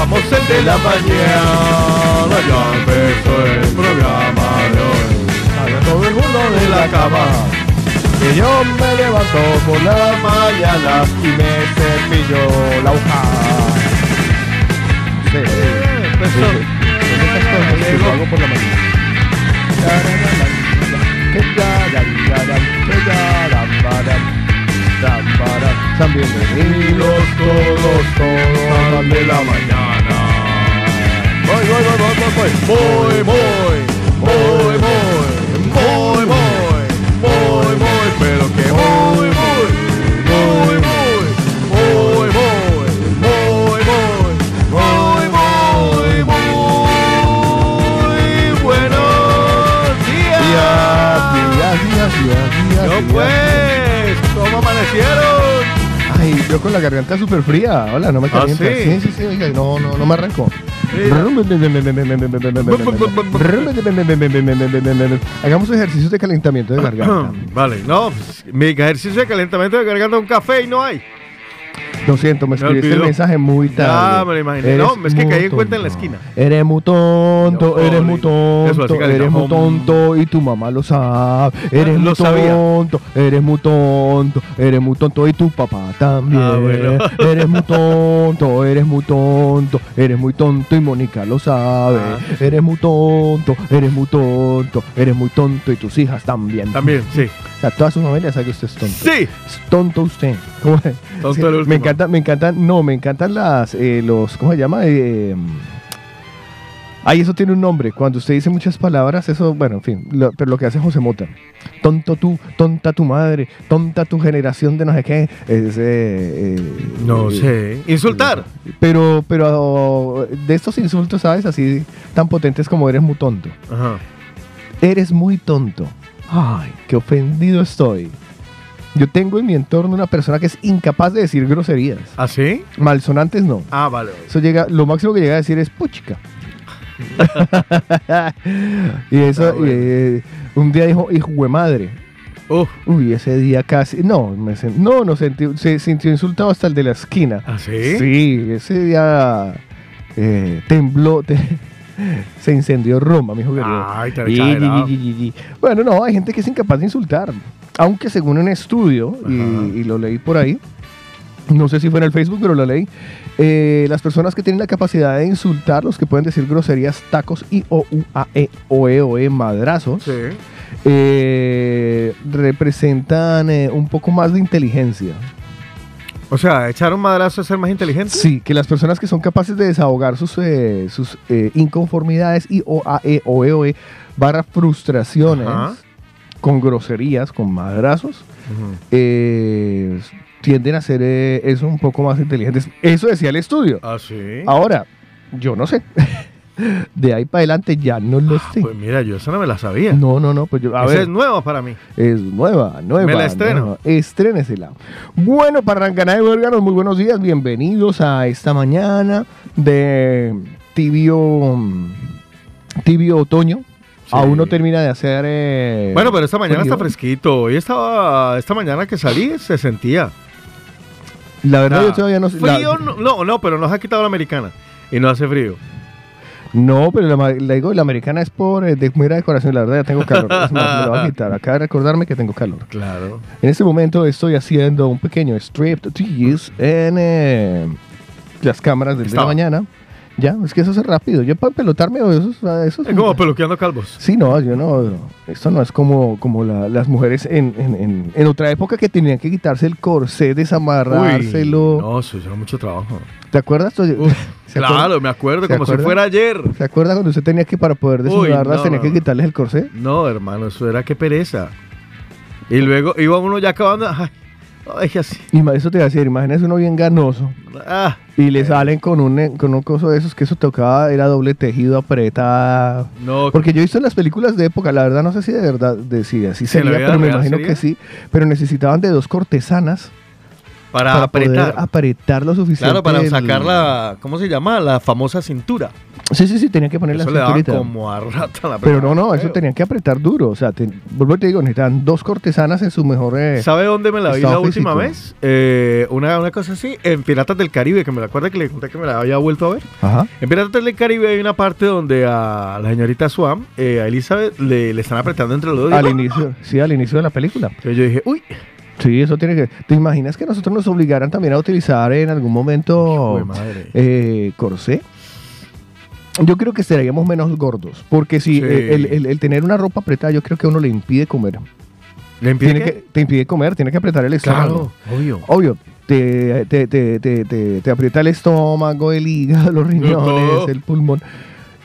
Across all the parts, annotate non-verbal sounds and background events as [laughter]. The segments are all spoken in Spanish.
Empezamos el de la mañana, ya empezó el programa de hoy. Salga todo el mundo de la cama. Y yo me levanto por la mañana y me cepillo la hoja. Sí, lo hago por la mañana. Sean bienvenidos todos, de la mañana. Voy, voy, voy, voy, voy, voy. Voy, voy, voy, voy. Voy, voy, voy, voy. Pero que voy, voy. Voy, voy, voy, voy. Voy, voy, voy. Buenos días. Días, días, días, días. Yo pues, ¿cómo amanecieron? Ay, yo con la garganta súper fría. Hola, no me calienta. Sí? sí, sí, sí, oiga, no, no, no me arranco. Hagamos ejercicios de calentamiento de garganta. [coughs] Vale, no, pues, mi ejercicio de calentamiento de garganta un café y no hay. Lo siento, me escribiste el mensaje muy tarde. Ya, me lo imaginé. Eres No, es que caí en cuenta en la esquina. Eres muy tonto, eres muy tonto, eres muy tonto y tu mamá lo sabe. Eres lo muy tonto, eres muy tonto, eres muy tonto y tu papá también. Ah, bueno. [laughs] Eres muy tonto, eres muy tonto, eres muy tonto y Mónica lo sabe. Ah. Eres muy tonto, eres muy tonto, eres muy tonto y tus hijas también. También, sí. O sea, toda su familia sabe que usted es tonto. Sí. Es tonto usted. Tonto Sí, el último. Me encanta, me encantan, no, me encantan las, eh, los, ¿cómo se llama? Eh, Ay, eso tiene un nombre. Cuando usted dice muchas palabras, eso, bueno, en fin, lo- pero lo que hace José Mota. Tonto tú, tonta tu madre, tonta tu generación de no sé qué. Es, eh, eh, No eh, sé. Insultar. Pero, pero de estos insultos, ¿sabes? Así tan potentes como eres muy tonto. Ajá. Eres muy tonto. Ay, qué ofendido estoy. Yo tengo en mi entorno una persona que es incapaz de decir groserías. ¿Ah, sí? Malsonantes no. Ah, vale. Eso llega, lo máximo que llega a decir es puchica. [laughs] y eso, Ah, bueno. eh, un día dijo, hijo de madre. Uf. Uy, ese día casi, no, me no, no sentí, se sintió insultado hasta el de la esquina. ¿Ah, sí? Sí, ese día eh, tembló, te- [laughs] se incendió Roma, mi querido. Ay, tan Y-. Bueno, no, hay gente que es incapaz de insultar. Aunque según un estudio, y, lo leí por ahí, no sé si fue en el Facebook, pero lo leí, eh, las personas que tienen la capacidad de insultar, los que pueden decir groserías, tacos y o, u, a, e, o, e, o, e, madrazos, Sí. eh, representan eh, un poco más de inteligencia. O sea, echar un madrazo es ser más inteligente. Sí, que las personas que son capaces de desahogar sus, eh, sus eh, inconformidades y o, a, e, o, e, o, e, barra frustraciones Ajá. con groserías, con madrazos, Ujú. eh, tienden a ser eh, eso un poco más inteligentes. Eso decía el estudio. Ah, sí. Ahora, yo no sé. [laughs] [laughs] De ahí para adelante ya no lo sé. Pues mira, yo esa no me la sabía. No, no, no, pues yo, a Esa ver, es nueva para mí. es nueva, nueva. Me la estreno. Estrénesela. Bueno, para arrancar de órganos, muy buenos días, bienvenidos a esta mañana de tibio, tibio otoño. Sí. Aún no termina de hacer. eh, Bueno, pero esta mañana frío. está fresquito. Hoy estaba, esta mañana que salí se sentía. La verdad, Ah, yo todavía no sé. la- Frío, no, no, no, pero nos ha quitado la americana. Y no hace frío. No, pero la, digo, la americana es por eh, de mera decoración. La verdad, ya tengo calor. Es más, me la voy a quitar. Acaba de recordarme que tengo calor. Claro. En este momento estoy haciendo un pequeño strip tease en eh, las cámaras del de la mañana. Ya, es que eso es rápido. Yo para pelotarme, eso, es- eso es Es como peluqueando calvos. Sí, no, yo no. Esto no es como, como la- las mujeres en, en- en- en otra época que tenían que quitarse el corsé, desamarrárselo. no, eso lleva mucho trabajo. ¿Te acuerdas? Oye, Uf, [laughs] ¿se acuerda- claro, me acuerdo, ¿Se como si fuera ayer. ¿Se acuerda cuando usted tenía que para poder desnudarlas no, tenía que quitarles el corsé? No, hermano, eso era que pereza. Y luego iba uno ya acabando. ay, Ay, así. Eso te va a decir, imagínese uno bien ganoso Ah, y le salen con un, con un coso de esos que eso tocaba, era doble tejido, apretada. no. Porque yo he visto en las películas de época, la verdad no sé si de verdad decía, así ¿En la sería, pero me imagino sería? que sí. Pero necesitaban de dos cortesanas para, para, apretar. poder apretar lo suficiente. Claro, para el- sacar la, ¿cómo se llama? La famosa cintura. Sí, sí, sí, tenían que poner Eso la le cinturita. como a rata la Pero no, no, eso tenían que apretar duro. O sea, te, vuelvo y te digo, necesitaban dos cortesanas en su mejor... eh, ¿Sabe dónde me la vi la última físico. vez? Eh, una, una cosa así, en Piratas del Caribe, que me acuerdo que le conté que me la había vuelto a ver. Ajá. En Piratas del Caribe hay una parte donde a la señorita Swan, eh, a Elizabeth, le, le están apretando entre los dos. Al inicio, sí, al inicio de la película. Entonces yo dije, uy, Sí, eso tiene que... ¿Te imaginas que nosotros nos obligaran también a utilizar en algún momento eh, corsé? Yo creo que estaríamos menos gordos, porque si Sí. el, el- el tener una ropa apretada, yo creo que a uno le impide comer. ¿le impide Tiene que, te impide comer, tiene que apretar el estómago. Claro, obvio. Obvio, te, te, te, te, aprieta el estómago, el hígado, los riñones, el pulmón.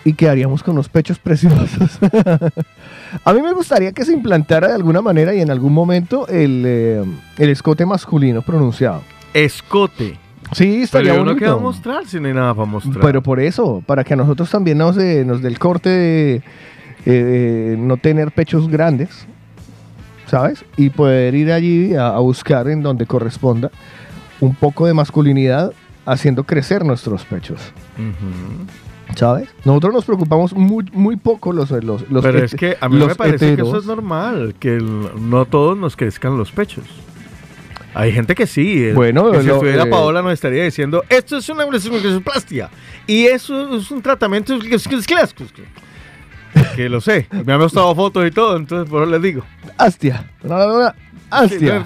Y quedaríamos con unos pechos preciosos. [laughs] a mí me gustaría que se implantara de alguna manera y en algún momento el, eh, el escote masculino pronunciado. Escote. Sí, estaría Pero uno que va a bonito. mostrar si no hay nada para mostrar. Pero por eso, para que a nosotros también nos, eh, nos dé el corte de eh, no tener pechos grandes, ¿sabes? Y poder ir allí a, a buscar en donde corresponda un poco de masculinidad haciendo crecer nuestros pechos. ¿Sabes? Nosotros nos preocupamos muy, muy poco los, los, los Pero es que a mí me parece que eso es normal, que el- no todos nos crezcan los pechos. Hay gente que sí. eh, Bueno, que si lo- estuviera eh, Paola nos estaría diciendo, esto es una plastia y eso es un tratamiento que lo sé. Me han mostrado fotos y todo, entonces por eso les digo. Astia. Astia.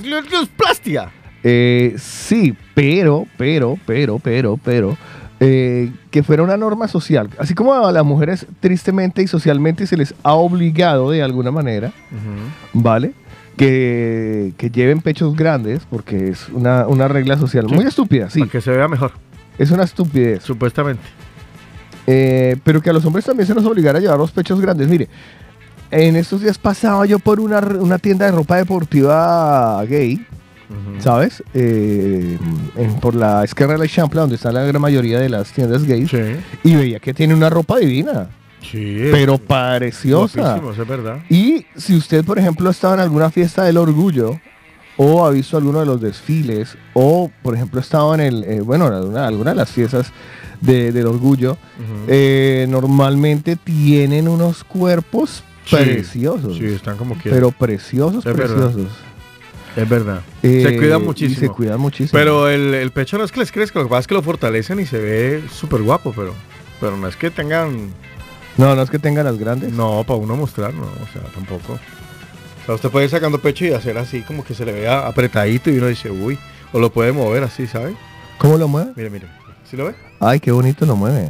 Plastia. Eh, sí, pero, pero, pero, pero, pero, eh, que fuera una norma social. Así como a las mujeres tristemente y socialmente se les ha obligado de alguna manera, ¿vale? Que, que lleven pechos grandes, porque es una, una regla social Sí. muy estúpida, sí, Para que se vea mejor, es una estupidez. supuestamente. Eh, pero que a los hombres también se nos obligara a llevar los pechos grandes. Mire, en estos días pasaba yo por una, una tienda de ropa deportiva gay, ¿sabes? Eh, en- por la Esquerra de la Champla, donde está la gran mayoría de las tiendas gays, Sí. y veía que tiene una ropa divina, Sí. pero eso es verdad. Y si usted, por ejemplo, estaba en alguna fiesta del orgullo, o ha visto alguno de los desfiles, o, por ejemplo, estaba en el, eh, bueno, en alguna, alguna de las fiestas de- del orgullo, eh, normalmente tienen unos cuerpos Sí, preciosos. Sí, están como que. Pero preciosos, Es verdad. Es verdad. Eh, se cuidan y muchísimo. se cuidan muchísimo. Pero el, el pecho no es que les crezca, lo que pasa es que lo fortalecen y se ve súper guapo, pero, pero no es que tengan. No, no es que tengan las grandes. No, para uno mostrar, no, o sea, tampoco. O sea, usted puede ir sacando pecho y hacer así, como que se le vea apretadito y uno dice, uy, o lo puede mover así, ¿sabe? ¿Cómo lo mueve? Mire, mire, ¿sí lo ve? Ay, qué bonito lo mueve.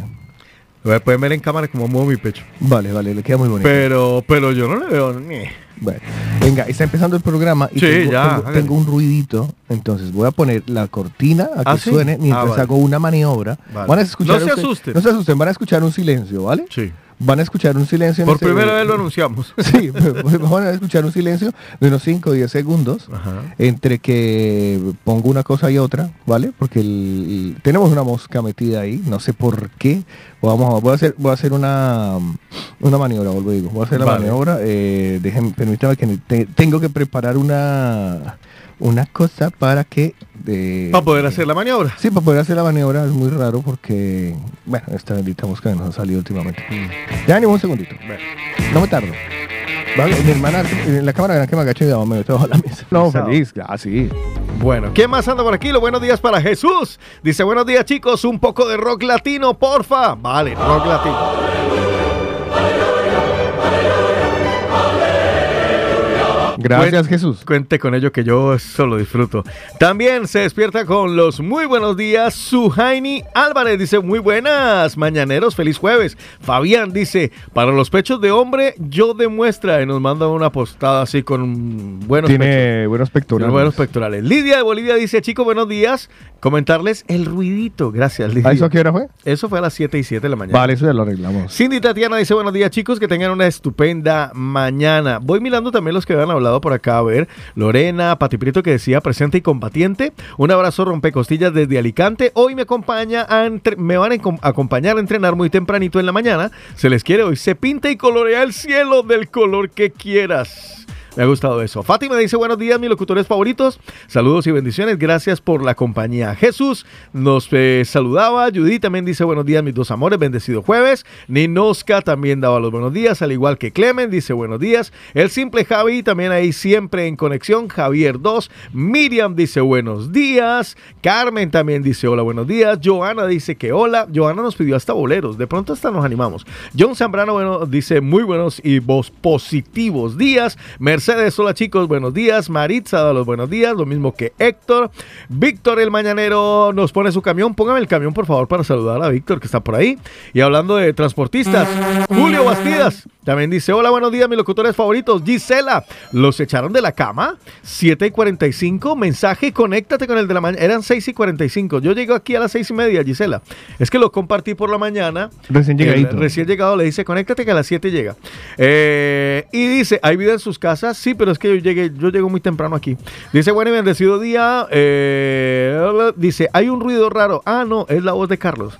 Lo Pueden ver en cámara cómo muevo mi pecho. Vale, vale, le queda muy bonito. Pero, pero yo no le veo ni. Bueno, venga, está empezando el programa y Sí, tengo, ya, tengo- un ruidito. Entonces voy a poner la cortina a que ¿Ah, sí? suene mientras Ah, vale. hago una maniobra. Vale. Van a escuchar No se usted- asusten. No se asusten, van a escuchar un silencio, ¿vale? Sí. Van a escuchar un silencio. en Por primera vez lo anunciamos. [laughs] Sí, van a escuchar un silencio de unos 5 o 10 segundos Ajá. entre que pongo una cosa y otra, ¿vale? Porque el- el- tenemos una mosca metida ahí, no sé por qué. Vamos a, voy a hacer, voy a hacer una, una maniobra, vuelvo digo. Voy a hacer la Vale. maniobra. Eh, déjenme, permítame que te- tengo que preparar una, una cosa para que. eh, Para poder hacer la maniobra. Sí, para poder hacer la maniobra es muy raro porque, bueno, esta bendita mosca nos ha salido últimamente. Ya, ni un segundito. No me tardo. Mi hermana, en la cámara que me agacho y me meto bajo la mesa. No, feliz, ah, sí. Bueno, ¿quién más anda por aquí? Los buenos días para Jesús. Dice, buenos días chicos, un poco de rock latino, porfa. Vale, rock latino. Gracias, Cuen- Jesús. Cuente con ello que yo eso lo disfruto. También se despierta con los muy buenos días. Sujaini Álvarez dice, muy buenas, mañaneros, feliz jueves. Fabián dice, para los pechos de hombre, yo demuestra y nos manda una postada así con buenos pechos. Tiene buenos Tiene pectorales. buenos pectorales. Lidia de Bolivia dice, chicos, buenos días. Comentarles el ruidito. Gracias, Lidia. ¿A eso a qué hora fue? Eso fue a las 7 y 7 de la mañana. Vale, eso ya lo arreglamos. Cindy Tatiana dice, buenos días chicos, que tengan una estupenda mañana. Voy mirando también los que habían hablado por acá. A ver, Lorena, Pati Prieto que decía presente y combatiente. Un abrazo rompecostillas desde Alicante. Hoy me acompaña a me van a acompañar a entrenar muy tempranito en la mañana. Se les quiere hoy. Se pinta y colorea el cielo del color que quieras. Me ha gustado eso. Fátima dice buenos días, mis locutores favoritos. Saludos y bendiciones. Gracias por la compañía. Jesús nos eh, saludaba. Judy también dice buenos días, mis dos amores. Bendecido jueves. Ninoska también daba los buenos días, al igual que Clemen dice buenos días. El simple Javi también ahí siempre en conexión. Javier 2. Miriam dice buenos días. Carmen también dice hola, buenos días. Joana dice que hola. Joana nos pidió hasta boleros. De pronto hasta nos animamos. John Zambrano bueno, dice muy buenos y vos positivos días. Mercedes, hola chicos, buenos días. Maritza da los buenos días, lo mismo que Héctor. Víctor el Mañanero nos pone su camión. Póngame el camión, por favor, para saludar a Víctor, que está por ahí. Y hablando de transportistas, Julio Bastidas también dice: Hola, buenos días, mis locutores favoritos. Gisela, los echaron de la cama. 7 y 45, mensaje, conéctate con el de la mañana. Eran 6 y 45. Yo llego aquí a las 6 y media, Gisela. Es que lo compartí por la mañana. Recién El llegadito. recién llegado le dice, conéctate que a las 7 llega. Eh, y dice, ¿hay vida en sus casas? Sí, pero es que yo llegué, yo llego muy temprano aquí. Dice, bueno y bendecido día. Eh, dice, hay un ruido raro. Ah, no, es la voz de Carlos.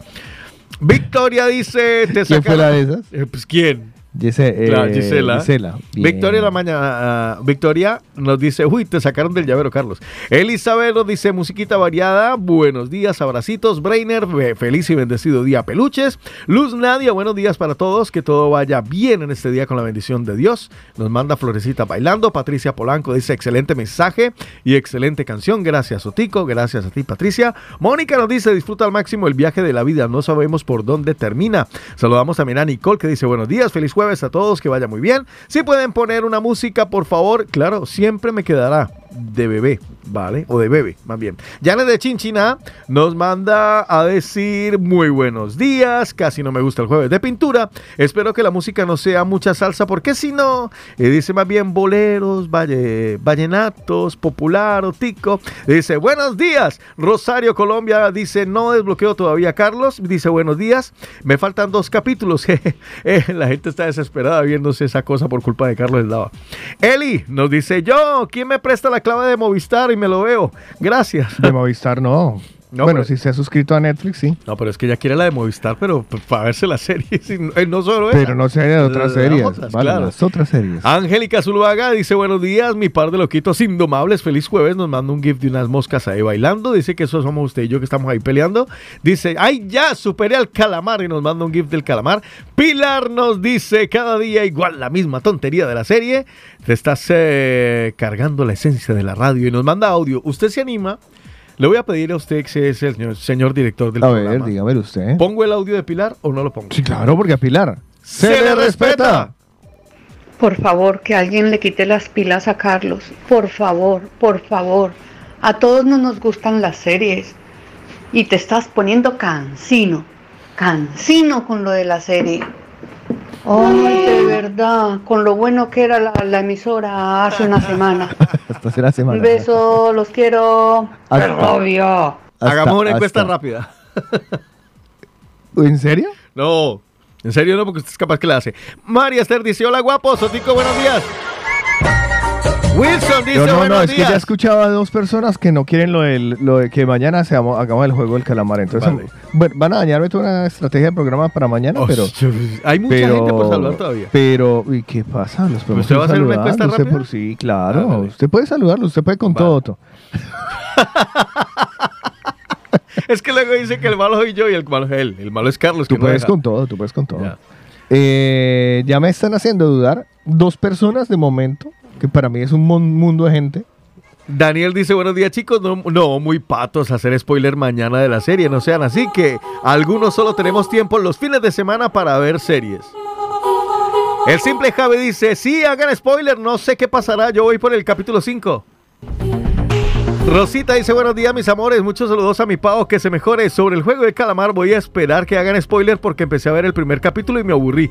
Victoria dice, te ¿Quién fue la de esas? Eh, pues, ¿quién? Gise- eh, Claro, Gisela. Gisela. Victoria la mañana, ah, Victoria nos dice, uy, te sacaron del llavero, Carlos. Elizabeth nos dice, musiquita variada, buenos días, abracitos, Brainer, fe- feliz y bendecido día, peluches. Luz Nadia, buenos días para todos, que todo vaya bien en este día con la bendición de Dios. Nos manda Florecita bailando, Patricia Polanco dice, excelente mensaje y excelente canción, gracias Otico, gracias a ti Patricia. Mónica nos dice, disfruta al máximo el viaje de la vida, no sabemos por dónde termina. Saludamos también a Nicole que dice, buenos días, feliz jueves a todos, que vaya muy bien. Si pueden poner una música, por favor, claro, siempre me quedará de bebé, ¿vale? O de bebé, más bien. Janet de Chinchina nos manda a decir muy buenos días, casi no me gusta el jueves de pintura, espero que la música no sea mucha salsa, porque si no, dice más bien boleros, valle, vallenatos, popular o tico. Dice, buenos días, Rosario Colombia, dice, no desbloqueo todavía Carlos, dice, buenos días, me faltan dos capítulos, [laughs] Eh, la gente está desesperada viéndose esa cosa por culpa de Carlos Eslava. Eli nos dice, yo, ¿quién me presta la clave de Movistar y me lo veo? Gracias. De Movistar no. No, bueno, pero- si se ha suscrito a Netflix, sí. No, pero es que ella quiere la de Movistar, pero p- para verse la serie, [laughs] no- solo esa. Pero no sé de otras series. otras, vale, claro. las otras series. Angélica Zuluaga dice buenos días, mi par de loquitos indomables, feliz jueves, nos manda un gift de unas moscas ahí bailando, dice que eso somos usted y yo que estamos ahí peleando, dice, ay ya, superé al calamar y nos manda un gift del calamar, Pilar nos dice, cada día igual la misma tontería de la serie, te estás eh, cargando la esencia de la radio y nos manda audio, usted se anima, le voy a pedir a usted que es el señor, señor director del A ver, programa, dígamelo usted. ¿pongo el audio de Pilar o no lo pongo? Sí, claro, porque a Pilar ¡Se le respeta! Por favor, que alguien le quite las pilas a Carlos. Por favor, por favor. A todos no nos gustan las series. Y te estás poniendo cansino. Cansino con lo de la serie. Ay, de verdad. Con lo bueno que era la, la emisora hace una [laughs] semana. Hasta hace la semana. Un beso, los quiero. Hasta- Obvio. Hasta- Hagamos una encuesta hasta- rápida. ¿En serio? No, en serio no, porque usted es capaz que la hace. María Esther dice, hola guapo, Sotico, buenos días. Wilson dice, Yo no, no, es que ya escuchaba a dos personas que no quieren lo, de que mañana seamos- hagamos el juego del calamar. Entonces, Vale. bueno, van a dañarme toda una estrategia de programa para mañana, Oh, pero... hay mucha pero, gente por saludar todavía. Pero, ¿y qué pasa? ¿Los ¿Usted va a hacer una encuesta Usted rápida? por- sí, claro. Ah, vale. usted puede saludarlo, usted puede con Vale. todo. to- [laughs] Es que luego dice que el malo soy yo y el malo es él. El malo es Carlos. Tú que puedes con todo, tú puedes con todo. Ya. Eh, ya me están haciendo dudar dos personas de momento, que para mí es un mundo de gente. Daniel dice, buenos días chicos, no, no, muy patos hacer spoiler mañana de la serie, no sean así que algunos solo tenemos tiempo los fines de semana para ver series. El simple Javi dice, sí, hagan spoiler, no sé qué pasará, yo voy por el capítulo 5. Rosita dice buenos días mis amores, muchos saludos a mi pavo, que se mejore. Sobre el juego de calamar voy a esperar que hagan spoiler porque empecé a ver el primer capítulo y me aburrí.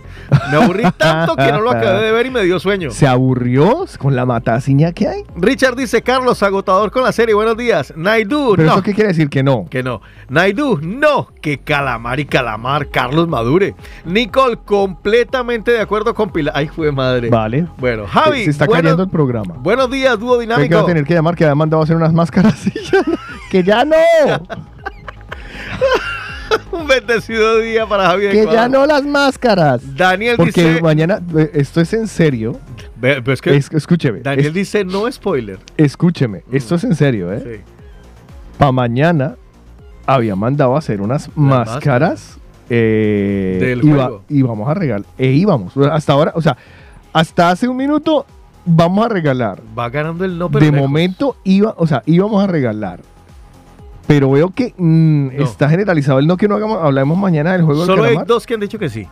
Me aburrí tanto que no lo acabé de ver y me dio sueño. ¿Se aburrió con la mataciña que hay? Richard dice, Carlos, agotador con la serie, buenos días. Naidu, ¿Pero no. eso qué quiere decir que no? Que no. Naidu, no. Que calamar y calamar, Carlos Madure. Nicole, completamente de acuerdo con Pilar. Ay, fue madre. Vale. Bueno, Javi. Se está cayendo el programa. Buenos días, dúo Hay que va dinámico. a tener que llamar que había mandado a hacer unas [laughs] ya no- que ya no, [laughs] Un bendecido día para Javi. de que ya no las máscaras. Daniel Porque dice. mañana, eh, esto es en serio. Ve- pero es que Es- escúcheme, Daniel es- dice no spoiler. escúcheme, esto es en serio, ¿eh? Sí. Para mañana había mandado a hacer unas máscaras eh, Del juego. y vamos a regalar. E íbamos. Hasta ahora, o sea, hasta hace un minuto vamos a regalar. Va ganando el no, pero de momento iba, o sea, íbamos a regalar. Pero veo que mm, No. está generalizado el no que no hagamos, hablemos mañana del juego Solo del hay calamar. dos que han dicho que sí.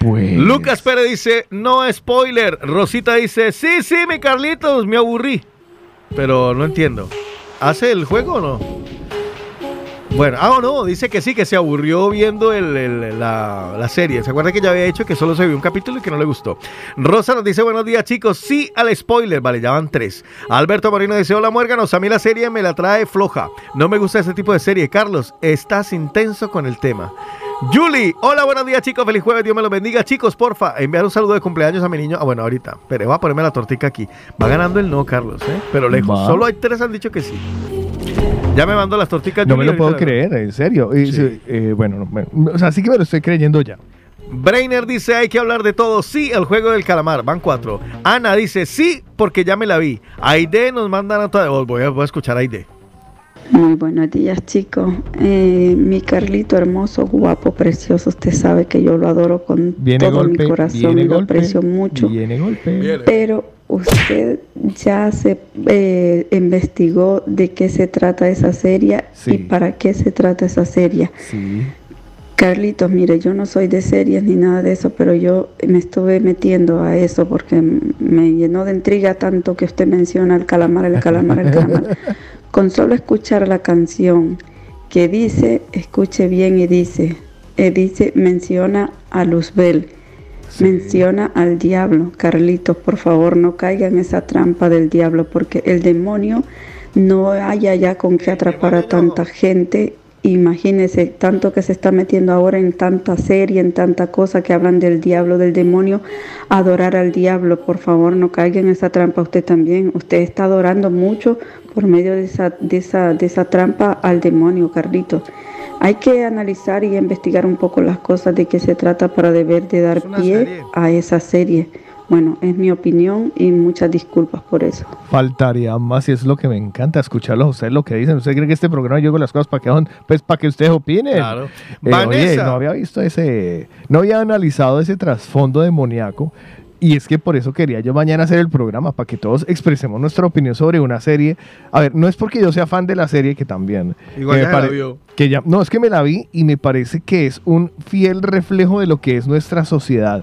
Pues, Lucas Pérez dice, no spoiler. Rosita dice, sí, sí, mi Carlitos, me aburrí. Pero no entiendo. ¿Hace el juego o no? Bueno, ah, no, dice que sí, que se aburrió viendo el- el- la, la serie. ¿Se acuerda que ya había dicho que solo se vio un capítulo y que no le gustó? Rosa nos dice, buenos días chicos, sí al spoiler, vale, ya van tres. Alberto Moreno dice, hola muérganos, a mí la serie me la trae floja. No me gusta ese tipo de serie. Carlos, estás intenso con el tema. Julie, hola, buenos días chicos, feliz jueves, Dios me los bendiga. Chicos, porfa, enviar un saludo de cumpleaños a mi niño. Ah, bueno, ahorita, pero voy a ponerme la tortica aquí. Va ganando el no, Carlos, ¿eh? Pero lejos. Va. Solo hay tres han dicho que sí. Ya me mandó las torticas. no me lo puedo creer, en serio. Y, Sí. se- eh, bueno, no, o sea, sí que me lo estoy creyendo ya. Brainer dice hay que hablar de todo. Sí, el juego del calamar. Van cuatro. Ana dice sí, porque ya me la vi. Aide nos manda nota de voz. Voy a, voy a escuchar a Aide. Muy buenos días chicos. Eh, mi Carlito hermoso, guapo, precioso, usted sabe que yo lo adoro con Viene todo golpe, mi corazón y lo golpe, aprecio mucho. Viene golpe. Pero usted ya se eh, investigó de qué se trata esa serie Sí. y para qué se trata esa serie. Sí. Carlitos, mire, yo no soy de series ni nada de eso, pero yo me estuve metiendo a eso porque me llenó de intriga tanto que usted menciona el calamar, el calamar, el calamar. [laughs] Con solo escuchar la canción que dice, escuche bien y dice, eh, dice, menciona a Luzbel, Sí. menciona al diablo. Carlitos, por favor, no caiga en esa trampa del diablo porque el demonio no haya ya con qué atrapar a tanta gente. Imagínese tanto que se está metiendo ahora en tanta serie, en tanta cosa que hablan del diablo, del demonio. Adorar al diablo, por favor, no caiga en esa trampa usted también. Usted está adorando mucho por medio de esa, de esa, de esa trampa al demonio, Carlitos. Hay que analizar y investigar un poco las cosas de qué se trata para deber de dar pie a esa serie. Bueno, es mi opinión y muchas disculpas por eso. Faltaría más y es lo que me encanta escucharlos a ustedes lo que dicen. ¿Usted cree que este programa yo hago las cosas para que? Pues para que ustedes opinen. Claro. Eh, oye, Vanessa. no había visto ese, no había analizado ese trasfondo demoníaco. Y es que por eso quería yo mañana hacer el programa, para que todos expresemos nuestra opinión sobre una serie. A ver, no es porque yo sea fan de la serie, que también. Igual eh, ya se la vio. Que ya, no, es que me la vi y me parece que es un fiel reflejo de lo que es nuestra sociedad,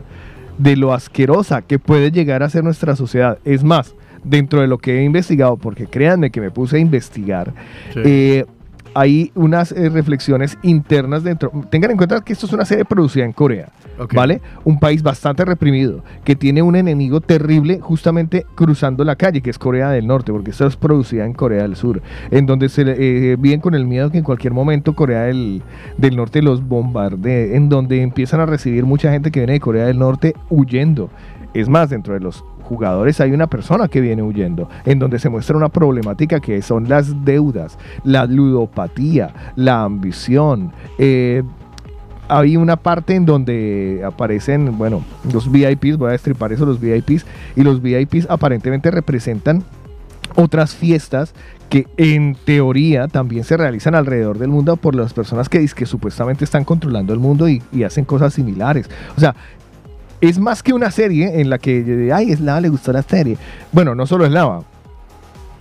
de lo asquerosa que puede llegar a ser nuestra sociedad. Es más, dentro de lo que he investigado, porque créanme que me puse a investigar, Sí. eh, hay unas eh, reflexiones internas dentro. Tengan en cuenta que esto es una serie producida en Corea. ¿vale? Un país bastante reprimido, que tiene un enemigo terrible justamente cruzando la calle, que es Corea del Norte, porque esto es producida en Corea del Sur, en donde se eh, viven con el miedo que en cualquier momento Corea del, del Norte los bombardee, en donde empiezan a recibir mucha gente que viene de Corea del Norte huyendo. Es más, dentro de los jugadores hay una persona que viene huyendo, en donde se muestra una problemática que son las deudas, la ludopatía, la ambición. eh, hay una parte en donde aparecen, bueno, los VIPs, voy a destripar eso, los VIPs, y los VIPs aparentemente representan otras fiestas que en teoría también se realizan alrededor del mundo por las personas que, que supuestamente están controlando el mundo y, y hacen cosas similares. O sea, es más que una serie en la que, ay, Eslava le gustó la serie. Bueno, no solo Eslava.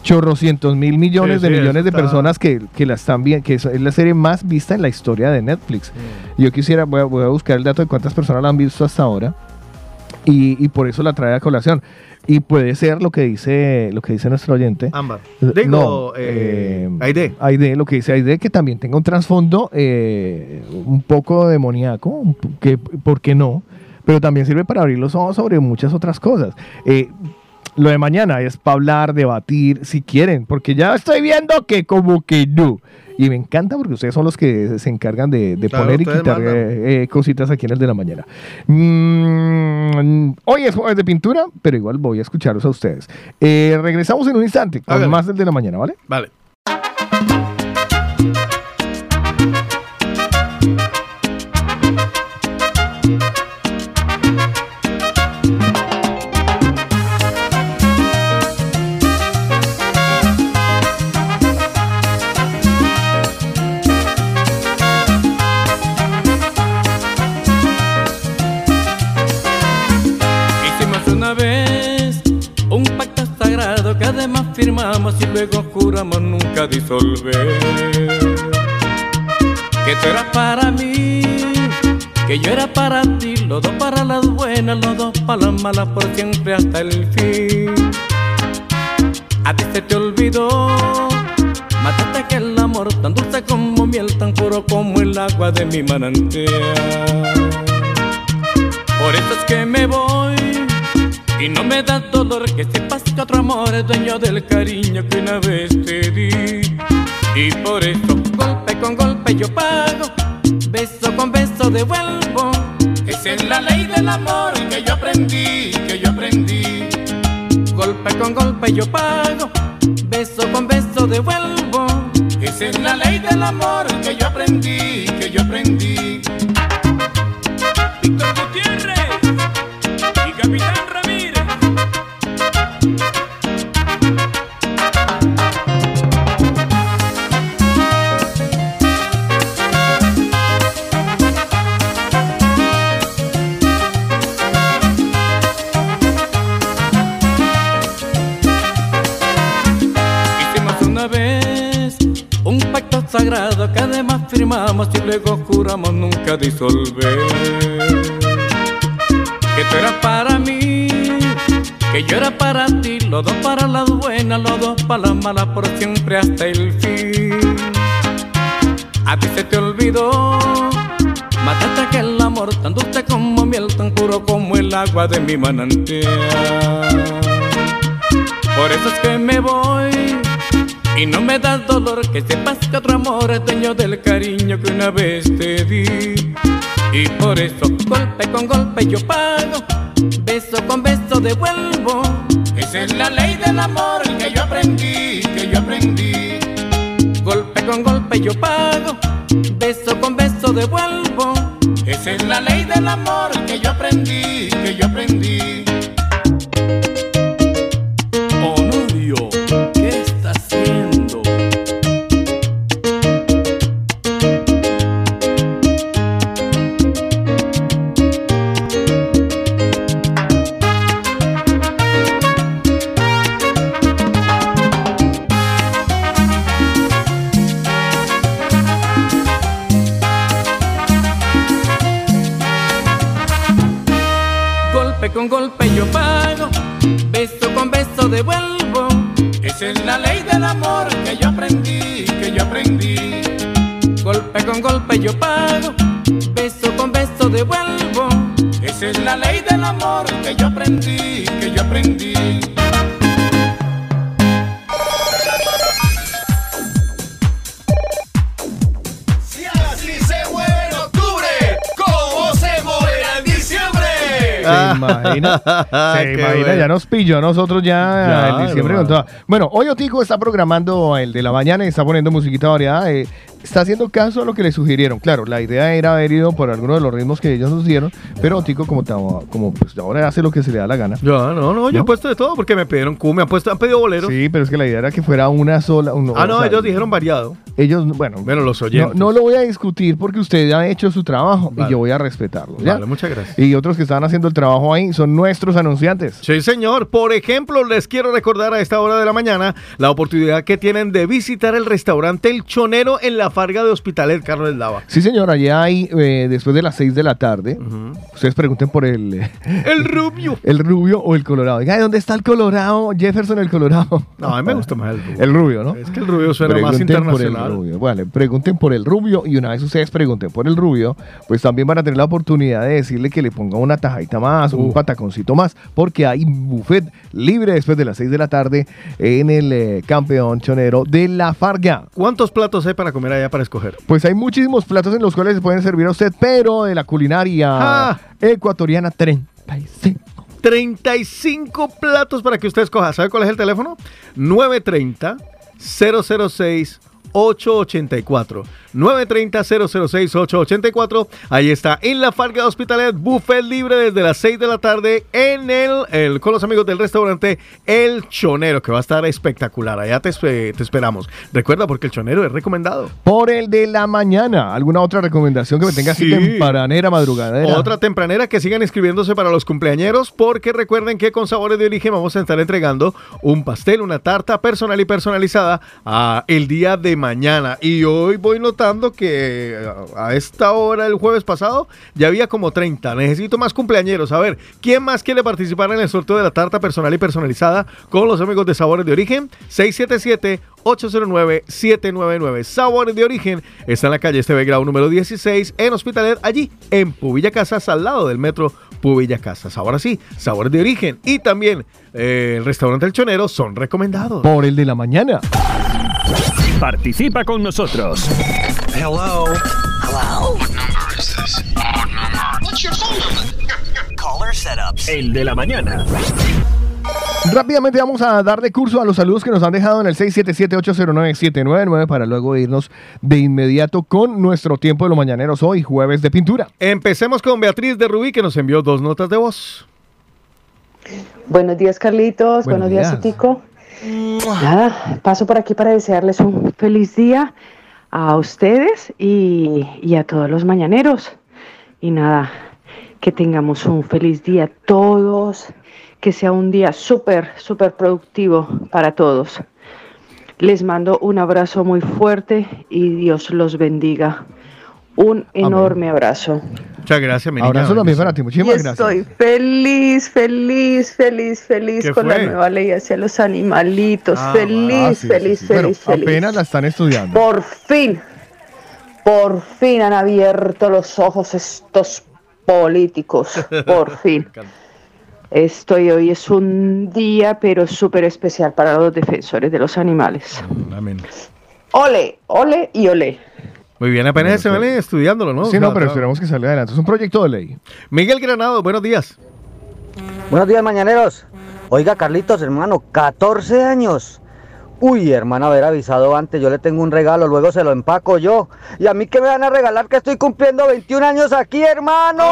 Chorrocientos mil millones Sí, de sí, millones de personas que, que la están viendo, que es la serie más vista en la historia de Netflix. Yo quisiera, voy a, voy a buscar el dato de cuántas personas la han visto hasta ahora y, y por eso la trae a colación. Y puede ser lo que dice, lo que dice nuestro oyente. Ámbar. Digo, no, eh, eh, Aide. Aide, lo que dice Aide, que también tenga un trasfondo eh, un poco demoníaco, que, ¿por qué no? Pero también sirve para abrir los ojos sobre muchas otras cosas. Eh, lo de mañana es para hablar, debatir, si quieren, porque ya estoy viendo que como que no. Y me encanta porque ustedes son los que se encargan de, de Claro, poner y quitar eh, eh, cositas aquí en el de la mañana. Mm, hoy es jueves de pintura, pero igual voy a escucharos a ustedes. Eh, regresamos en un instante con más del de la mañana, ¿vale? Vale. Firmamos y luego juramos nunca disolver. Que tú eras para mí, que yo era para ti, los dos para las buenas, los dos para las malas, por siempre hasta el fin. A ti se te olvidó, mataste aquel amor tan dulce como miel, tan puro como el agua de mi manantial. Por eso es que me voy y no me da dolor que sepas que otro amor es dueño del cariño que una vez te di. Y por eso golpe con golpe yo pago, beso con beso devuelvo. Esa es la ley del amor que yo aprendí, que yo aprendí. Golpe con golpe yo pago, beso con beso devuelvo. Esa es la ley del amor que yo aprendí, que yo aprendí. Víctor Gutiérrez y Capitán Ramírez. Firmamos y luego juramos nunca disolver. Que tú eras para mí, que yo era para ti, los dos para las buenas, los dos para las malas, por siempre hasta el fin. A ti se te olvidó, mataste aquel amor tan dulce como miel, tan puro como el agua de mi manantial. Por eso es que me voy y no me da dolor que sepas que otro amor es dueño del cariño que una vez te di. Y por eso golpe con golpe yo pago, beso con beso devuelvo. Esa es la ley del amor que yo aprendí, que yo aprendí. Golpe con golpe yo pago, beso con beso devuelvo. Esa es la ley del amor que yo aprendí, que yo aprendí. Con golpe yo pago, beso con beso devuelvo. Esa es la ley del amor que yo aprendí, que yo aprendí. Si así se mueve en octubre, ¿cómo se moverá en diciembre? Se imagina, [laughs] se imagina, bueno. ya nos pilló a nosotros ya en diciembre con toda. Bueno, hoy Otico está programando el de la mañana y está poniendo musiquita variada. eh, está haciendo caso a lo que le sugirieron. Claro, la idea era haber ido por alguno de los ritmos que ellos nos dieron, pero Otico como, como pues ahora hace lo que se le da la gana. Ya, no, no, yo he puesto de todo porque me pidieron Q, me han, puesto, han pedido boleros. Sí, pero es que la idea era que fuera una sola. un- ah, o no, sea, ellos dijeron variado. Ellos, bueno, Bueno, los no, oyentes. no lo voy a discutir porque usted ya ha hecho su trabajo Vale. y yo voy a respetarlo. ¿ya? Vale, muchas gracias. Y otros que están haciendo el trabajo ahí son nuestros anunciantes. Sí, señor. Por ejemplo, les quiero recordar a esta hora de la mañana la oportunidad que tienen de visitar el restaurante El Chonero en la Farga de Hospitalet, Carlos Dava. Sí, señor, allá hay, eh, después de las 6 de la tarde, ustedes pregunten por el, eh, El rubio. [laughs] el rubio o el colorado. Diga, ¿dónde está el colorado? Jefferson, el colorado. No, a mí me gusta más el rubio. El rubio, ¿no? Es que el rubio suena más por el internacional. rubio. Vale, pregunten por el rubio y una vez ustedes pregunten por el rubio, pues también van a tener la oportunidad de decirle que le ponga una tajadita más, un Uh. pataconcito más, porque hay buffet libre después de las 6 de la tarde en el eh, campeón chonero de la Farga. ¿Cuántos platos hay para comer allá para escoger? Pues hay muchísimos platos en los cuales se pueden servir a usted, pero de la culinaria Ah. ecuatoriana 35. 35 platos para que usted escoja. ¿Sabe cuál es el teléfono? 930 006 884 930 006 884 Ahí está, en la Farga de Hospitalet, buffet libre desde las 6 de la tarde en el, el- con los amigos del restaurante El Chonero, que va a estar espectacular. Allá te, te esperamos. Recuerda, porque el Chonero es recomendado. Por el de la mañana. ¿Alguna otra recomendación que me tenga así Sí. tempranera, madrugadera? Otra tempranera que sigan inscribiéndose para los cumpleañeros porque recuerden que con Sabores de Origen vamos a estar entregando un pastel, una tarta personal y personalizada a el día de mañana. Y hoy voy notando que eh, a esta hora el jueves pasado ya había como 30. Necesito más cumpleañeros. A ver, ¿quién más quiere participar en el sorteo de la tarta personal y personalizada con los amigos de Sabores de Origen? 677 809-799. Sabores de Origen está en la calle Esteve Grau número 16 en Hospitalet, allí en Pubilla Casas, al lado del metro Pubilla Casas. Ahora sí, Sabores de Origen y también eh, el restaurante El Chonero son recomendados. Por el de la mañana. Participa con nosotros. Hello. Hello. What number is this? What number? What's your phone number? Caller setups. El de la mañana. Rápidamente vamos a dar de curso a los saludos que nos han dejado en el 677-809-799 para luego irnos de inmediato con nuestro tiempo de los mañaneros hoy, jueves de pintura. Empecemos con Beatriz de Rubí que nos envió dos notas de voz. Buenos días, Carlitos. Buenos Buenos, días, días. Tico. Nada, paso por aquí para desearles un feliz día a ustedes y, a todos los mañaneros. Y nada, que tengamos un feliz día todos, que sea un día súper, súper productivo para todos. Les mando un abrazo muy fuerte y Dios los bendiga. Un enorme abrazo. Muchas gracias, mi niña. Abrazo también para ti, Y muchísimas gracias. estoy feliz, feliz, feliz, feliz ¿Qué con fue? la nueva ley hacia los animalitos. Ah, feliz, Ah, sí, sí, feliz, sí. feliz, Bueno, feliz. apenas la están estudiando. Por fin, por fin han abierto los ojos estos políticos. [laughs] Por fin. Estoy hoy es un día, pero súper especial para los defensores de los animales. Amén. Ole, ole y ole. Muy bien, apenas Bueno, se van sí. estudiándolo, ¿no? Sí, no, pero esperamos que salga adelante. Es un proyecto de ley. Miguel Granado, buenos días. Buenos días, mañaneros. Oiga, Carlitos, hermano, 14 años. Uy, hermano, haber avisado antes, yo le tengo un regalo, luego se lo empaco yo. Y a mí que me van a regalar que estoy cumpliendo 21 años aquí, hermano.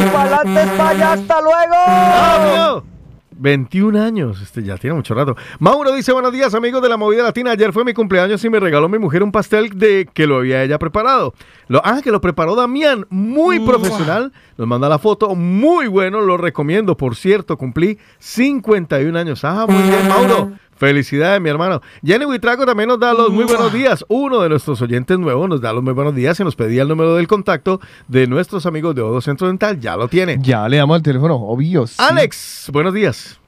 Y para adelante, para allá, hasta luego. ¡Obvio! 21 años, este ya tiene mucho rato. Mauro dice, buenos días amigos de la movida latina. Ayer fue mi cumpleaños y me regaló mi mujer un pastel de que lo había ella preparado. Lo, ah, que lo preparó Damián, muy profesional. Nos manda la foto, muy bueno, lo recomiendo. Por cierto, cumplí 51 años. Ah, muy bien, Mauro. Felicidades, mi hermano. Jenny Huitrago también nos da los muy buenos días. Uno de nuestros oyentes nuevos nos da los muy buenos días y nos pedía el número del contacto de nuestros amigos de Odo Centro Dental. Ya lo tiene. Ya le damos el teléfono, obvio. sí. Alex, buenos días.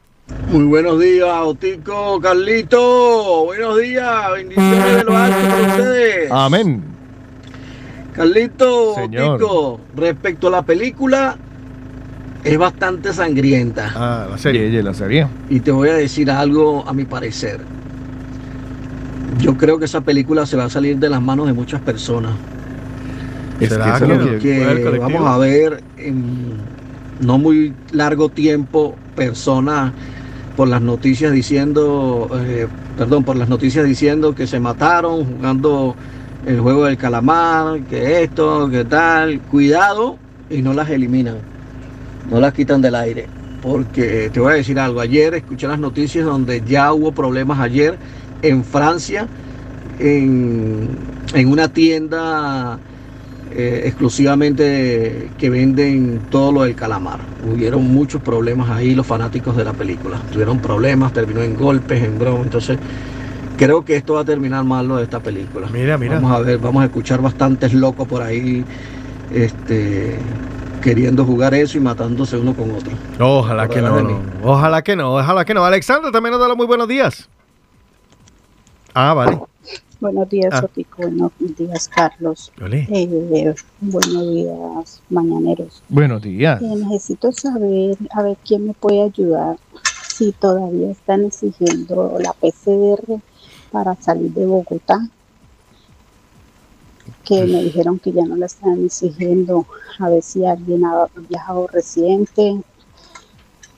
Muy buenos días, Otico, Carlito. Buenos días, bendiciones de lo alto para ustedes. Amén. Carlito, Señor. Otico, respecto a la película, es bastante sangrienta. Ah, la serie. ella la serie. Y te voy a decir algo a mi parecer. Yo creo que esa película se va a salir de las manos de muchas personas. Es que ¿Será eso es que lo vamos a ver en no muy largo tiempo personas por las noticias diciendo, eh, perdón, por las noticias diciendo que se mataron jugando el juego del calamar, que esto, que tal. Cuidado y no las eliminan, no las quitan del aire. Porque te voy a decir algo, ayer escuché las noticias donde ya hubo problemas ayer en Francia, en, en una tienda eh, exclusivamente que venden todo lo del calamar. Hubieron muchos problemas ahí los fanáticos de la película. Tuvieron problemas, terminó en golpes, en broma. Entonces, creo que esto va a terminar mal lo de esta película. Mira, mira. Vamos a ver, vamos a escuchar bastantes locos por ahí este, queriendo jugar eso y matándose uno con otro. Ojalá que no, no. Ojalá que no, ojalá que no. Alexandra también nos da los muy buenos días. Ah, vale. Buenos días, Ah. Otico. Buenos días, Carlos. Eh, buenos días, mañaneros. Buenos días. Eh, necesito saber, a ver quién me puede ayudar si todavía están exigiendo la PCR para salir de Bogotá. Que me dijeron que ya no la están exigiendo. A ver si alguien ha viajado reciente.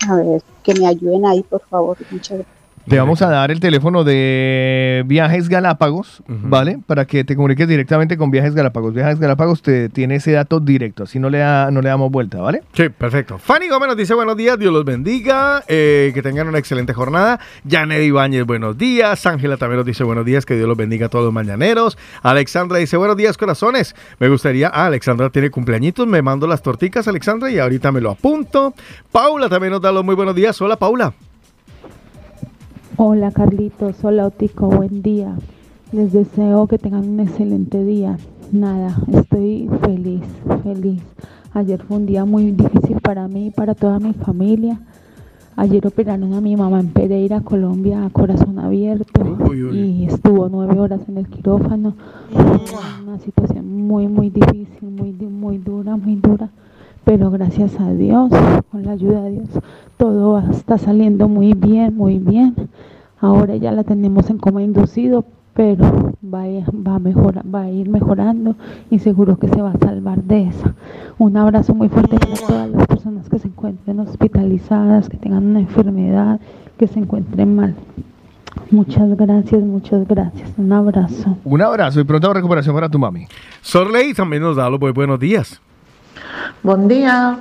A ver, que me ayuden ahí, por favor. Muchas gracias. Te vamos a dar el teléfono de Viajes Galápagos, ¿vale? Para que te comuniques directamente con Viajes Galápagos. Viajes Galápagos te tiene ese dato directo, así no le, da- no le damos vuelta, ¿vale? Sí, perfecto. Fanny Gómez nos dice buenos días, Dios los bendiga, eh, que tengan una excelente jornada. Janet Ibáñez, buenos días. Ángela también nos dice buenos días, que Dios los bendiga a todos los mañaneros. Alexandra dice buenos días, corazones. Me gustaría, ah, Alexandra tiene cumpleañitos, me mando las torticas, Alexandra, y ahorita me lo apunto. Paula también nos da los muy buenos días. Hola, Paula. Hola Carlitos, hola Otico, buen día. Les deseo que tengan un excelente día. Nada, estoy feliz, feliz. Ayer fue un día muy difícil para mí y para toda mi familia. Ayer operaron a mi mamá en Pereira, Colombia, a corazón abierto y estuvo nueve horas en el quirófano. Una situación muy, muy difícil, muy, muy dura, muy dura. Pero gracias a Dios, con la ayuda de Dios, todo está saliendo muy bien, muy bien. Ahora ya la tenemos en coma inducido, pero va a, va a, mejora- va a ir mejorando y seguro que se va a salvar de eso. Un abrazo muy fuerte para todas las personas que se encuentren hospitalizadas, que tengan una enfermedad, que se encuentren mal. Muchas gracias, muchas gracias. Un abrazo. Un abrazo y pronta recuperación para tu mami. Sorley también nos da los buenos días. Buen día.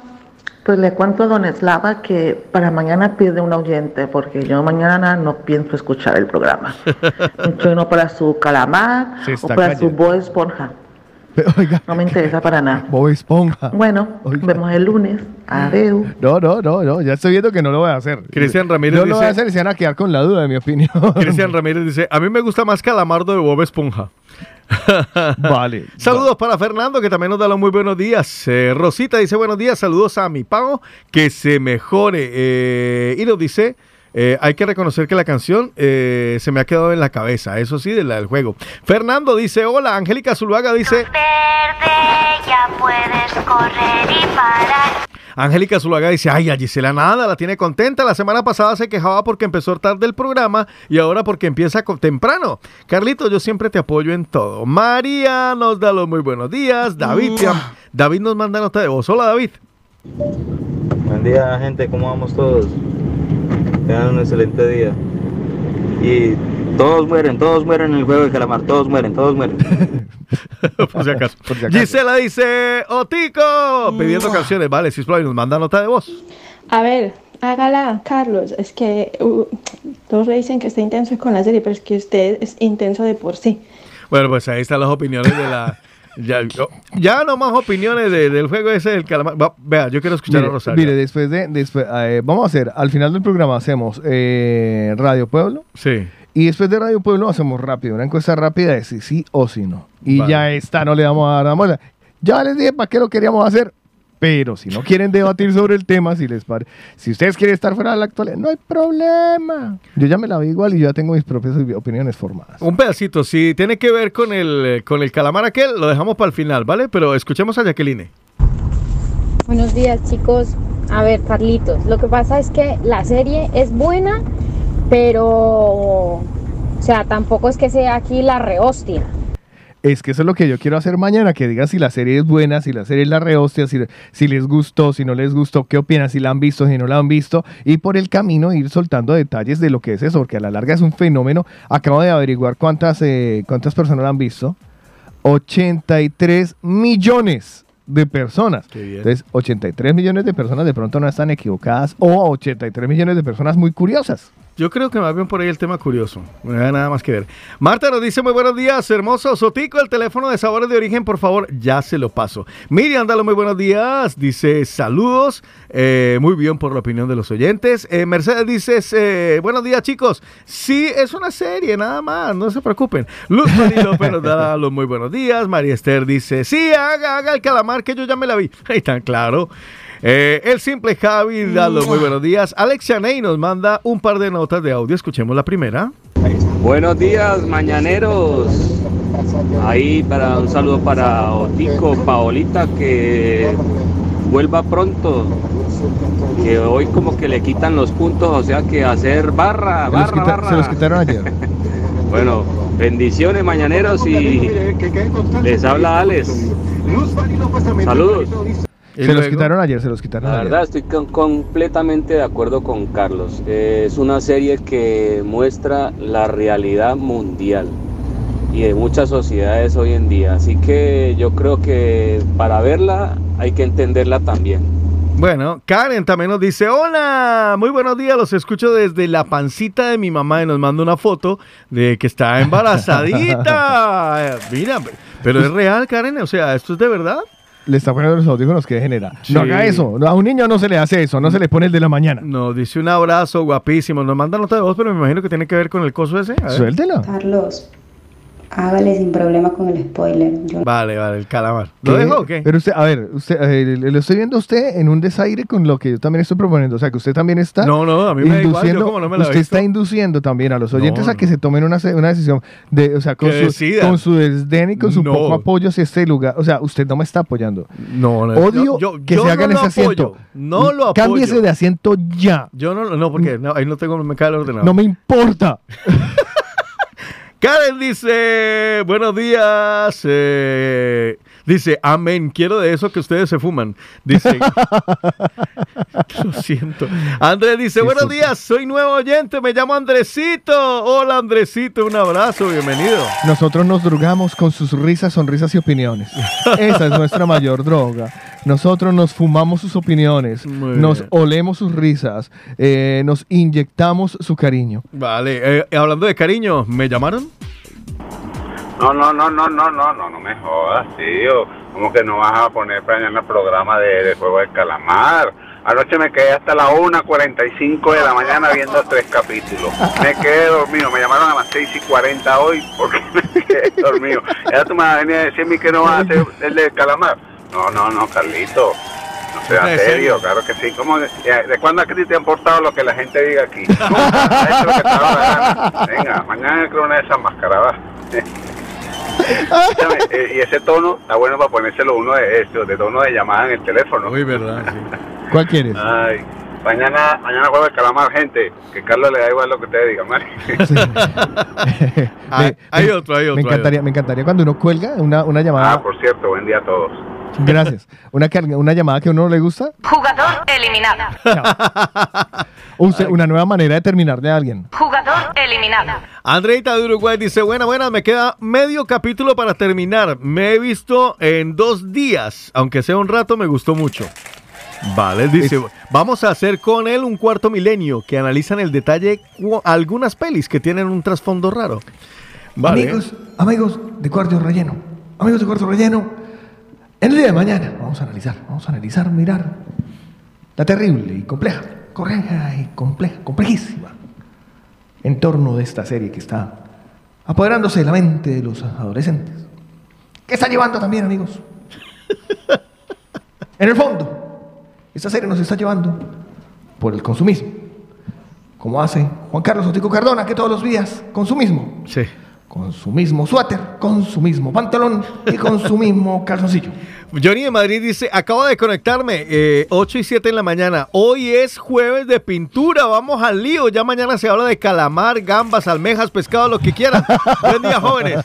Pues le cuento a Don Eslava que para mañana pide un oyente, porque yo mañana no pienso escuchar el programa. [laughs] Mucho uno para su calamar o para su. Bob Esponja. No me interesa para nada. Bob Esponja. Bueno, vemos el lunes. Adeu. No, no, no, no, ya estoy viendo que no lo voy a hacer. Cristian Ramírez No lo voy a dice- hacer y se van a quedar con la duda de mi opinión. Cristian Ramírez dice, a mí me gusta más Calamardo de Bob Esponja. [laughs] vale. Saludos para Fernando, que también nos da los muy buenos días. Eh, Rosita dice buenos días, saludos a mi pago, que se mejore. Eh, y nos dice, eh, hay que reconocer que la canción eh, se me ha quedado en la cabeza, eso sí, de la del juego. Fernando dice, hola, Angélica Zuluaga dice, Verde, ya puedes correr y parar. Angélica Zuluaga dice, ay, a Gisela nada, la tiene contenta. La semana pasada se quejaba porque empezó tarde el programa y ahora porque empieza temprano. Carlito, yo siempre te apoyo en todo. María nos da los muy buenos días. David, David nos manda nota de voz. Hola, David. Buen día, gente, ¿cómo vamos todos? Tengan un excelente día. Y todos mueren, todos mueren en el juego de calamar, todos mueren, todos mueren. [laughs] por si acaso. Gisela dice, Otico, pidiendo canciones. Vale, si nos manda nota de voz. A ver, hágala, Carlos. Es que uh, todos le dicen que está intenso con la serie, pero es que usted es intenso de por sí. Bueno, pues ahí están las opiniones de la... [laughs] Ya, ya no más opiniones de- del juego ese del calamar. Va, vea, yo quiero escuchar Mire, a Rosario. mire, después de, después, eh, vamos a hacer, al final del programa hacemos eh, Radio Pueblo. Sí. Y después de Radio Pueblo hacemos rápido, una encuesta rápida de si sí o si no. Y Vale. ya está, no le vamos a dar la muela. Ya les dije para qué lo queríamos hacer. Pero si no quieren debatir sobre el tema, si les pare- si ustedes quieren estar fuera de la actualidad, no hay problema. Yo ya me la vi igual y yo ya tengo mis propias opiniones formadas. Un pedacito, si tiene que ver con el, con el calamar aquel, lo dejamos para el final, ¿vale? Pero escuchemos a Jacqueline. Buenos días chicos. A ver, Carlitos, lo que pasa es que la serie es buena, pero, o sea, tampoco es que sea aquí la rehostia. Es que eso es lo que yo quiero hacer mañana, que digan si la serie es buena, si la serie es la rehostia, si, si les gustó, si no les gustó, qué opinan, si la han visto, si no la han visto, y por el camino ir soltando detalles de lo que es eso, porque a la larga es un fenómeno. Acabo de averiguar cuántas, eh, cuántas personas la han visto. 83 millones de personas. bien. Entonces, 83 millones de personas de pronto no están equivocadas o 83 millones de personas muy curiosas. Yo creo que más bien por ahí el tema curioso. No hay nada más que ver. Marta nos dice muy buenos días, hermoso. Sotico, el teléfono de sabores de origen, por favor, ya se lo paso. Miriam, dale muy buenos días. Dice saludos. Eh, muy bien por la opinión de los oyentes. Eh, Mercedes dice buenos días, chicos. Sí, es una serie, nada más, no se preocupen. Luz María López nos da los muy buenos días. María Esther dice, sí, haga, haga el calamar que yo ya me la vi. Ahí está, claro. Eh, el simple Javi da los muy buenos días. Alex Chaney nos manda un par de notas de audio. Escuchemos la primera. Buenos días, mañaneros. Ahí para un saludo para Otico, Paolita, que vuelva pronto. Que hoy como que le quitan los puntos, o sea que hacer barra, Se los, barra, quita- barra. se los quitaron ayer. [laughs] Bueno, bendiciones mañaneros y les habla Alex. Saludos. Se los quitaron ayer, se los quitaron La ayer. verdad estoy con- completamente de acuerdo con Carlos. Eh, es una serie que muestra la realidad mundial y de muchas sociedades hoy en día. Así que yo creo que para verla hay que entenderla también. Bueno, Karen también nos dice, hola, muy buenos días, los escucho desde la pancita de mi mamá y nos manda una foto de que está [laughs] embarazadita. Mira, pero es real, Karen, o sea, ¿esto es de verdad? Le está poniendo los audífonos que genera. Sí. No haga eso. A un niño no se le hace eso. No se le pone el de la mañana. Nos dice un abrazo guapísimo, nos manda nota de voz, pero me imagino que tiene que ver con el coso ese. A ver. Suéltela. Carlos, hágale sin problema con el spoiler. Yo Vale, vale, el calamar. ¿Lo ¿Qué? dejo o qué? Pero usted, a ver, usted, eh, lo estoy viendo a usted en un desaire con lo que yo también estoy proponiendo. O sea, que usted también está. No, no, a mí me da igual, yo como no me la he Usted visto. está induciendo también a los oyentes No, a que se tomen una, una decisión de, o sea, con Que su, con su desdén y con su No. poco apoyo hacia este lugar. O sea, usted no me está apoyando. No, no. Odio yo- yo- que yo se no hagan ese asiento. no lo apoyo. Cámbiese de asiento ya. Yo no, no, porque no, ahí no tengo, me cae el ordenador. No me importa. [laughs] Karen dice, buenos días. eh, dice, amén, quiero de eso que ustedes se fuman. Dice, [laughs] lo siento. Andrés dice, buenos días, soy nuevo oyente, me llamo Andresito. Hola Andresito, un abrazo, bienvenido. Nosotros nos drogamos con sus risas, sonrisas y opiniones. Esa es nuestra [laughs] mayor droga. Nosotros nos fumamos sus opiniones, Muy nos bien. olemos sus risas, eh, nos inyectamos su cariño. Vale, eh, hablando de cariño, ¿me llamaron? No, no, no, no, no, no, no, no me jodas, tío. ¿Cómo que no vas a poner mañana el programa de, de Juego del Calamar? Anoche me quedé hasta la 1.45 de la mañana viendo tres capítulos. Me quedé dormido. Me llamaron a las 6 y 40 hoy porque [laughs] me quedé dormido. Ya tú me vas a venir a decirme que no vas a hacer el del Calamar. No, no, no, Carlito. No sea ¿En serio, claro que sí. ¿Cómo, de, ¿De cuándo a ti te ha importado lo que la gente diga aquí? Has hecho lo que te. Venga, mañana creo una de [laughs] y ese tono está bueno para ponérselo uno de estos, de tono de llamada en el teléfono. Uy, verdad, ¿Cuál quieres? Ay, mañana, mañana juego el calamar, gente. Que Carlos le da igual lo que ustedes digan, ¿vale? [laughs] Me- hay me- otro, hay otro, Me hay encantaría, me encantaría cuando uno cuelga una, una llamada. Ah, por cierto, buen día a todos. Gracias. Una, una llamada que a uno no le gusta. Jugador eliminado. usted- una nueva manera de terminar de alguien. Jugador eliminado. Andreita de Uruguay dice, buena, buena, me queda medio capítulo para terminar. Me he visto en dos días, aunque sea un rato, me gustó mucho. Vale, dice, vamos a hacer con él un cuarto milenio que analizan el detalle algunas pelis que tienen un trasfondo raro. Vale. Amigos, amigos de cuarto relleno. Amigos de cuarto relleno. En el día de mañana vamos a analizar, vamos a analizar, mirar la terrible y compleja, correcta y compleja, complejísima en torno de esta serie que está apoderándose de la mente de los adolescentes. ¿Qué está llevando también, amigos? [laughs] En el fondo, esta serie nos está llevando por el consumismo. Como hace Juan Carlos Otico Cardona, que todos los días, consumismo. Sí. Con su mismo suéter, con su mismo pantalón y con su mismo [laughs] calzoncillo. Johnny de Madrid dice, acabo de conectarme, eh, 8 y 7 en la mañana. Hoy es jueves de pintura, vamos al lío. Ya mañana se habla de calamar, gambas, almejas, pescado, lo que quieran. Buen día, jóvenes.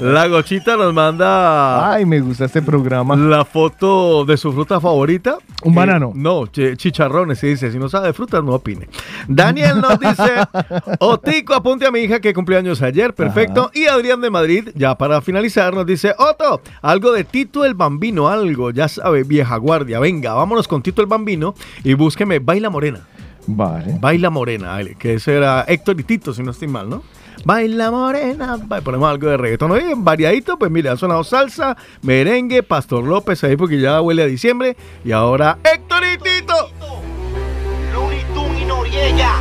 La gochita nos manda... Ay, me gusta este programa. La foto de su fruta favorita. Un Eh, banano. no, chi- chicharrones, se dice. Si no sabe de frutas, no opine. Daniel nos dice, [laughs] Otico, apunte a mi hija que cumplió años ayer, perfecto. Y Adrián de Madrid, ya para finalizar, nos dice, Otto, algo de Tito el Bambino, algo, ya sabe, vieja guardia. Venga, vámonos con Tito el Bambino y búsqueme Baila Morena. Vale. Baila Morena, que ese era Héctor y Tito, si no estoy mal, ¿no? Baila Morena, ponemos algo de reggaetón. Oye, variadito, pues mire, ha sonado salsa, merengue, Pastor López ahí porque ya huele a diciembre. Y ahora Héctor y Tito. Looney Tunes y Noriega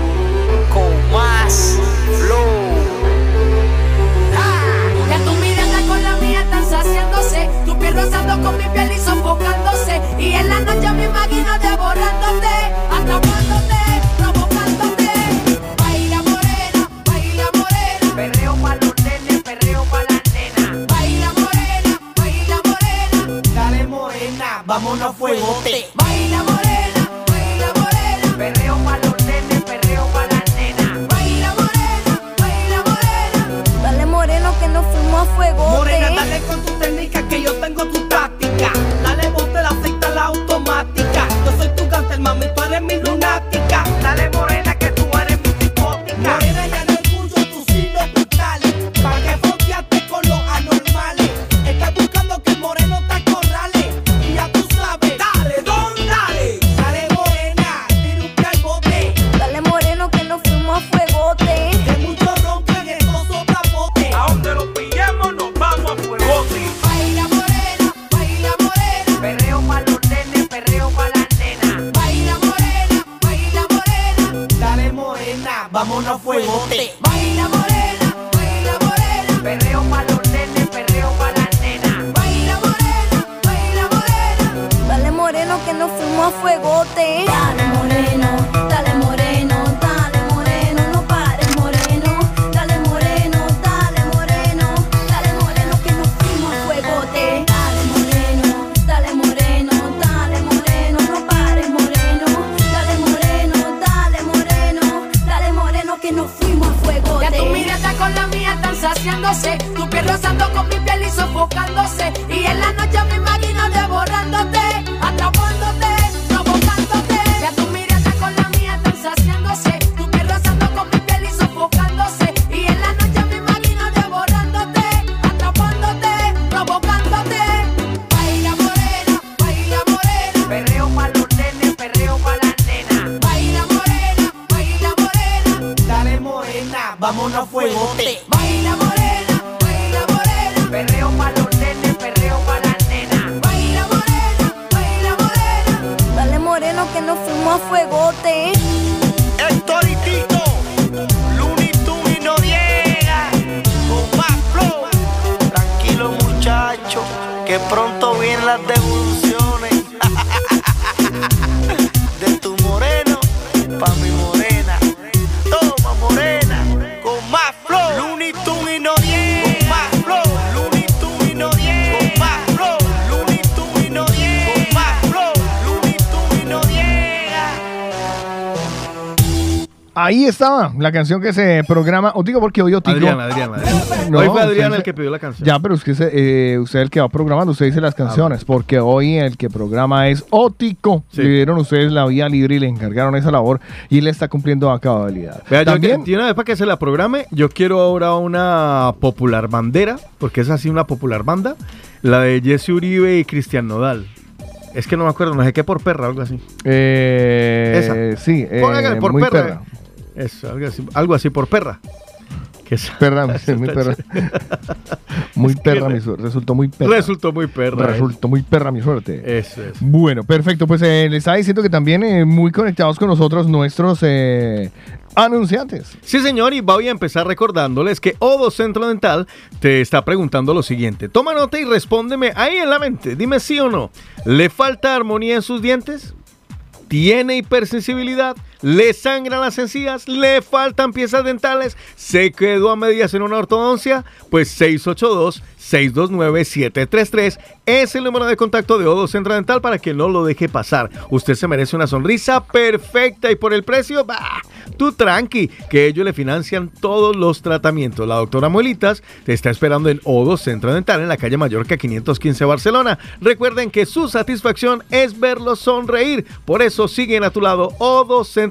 vámonos a fuegote Baila morena, baila morena Perreo pa' los nenes, perreo pa' las nenas Baila morena, baila morena Dale moreno que nos fuimos a fuego. Morena, dale con tu técnica que yo tengo tu táctica. Dale bote la aceita la automática. Yo soy tu cáncer, mami, tú eres mi lunática. Dale morena vámonos a fuegote. Baila morena, baila morena. Perreo pa' los nenes, perreo pa' las nenas. Baila morena, baila morena. Dale moreno que nos fuimos a fuegote. Tu piel rozando con mi piel y sofocándose. Y en la noche me imagino devorándote fuegote. Héctor y Tito, y Noriega con más flow. Tranquilo muchacho, que pronto vienen las devoluciones Ahí estaba la canción que se programa. Os digo porque hoy Otico. Adriana, Adriana. Adriana. No, Hoy fue dice- el que pidió la canción. Ya, pero usted, se- eh, usted es el que va programando, usted dice las canciones, porque hoy el que programa es Ótico. Sí. Le dieron ustedes la vía libre y le encargaron esa labor y él está cumpliendo a cabalidad. Vea, yo También, que- de una vez para que se la programe, yo quiero ahora una popular bandera, porque es así una popular banda, la de Jesse Uribe y Cristian Nodal. Es que no me acuerdo, no sé qué por perra, algo así. eh, sí, eh, Póngale por muy perra. perra. Eso, algo así, algo así por perra. Que [laughs] es- Perra, sí, muy perra. [laughs] Muy perra mi suerte. Resultó muy perra. Resultó muy perra. eh. Resultó muy perra mi suerte. Eso es. Bueno, perfecto. Pues eh, le estaba diciendo que también eh, muy conectados con nosotros nuestros eh, anunciantes. Sí, señor, y voy a empezar recordándoles que Odo Centro Dental te está preguntando lo siguiente. Toma nota y respóndeme ahí en la mente. Dime sí o no. ¿Le falta armonía en sus dientes? ¿Tiene hipersensibilidad? ¿Le sangran las encías? ¿Le faltan piezas dentales? ¿Se quedó a medias en una ortodoncia? Pues 682-629-733 es el número de contacto de Odo Centro Dental para que no lo deje pasar. Usted se merece una sonrisa perfecta y por el precio, bah, tú tranqui, que ellos le financian todos los tratamientos. La doctora Muelitas te está esperando en Odo Centro Dental en la calle Mallorca 515 Barcelona. Recuerden que su satisfacción es verlos sonreír. Por eso siguen a tu lado Odo Centro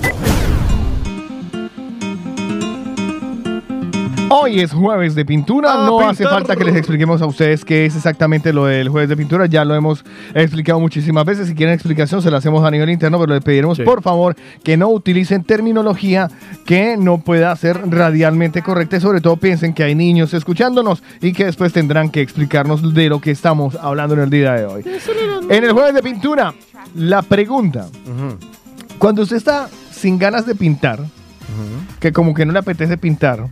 Hoy es jueves de pintura, A no hace falta que les expliquemos a ustedes qué es exactamente lo del jueves de pintura, ya lo hemos explicado muchísimas veces, si quieren explicación se la hacemos a nivel interno, pero les pediremos Sí. por favor que no utilicen terminología que no pueda ser radialmente correcta. Y sobre todo piensen que hay niños escuchándonos y que después tendrán que explicarnos de lo que estamos hablando en el día de hoy. En el jueves de pintura, la pregunta, cuando usted está sin ganas de pintar, que como que no le apetece pintar,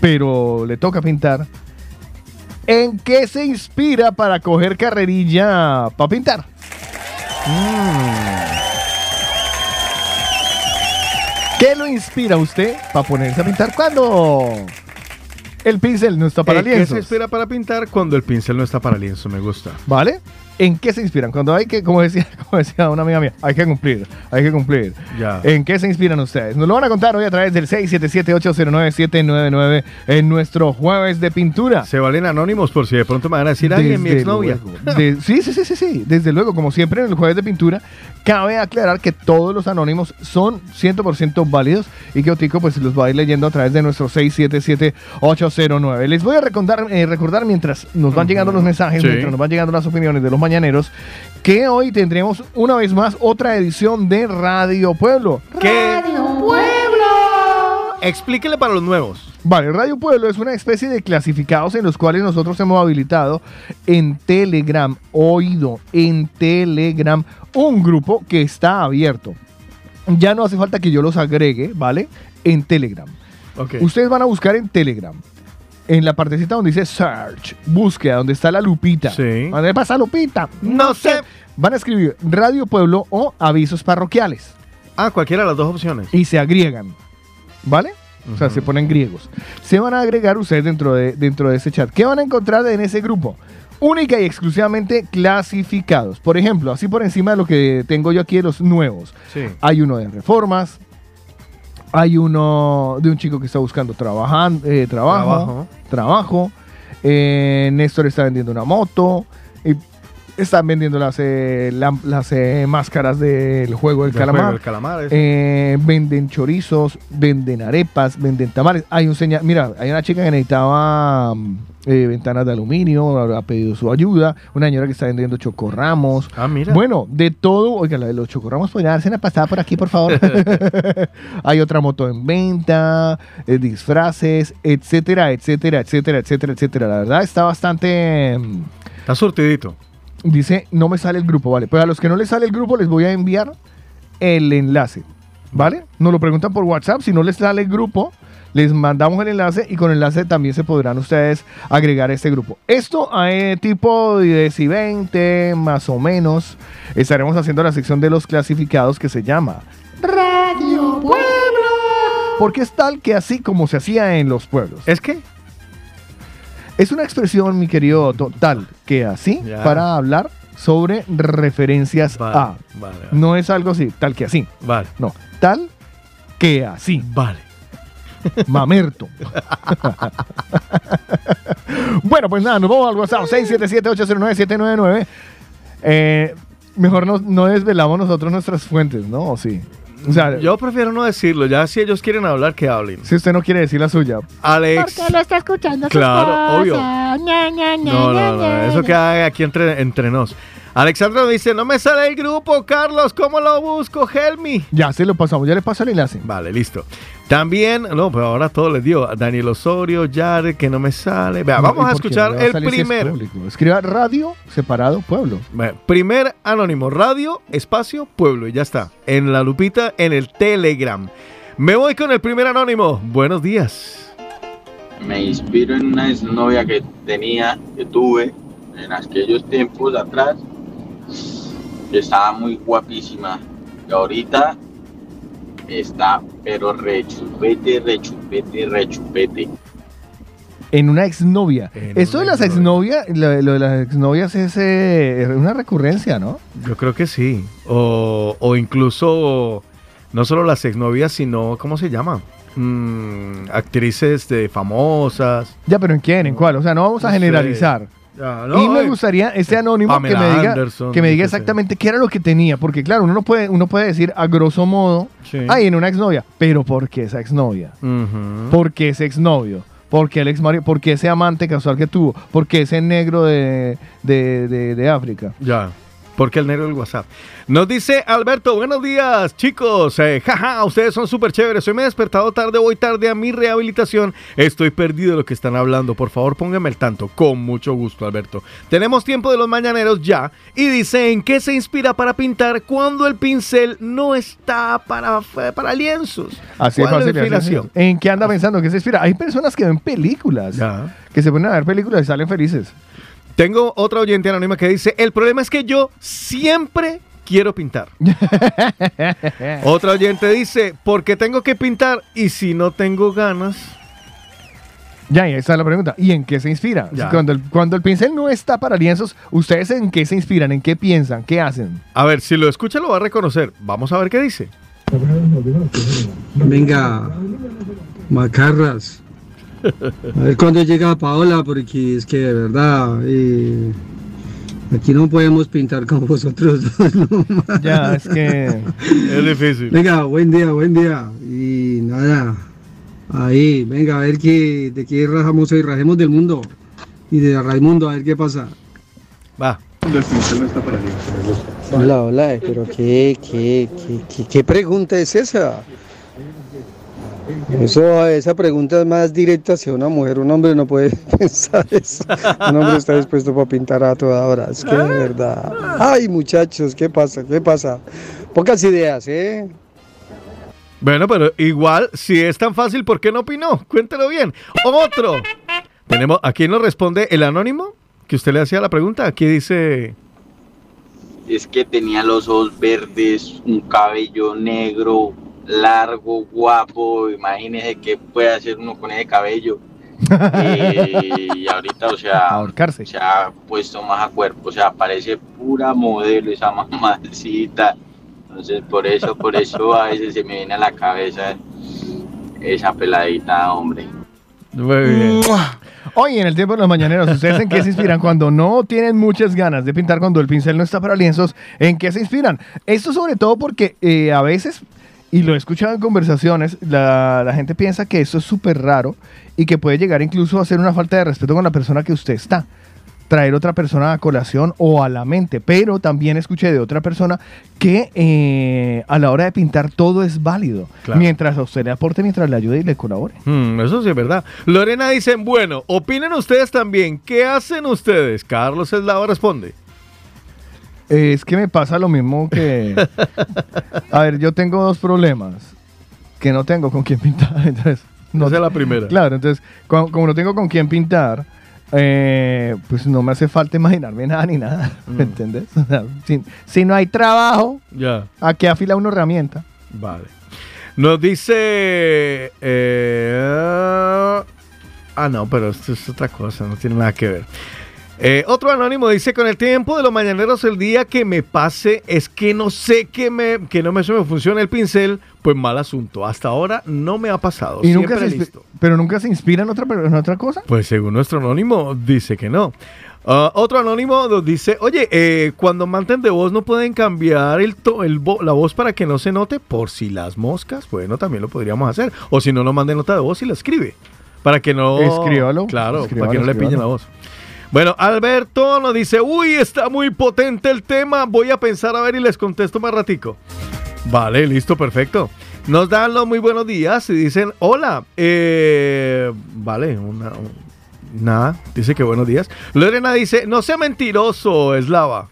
pero le toca pintar, ¿en qué se inspira para coger carrerilla para pintar? ¿Qué lo inspira a usted para ponerse a pintar cuando el pincel no está para ¿En qué se espera para pintar cuando el pincel no está para lienzo? Me gusta. ¿Vale? ¿En qué se inspiran? Cuando hay que, como decía, [laughs] como decía una amiga mía, hay que cumplir, hay que cumplir. Ya. ¿En qué se inspiran ustedes? Nos lo van a contar hoy a través del 677-809-799 en nuestro jueves de pintura. Se valen anónimos por si de pronto me van a decir alguien, mi exnovia. De- sí, sí, sí, sí, sí. Desde luego, como siempre en el jueves de pintura, cabe aclarar que todos los anónimos son 100% válidos y que Otico pues los va a ir leyendo a través de nuestro 677-809. Les voy a recordar, eh, recordar mientras nos van llegando los mensajes, Sí. mientras nos van llegando las opiniones de los mañaneros, que hoy tendremos una vez más otra edición de Radio Pueblo. Explíquele para los nuevos. Vale, Radio Pueblo es una especie de clasificados en los cuales nosotros hemos habilitado en Telegram, oído, en Telegram, un grupo que está abierto. Ya no hace falta que yo los agregue, ¿vale? En Telegram. Ok. Ustedes van a buscar en Telegram. En la partecita donde dice search, búsqueda, donde está la lupita. Sí. ¿Dónde pasa lupita? No sé. Van a escribir Radio Pueblo o avisos parroquiales Ah, cualquiera de las dos opciones. y se agriegan. ¿Vale? O sea, se ponen griegos. Se van a agregar ustedes dentro de, dentro de ese chat. ¿Qué van a encontrar en ese grupo? Única y exclusivamente clasificados. Por ejemplo, así por encima de lo que tengo yo aquí de los nuevos. Sí. Hay uno de reformas. Hay uno de un chico que está buscando trabajan- eh, trabajo. Trabajo. Trabajo. Eh, Néstor está vendiendo una moto. Y están vendiendo las, eh, las eh, máscaras del juego del Del calamar. juego del calamar, venden chorizos, venden arepas, venden tamales. Hay un señal, mira, hay una chica que necesitaba eh, ventanas de aluminio, ha ha pedido su ayuda. Una señora que está vendiendo chocorramos. Ah, mira. Bueno, de todo. Oiga, la de los chocorramos, podría darse una pasada por aquí, por favor. [laughs] [laughs] hay otra moto en venta, eh, disfraces, etcétera, etcétera, etcétera, etcétera, etcétera. La verdad está bastante. mm, Está surtidito. Dice, no me sale el grupo, ¿vale? Pues a los que no les sale el grupo les voy a enviar el enlace, ¿vale? Nos lo preguntan por WhatsApp, si no les sale el grupo, les mandamos el enlace y con el enlace también se podrán ustedes agregar a este grupo. Esto a tipo de 10 y 20, más o menos, estaremos haciendo la sección de los clasificados que se llama Radio Pueblo. Porque es tal que así como se hacía en los pueblos. ¿Es que? Es una expresión, mi querido, to- tal que así Ya. para hablar sobre referencias Vale, a. vale, vale. No es algo así, tal que así. Vale. No, tal que así. Vale. Mamerto. bueno, pues nada, nos vamos al WhatsApp 677-809-799. Eh, mejor no, no desvelamos nosotros nuestras fuentes, ¿no? ¿O sí? O sea, Yo prefiero no decirlo. Ya si ellos quieren hablar, que hablen. si usted no quiere decir la suya, Alex. Porque lo está escuchando Claro, obvio. Ña, ña, ña, No, ña, no, no. ña, Eso queda aquí entre, entre nos. Alexandra dice, no me sale el grupo, Carlos. ¿Cómo lo busco? Help me. ya se lo pasamos, ya le pasa el enlace. Vale, listo. También, no, pero ahora todo les dio. a Daniel Osorio, Yare, que no me sale. Vea, No, vamos ¿y a escuchar a el si es primer. público. Escriba radio separado pueblo. Primer anónimo, radio, espacio, pueblo, y ya está. En la lupita, en el Telegram. Me voy con el primer anónimo. Buenos días. me inspiro en una exnovia que tenía, que tuve en aquellos tiempos atrás, que estaba muy guapísima. Y ahorita está, pero rechupete, rechupete, rechupete. En una exnovia. En Esto de las exnovias, lo, lo de las exnovias es eh, una recurrencia, ¿no? Yo creo que sí. O, o incluso, no solo las exnovias, sino, ¿cómo se llama? Mm, actrices de famosas. Ya, pero ¿en quién? ¿En cuál? O sea, no vamos a No sé. Generalizar. Ya, no, y me gustaría ese anónimo que me diga, Anderson, que me diga exactamente qué era lo que tenía, porque claro, uno no puede, uno puede decir a grosso modo, Sí. ay, en una exnovia, pero ¿por qué esa exnovia? ¿Por qué ese exnovio? ¿Por qué el ex marido? ¿Por qué ese amante casual que tuvo? ¿Por qué ese negro de, de, de- de África? Ya. Porque el negro del WhatsApp. Nos dice Alberto, buenos días, chicos. Eh, jaja, ustedes son súper chéveres. Hoy me he despertado tarde, voy tarde a mi rehabilitación. Estoy perdido de lo que están hablando. Por favor, pónganme el tanto. Con mucho gusto, Alberto. Tenemos tiempo de los mañaneros ya. Y dice, ¿en qué se inspira para pintar cuando el pincel no está para, para lienzos? Así de ¿Cuál es fácil. inspiración? ¿En qué anda pensando? ¿Qué se inspira? Hay personas que ven películas, Ya. que se ponen a ver películas y salen felices. Tengo otra oyente anónima que dice, el problema es que yo siempre quiero pintar. [laughs] otra oyente dice, porque tengo que pintar y si no tengo ganas... Ya, y esa es la pregunta. ¿Y en qué se inspira? Cuando el, cuando el pincel no está para lienzos, ¿ustedes en qué se inspiran? ¿En qué piensan? ¿Qué hacen? A ver, si lo escucha lo va a reconocer. Vamos a ver qué dice. Venga, macarras. [laughs] A ver cuándo llega Paola, porque es que de verdad, eh, aquí no podemos pintar como vosotros dos. [laughs] ¿no? Ya, es que... [laughs] Es difícil. Venga, buen día, buen día. Y nada, ahí, venga, a ver qué, de qué rajamos hoy, rajemos del mundo. Y de Raimundo, a ver qué pasa. Va. Hola, hola, pero qué, qué, qué, qué, qué pregunta es esa? Eso, esa pregunta es más directa hacia una mujer. Un hombre no puede [laughs] pensar eso. Un hombre está dispuesto para pintar a toda hora. Es que de verdad. Ay, muchachos, ¿qué pasa? ¿Qué pasa? Pocas ideas, ¿eh? Bueno, pero igual, si es tan fácil, ¿por qué no opinó? Cuéntelo bien. Otro. Tenemos, aquí nos responde el anónimo que usted le hacía la pregunta. Aquí dice, Es que tenía los ojos verdes, un cabello negro, largo, guapo. Imagínese qué puede hacer uno con ese cabello. [laughs] Eh, y ahorita, o sea, se ha puesto más a cuerpo, o sea, parece pura modelo esa [laughs] mamacita. Entonces, por eso, por eso a veces se me viene a la cabeza esa peladita, hombre. Muy bien. Hoy en el tiempo de los mañaneros, ¿ustedes en qué se inspiran cuando no tienen muchas ganas de pintar, cuando el pincel no está para lienzos? ¿En qué se inspiran? Esto sobre todo porque eh, a veces, y lo he escuchado en conversaciones, la, la gente piensa que eso es súper raro y que puede llegar incluso a ser una falta de respeto con la persona que usted está. Traer otra persona a colación o a la mente. Pero también escuché de otra persona que eh, a la hora de pintar todo es válido. Claro. Mientras a usted le aporte, mientras le ayude y le colabore. "Hmm, eso sí es verdad. Lorena dice, bueno, opinen ustedes también. ¿Qué hacen ustedes? Carlos Eslava responde. Es que me pasa lo mismo que... [laughs] A ver, yo tengo dos problemas. Que no tengo con quién pintar. [laughs] Entonces, no, Esa es la primera. Claro, entonces, como, como no tengo con quién pintar, eh, pues no me hace falta imaginarme nada ni nada. [laughs] Mm. ¿Me entiendes? O sea, si, si no hay trabajo, Ya. ¿a qué afila una herramienta? Vale. Nos dice. eh, ah, no, pero esto es otra cosa, no tiene nada que ver. Eh, otro anónimo dice: Con el tiempo de los mañaneros, el día que me pase es que no sé que, me, que no me, se me funciona el pincel, pues mal asunto. Hasta ahora no me ha pasado. Y nunca se listo. pero nunca se inspira en otra, en otra cosa. Pues según nuestro anónimo, dice que no. Ah, otro anónimo nos dice, oye, eh, cuando manten de voz no pueden cambiar el to- el vo- la voz para que no se note por si las moscas. Bueno, también lo podríamos hacer. O si no, no manden nota de voz y la escribe. Para que no... Escríbalo, Claro, escríbalo, para que no le pillen la voz. Bueno, Alberto nos dice, uy, está muy potente el tema. Voy a pensar a ver y les contesto más ratico. Vale, listo, perfecto. Nos dan los muy buenos días y dicen, hola, eh, vale, una, un- nada, dice que buenos días. Lorena dice, no sea mentiroso, Eslava.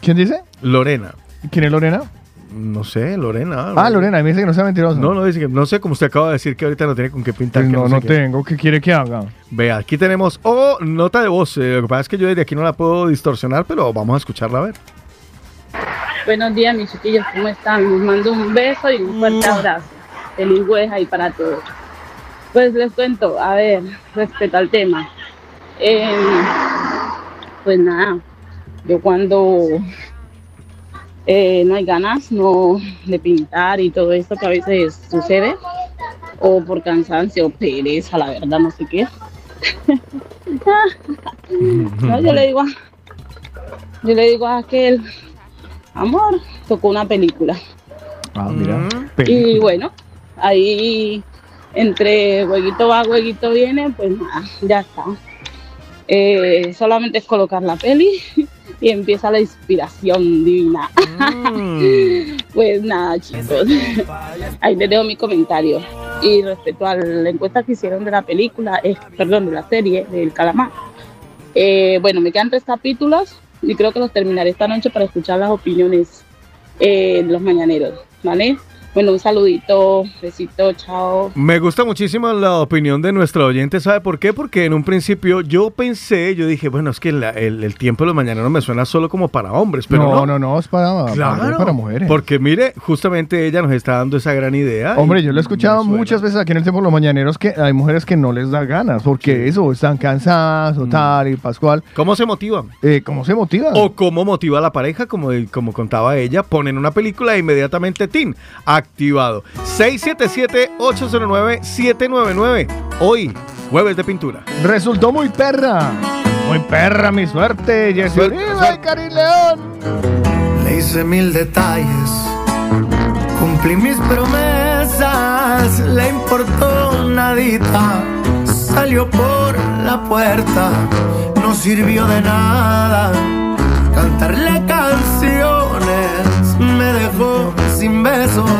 ¿Quién dice? Lorena. ¿Quién es Lorena? No sé, Lorena. Ah, Lorena, me dice que no sea mentiroso. No, no, dice que, no sé, como usted acaba de decir que ahorita no tiene con qué pintar. Pues que no, sé no qué. tengo. ¿Qué quiere que haga? Vea, aquí tenemos, oh, nota de voz. eh, lo que pasa es que yo desde aquí no la puedo distorsionar, pero vamos a escucharla a ver. Buenos días, mis chiquillos, ¿cómo están? Les mando un beso y un fuerte abrazo. Feliz hueja y para todos. Pues les cuento, a ver, respecto al tema. Eh, pues nada, yo cuando eh, no hay ganas no de pintar y todo esto que a veces sucede, o por cansancio, o pereza, la verdad, no sé qué. [laughs] No, yo le digo, a- yo le digo a aquel, amor, tocó una película. Ah, mira. Y bueno, ahí entre hueguito va, hueguito viene, pues nada, ya está. Eh, solamente es colocar la peli y empieza la inspiración divina. [laughs] pues nada, chicos, [laughs] ahí les dejo mi comentario. Y respecto a la encuesta que hicieron de la película, eh, perdón, de la serie del calamar, eh, bueno, me quedan tres capítulos y creo que los terminaré esta noche para escuchar las opiniones eh, de los mañaneros, ¿vale? Bueno, un saludito, besito, chao. Me gusta muchísimo la opinión de nuestro oyente, ¿sabe por qué? Porque en un principio yo pensé, yo dije, bueno, es que la- el, el tiempo de los mañaneros me suena solo como para hombres, pero no. no, no, no, es para, Claro, para mujeres. Porque mire, justamente ella nos está dando esa gran idea. Hombre, yo lo he escuchado muchas veces aquí en el tiempo de los mañaneros que hay mujeres que no les da ganas, porque eso, están cansadas o tal, y Pascual. ¿Cómo se motivan? Eh, ¿Cómo se motivan? O cómo motiva a la pareja, como, como contaba ella, ponen una película e inmediatamente TIN, activado. 677-809-799. Hoy, jueves de pintura. Resultó muy perra. Muy perra mi suerte, Jessy suerte. y Karin León. Le hice mil detalles, cumplí mis promesas, le importó nadita, salió por la puerta, no sirvió de nada, cantarle canciones, me dejó sin besos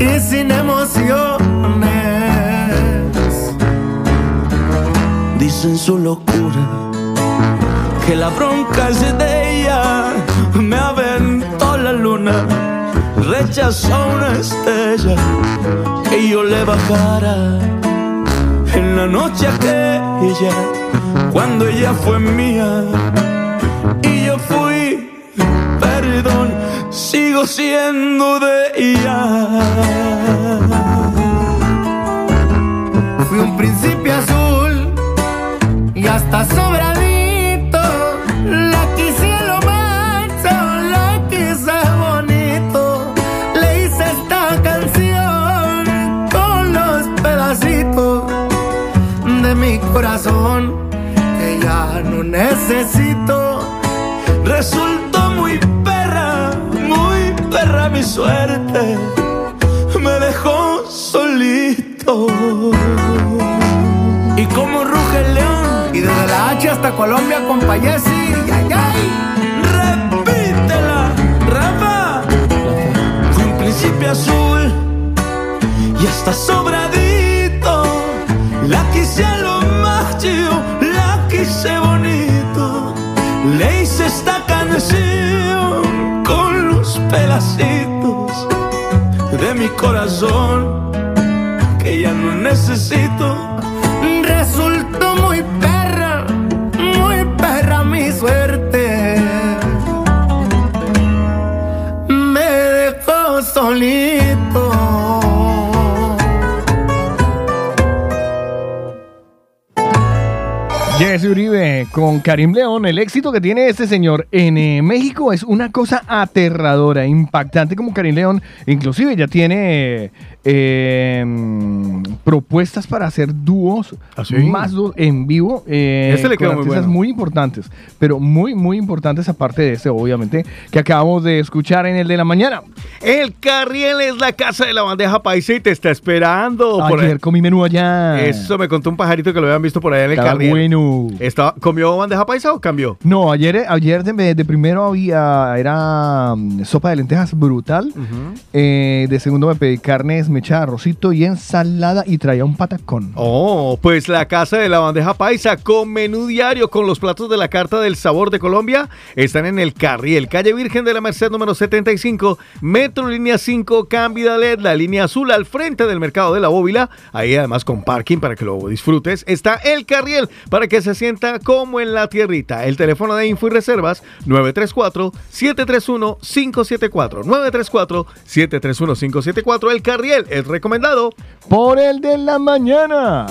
y sin emociones. Dicen su locura que la bronca es de ella. Me aventó la luna, rechazó una estrella que yo le bajara en la noche aquella cuando ella fue mía y yo fui perdón, sigo siendo de ella. Fui un príncipe azul y hasta sobradito. La quise lo macho, la quise bonito. Le hice esta canción con los pedacitos de mi corazón que ya no necesito. Resultó muy perra, muy perra mi suerte. Me dejó solito. Y como ruge el león. Y desde la H hasta Colombia con Payesi. Ay, ay. Repítela, Rafa. Fui un príncipe azul. Y hasta sobradito. La quise a lo macho, la quise bonito. Le hice esta canción pedacitos de mi corazón que ya no necesito. Jesse Uribe con Karim León. El éxito que tiene este señor en eh, México es una cosa aterradora, impactante como Karim León. Inclusive ya tiene eh, propuestas para hacer dúos, más dúos en vivo. eh, Este le quedó muy bueno. muy importantes, pero muy, muy importantes aparte de este, obviamente, que acabamos de escuchar en el de la mañana. El Carriel es la casa de la bandeja paisa y te está esperando. por Ayer ahí. comí menú allá. Eso me contó un pajarito que lo habían visto por allá en el Estaba Carriel. bueno. Estaba- ¿Comió bandeja paisa o cambió? No, ayer, ayer de, de primero había, era mm, sopa de lentejas brutal. Eh, de segundo me pedí carne desmechada, arrocito y ensalada y traía un patacón. Oh, pues la casa de la bandeja paisa con menú diario con los platos de la carta del sabor de Colombia están en el Carriel, calle Virgen de la Merced número 75, Metro Línea 5, Cámbida LED, la línea azul al frente del mercado de la bóvila. Ahí además con parking para que lo disfrutes. Está el Carriel para que se sienta como en la tierrita. El teléfono de info y reservas 934-731-574. 934-731-574. El Carriel es recomendado por el de la mañana.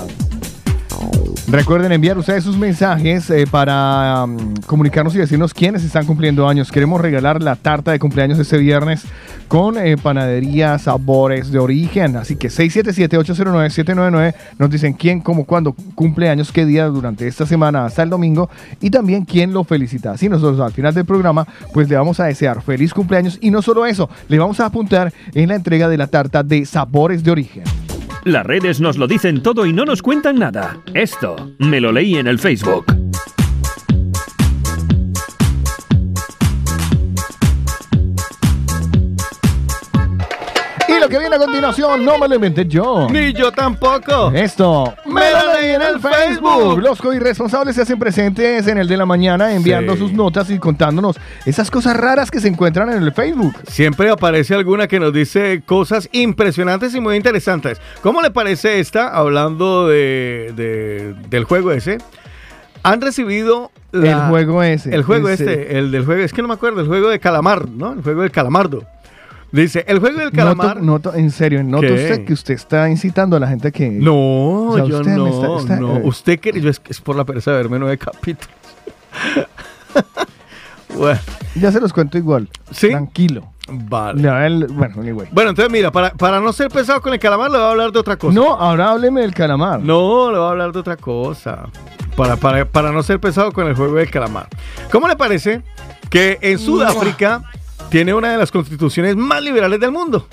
Recuerden enviar ustedes sus mensajes eh, para um, comunicarnos y decirnos quiénes están cumpliendo años. Queremos regalar la tarta de cumpleaños este viernes con eh, panadería Sabores de Origen. Así que 677-809-799 nos dicen quién, cómo, cuándo cumple años, qué día durante esta semana hasta el domingo y también quién lo felicita. Así nosotros al final del programa pues le vamos a desear feliz cumpleaños y no solo eso, le vamos a apuntar en la entrega de la tarta de Sabores de Origen. Las redes nos lo dicen todo y no nos cuentan nada. Esto me lo leí en el Facebook. Lo que viene a continuación no me lo inventé yo. Ni yo tampoco. Esto me lo leí en el Facebook. Los co-irresponsables se hacen presentes en el de la mañana enviando Sí. sus notas y contándonos esas cosas raras que se encuentran en el Facebook. Siempre aparece alguna que nos dice cosas impresionantes y muy interesantes. ¿Cómo le parece esta, hablando de, de- del juego ese? Han recibido... la- El juego ese. El juego Ese. este, el del juego, es que no me acuerdo, el juego de calamar, ¿no? El juego del calamardo. Dice, el juego del calamar... Noto, noto- en serio, noto ¿Qué? usted que usted está incitando a la gente que... No, O sea, yo usted no, me está- está- no. eh. Usted que es, es por la pereza de verme nueve capítulos. [laughs] bueno, Ya se los cuento igual. ¿Sí? Tranquilo. vale. No, el- bueno, anyway. Bueno, entonces mira, para, para no ser pesado con el calamar, le voy a hablar de otra cosa. No, ahora hábleme del calamar. No, le voy a hablar de otra cosa. Para, para, para no ser pesado con el juego del calamar. ¿Cómo le parece que en Sudáfrica tiene una de las constituciones más liberales del mundo?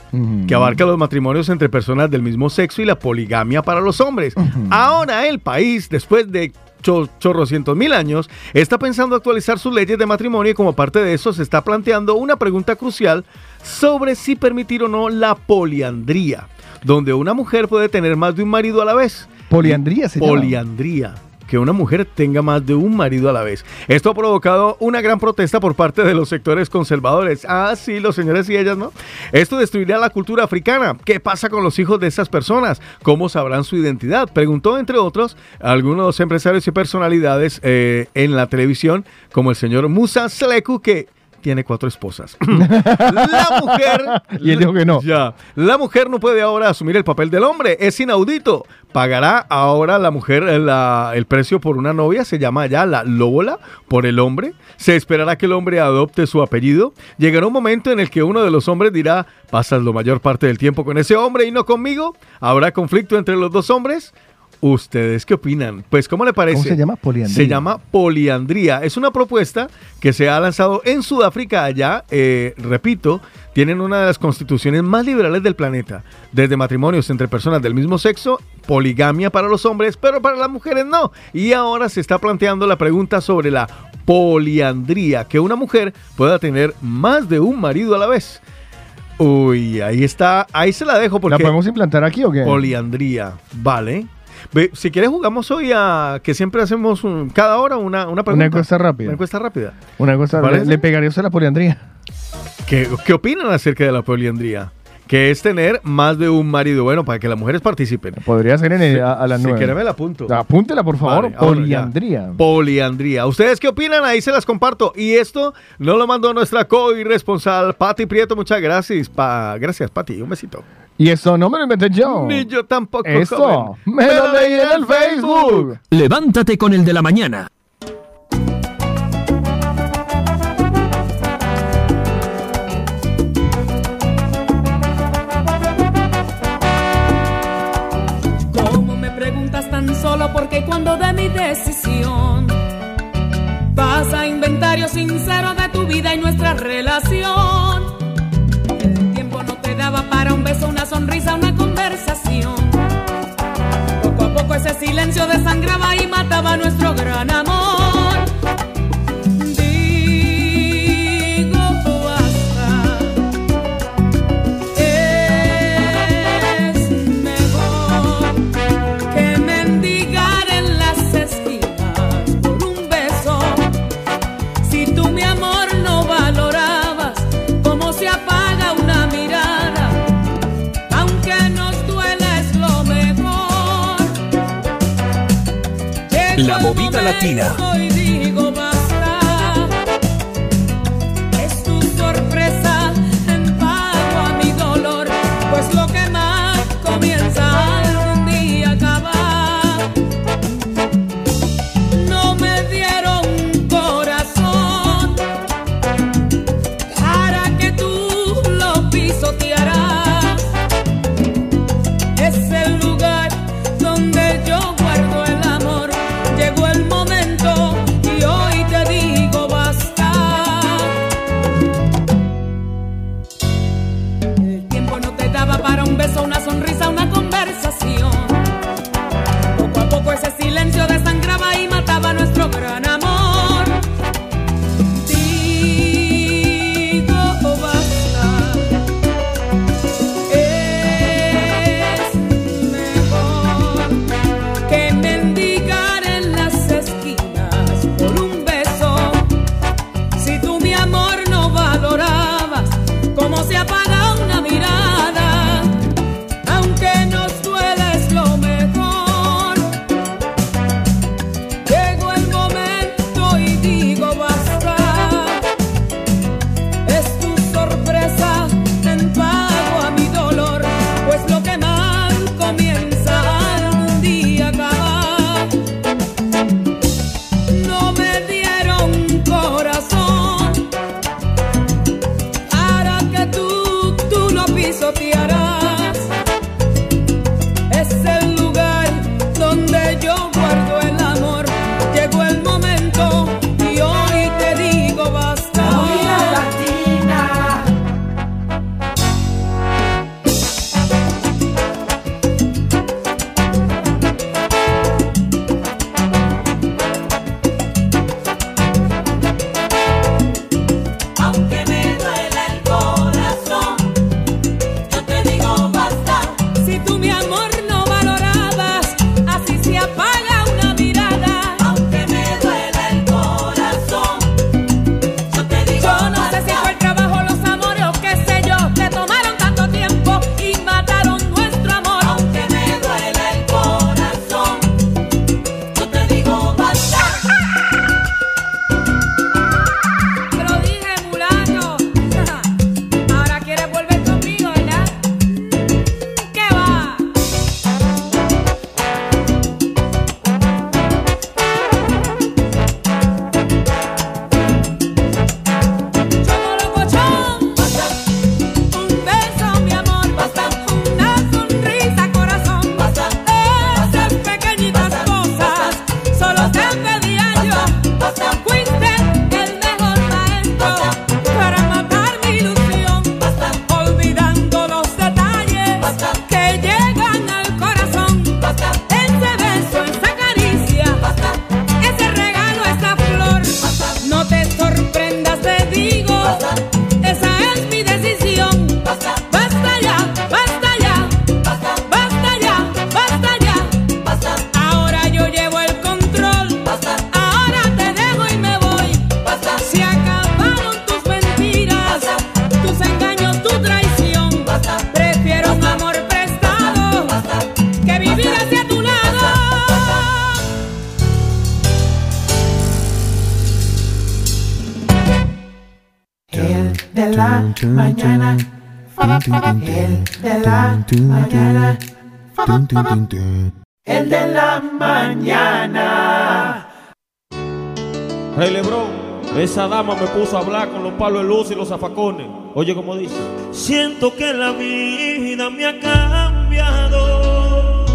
Que abarca los matrimonios entre personas del mismo sexo y la poligamia para los hombres. Ahora el país, después de cho- chorrocientos mil años, está pensando actualizar sus leyes de matrimonio y como parte de eso se está planteando una pregunta crucial sobre si permitir o no la poliandría, donde una mujer puede tener más de un marido a la vez. Poliandría se llama. Poliandría. Que una mujer tenga más de un marido a la vez. Esto ha provocado una gran protesta por parte de los sectores conservadores. Ah, sí, los señores y ellas, ¿no? Esto destruirá la cultura africana. ¿Qué pasa con los hijos de esas personas? ¿Cómo sabrán su identidad? Preguntó, entre otros, algunos empresarios y personalidades eh, en la televisión, como el señor Musa Seleku, que tiene cuatro esposas. [laughs] la mujer. Y él dijo que no. Ya. La mujer no puede ahora asumir el papel del hombre. Es inaudito. Pagará ahora la mujer eh, la- el precio por una novia. Se llama ya la lóbola por el hombre. Se esperará que el hombre adopte su apellido. Llegará un momento en el que uno de los hombres dirá: Pasas la mayor parte del tiempo con ese hombre y no conmigo. Habrá conflicto entre los dos hombres. ¿Ustedes qué opinan? Pues, ¿cómo le parece? ¿Cómo se llama? Poliandría. Se llama poliandría. Es una propuesta que se ha lanzado en Sudáfrica allá, eh, repito, tienen una de las constituciones más liberales del planeta. Desde matrimonios entre personas del mismo sexo, poligamia para los hombres, pero para las mujeres no. Y ahora se está planteando la pregunta sobre la poliandría, que una mujer pueda tener más de un marido a la vez. Uy, ahí está, ahí se la dejo porque... ¿La podemos implantar aquí o qué? Poliandría, vale. Si quieres jugamos hoy a que siempre hacemos un- cada hora una, una pregunta. encuesta rápida. Una encuesta rápida. Una cosa, le, ¿Parece? le pegaría usted a la poliandría. ¿Qué, qué opinan acerca de la poliandría? Que es tener más de un marido. Bueno, para que las mujeres participen. Podría ser en el- a, a las Si nueve. quiere me la apunto. Apúntela, por favor. Vale, ahora poliandría. Poliandría. ¿Ustedes qué opinan? Ahí se las comparto. Y esto no lo mandó nuestra co-irresponsal, Pati Prieto. Muchas gracias. Pa gracias, Pati. Un besito. Y eso no me lo inventé yo. Ni yo tampoco. Esto joven. me lo leí en el Facebook. Levántate con el de la mañana. ¿Cómo me preguntas tan solo porque cuando de mi decisión pasa inventario sincero de tu vida y nuestra relación? Daba para un beso, una sonrisa, una conversación. Poco a poco ese silencio desangraba y mataba nuestro gran amor. Movida Latina. El de la mañana. Rey Lebrón, esa dama me puso a hablar con los palos de luz y los zafacones. Oye, como dice: Siento que la vida me ha cambiado.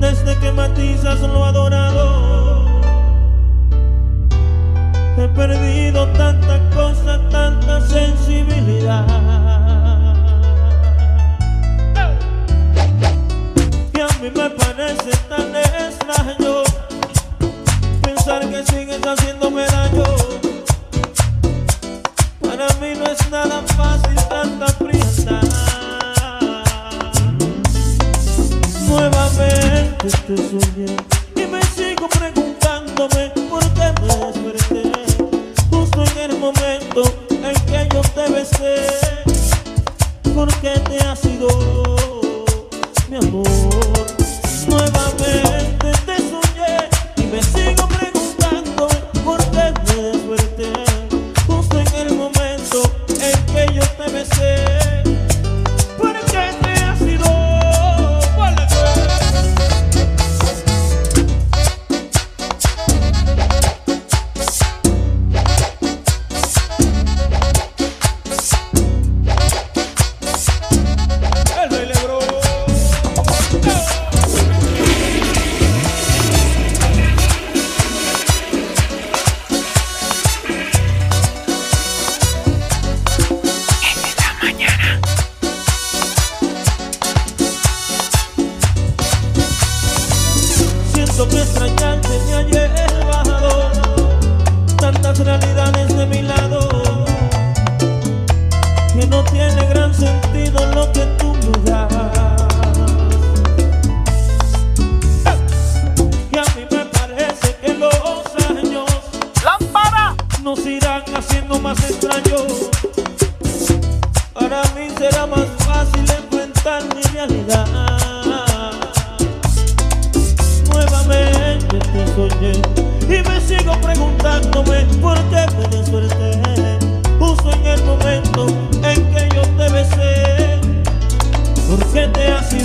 Desde que Matizas lo adorado. He perdido tanta cosa, tanta sensibilidad mí me parece tan extraño pensar que sigues haciéndome daño. Para mí no es nada fácil tanta prisa. Nuevamente te soñé.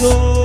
Te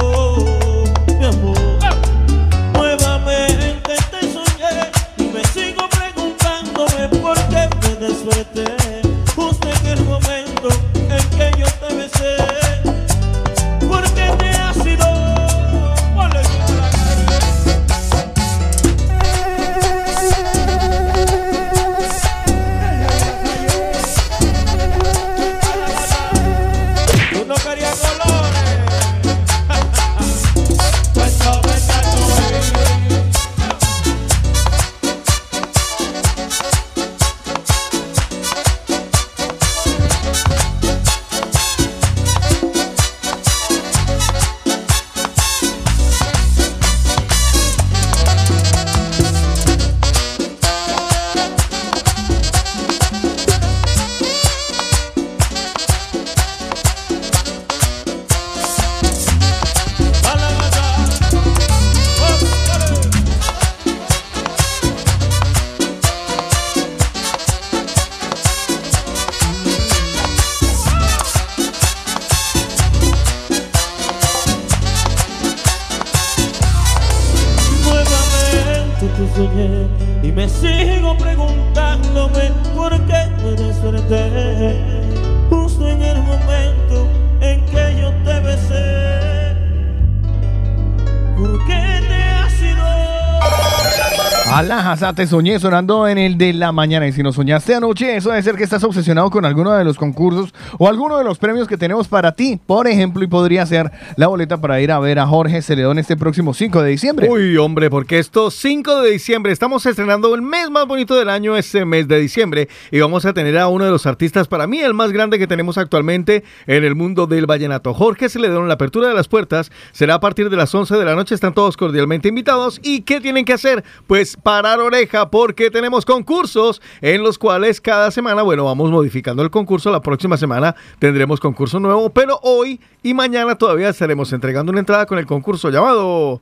Alajaza, te soñé sonando en el de la mañana. Y si nos soñaste anoche, eso debe ser que estás obsesionado con alguno de los concursos o alguno de los premios que tenemos para ti. Por ejemplo, y podría ser la boleta para ir a ver a Jorge Celedón este próximo 5 de diciembre. Uy, hombre, porque esto 5 de diciembre estamos estrenando el mes más bonito del año, este mes de diciembre, y vamos a tener a uno de los artistas, para mí el más grande que tenemos actualmente en el mundo del vallenato. Jorge Celedón, la apertura de las puertas será a partir de las 11 de la noche, están todos cordialmente invitados. ¿Y qué tienen que hacer? Pues parar oreja porque tenemos concursos en los cuales cada semana, bueno, vamos modificando el concurso, la próxima semana tendremos concurso nuevo, pero hoy y mañana todavía estaremos entregando una entrada con el concurso llamado...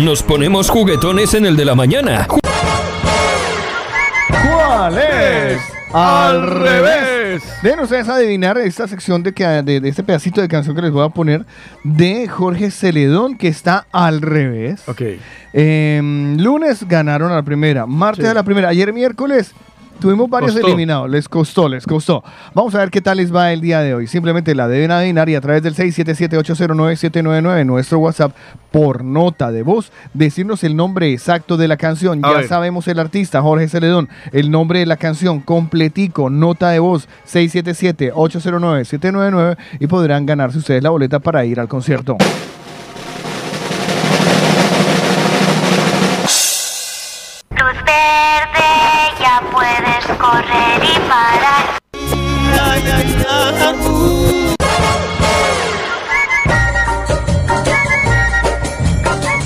Nos ponemos juguetones en el de la mañana. ¿Cuál es? Al revés. Deben ustedes adivinar esta sección de, que, de, de este pedacito de canción que les voy a poner de Jorge Celedón, que está al revés. Ok. Eh, lunes ganaron a la primera, martes Sí. a la primera, ayer miércoles tuvimos varios Costó. eliminados, les costó, les costó. Vamos a ver qué tal les va el día de hoy. Simplemente la deben adivinar y a través del 677-809-799, nuestro WhatsApp, por nota de voz, decirnos el nombre exacto de la canción. A ya ver. sabemos el artista, Jorge Celedón, el nombre de la canción, completico, nota de voz, 677-809-799 y podrán ganarse ustedes la boleta para ir al concierto. Correr y parar.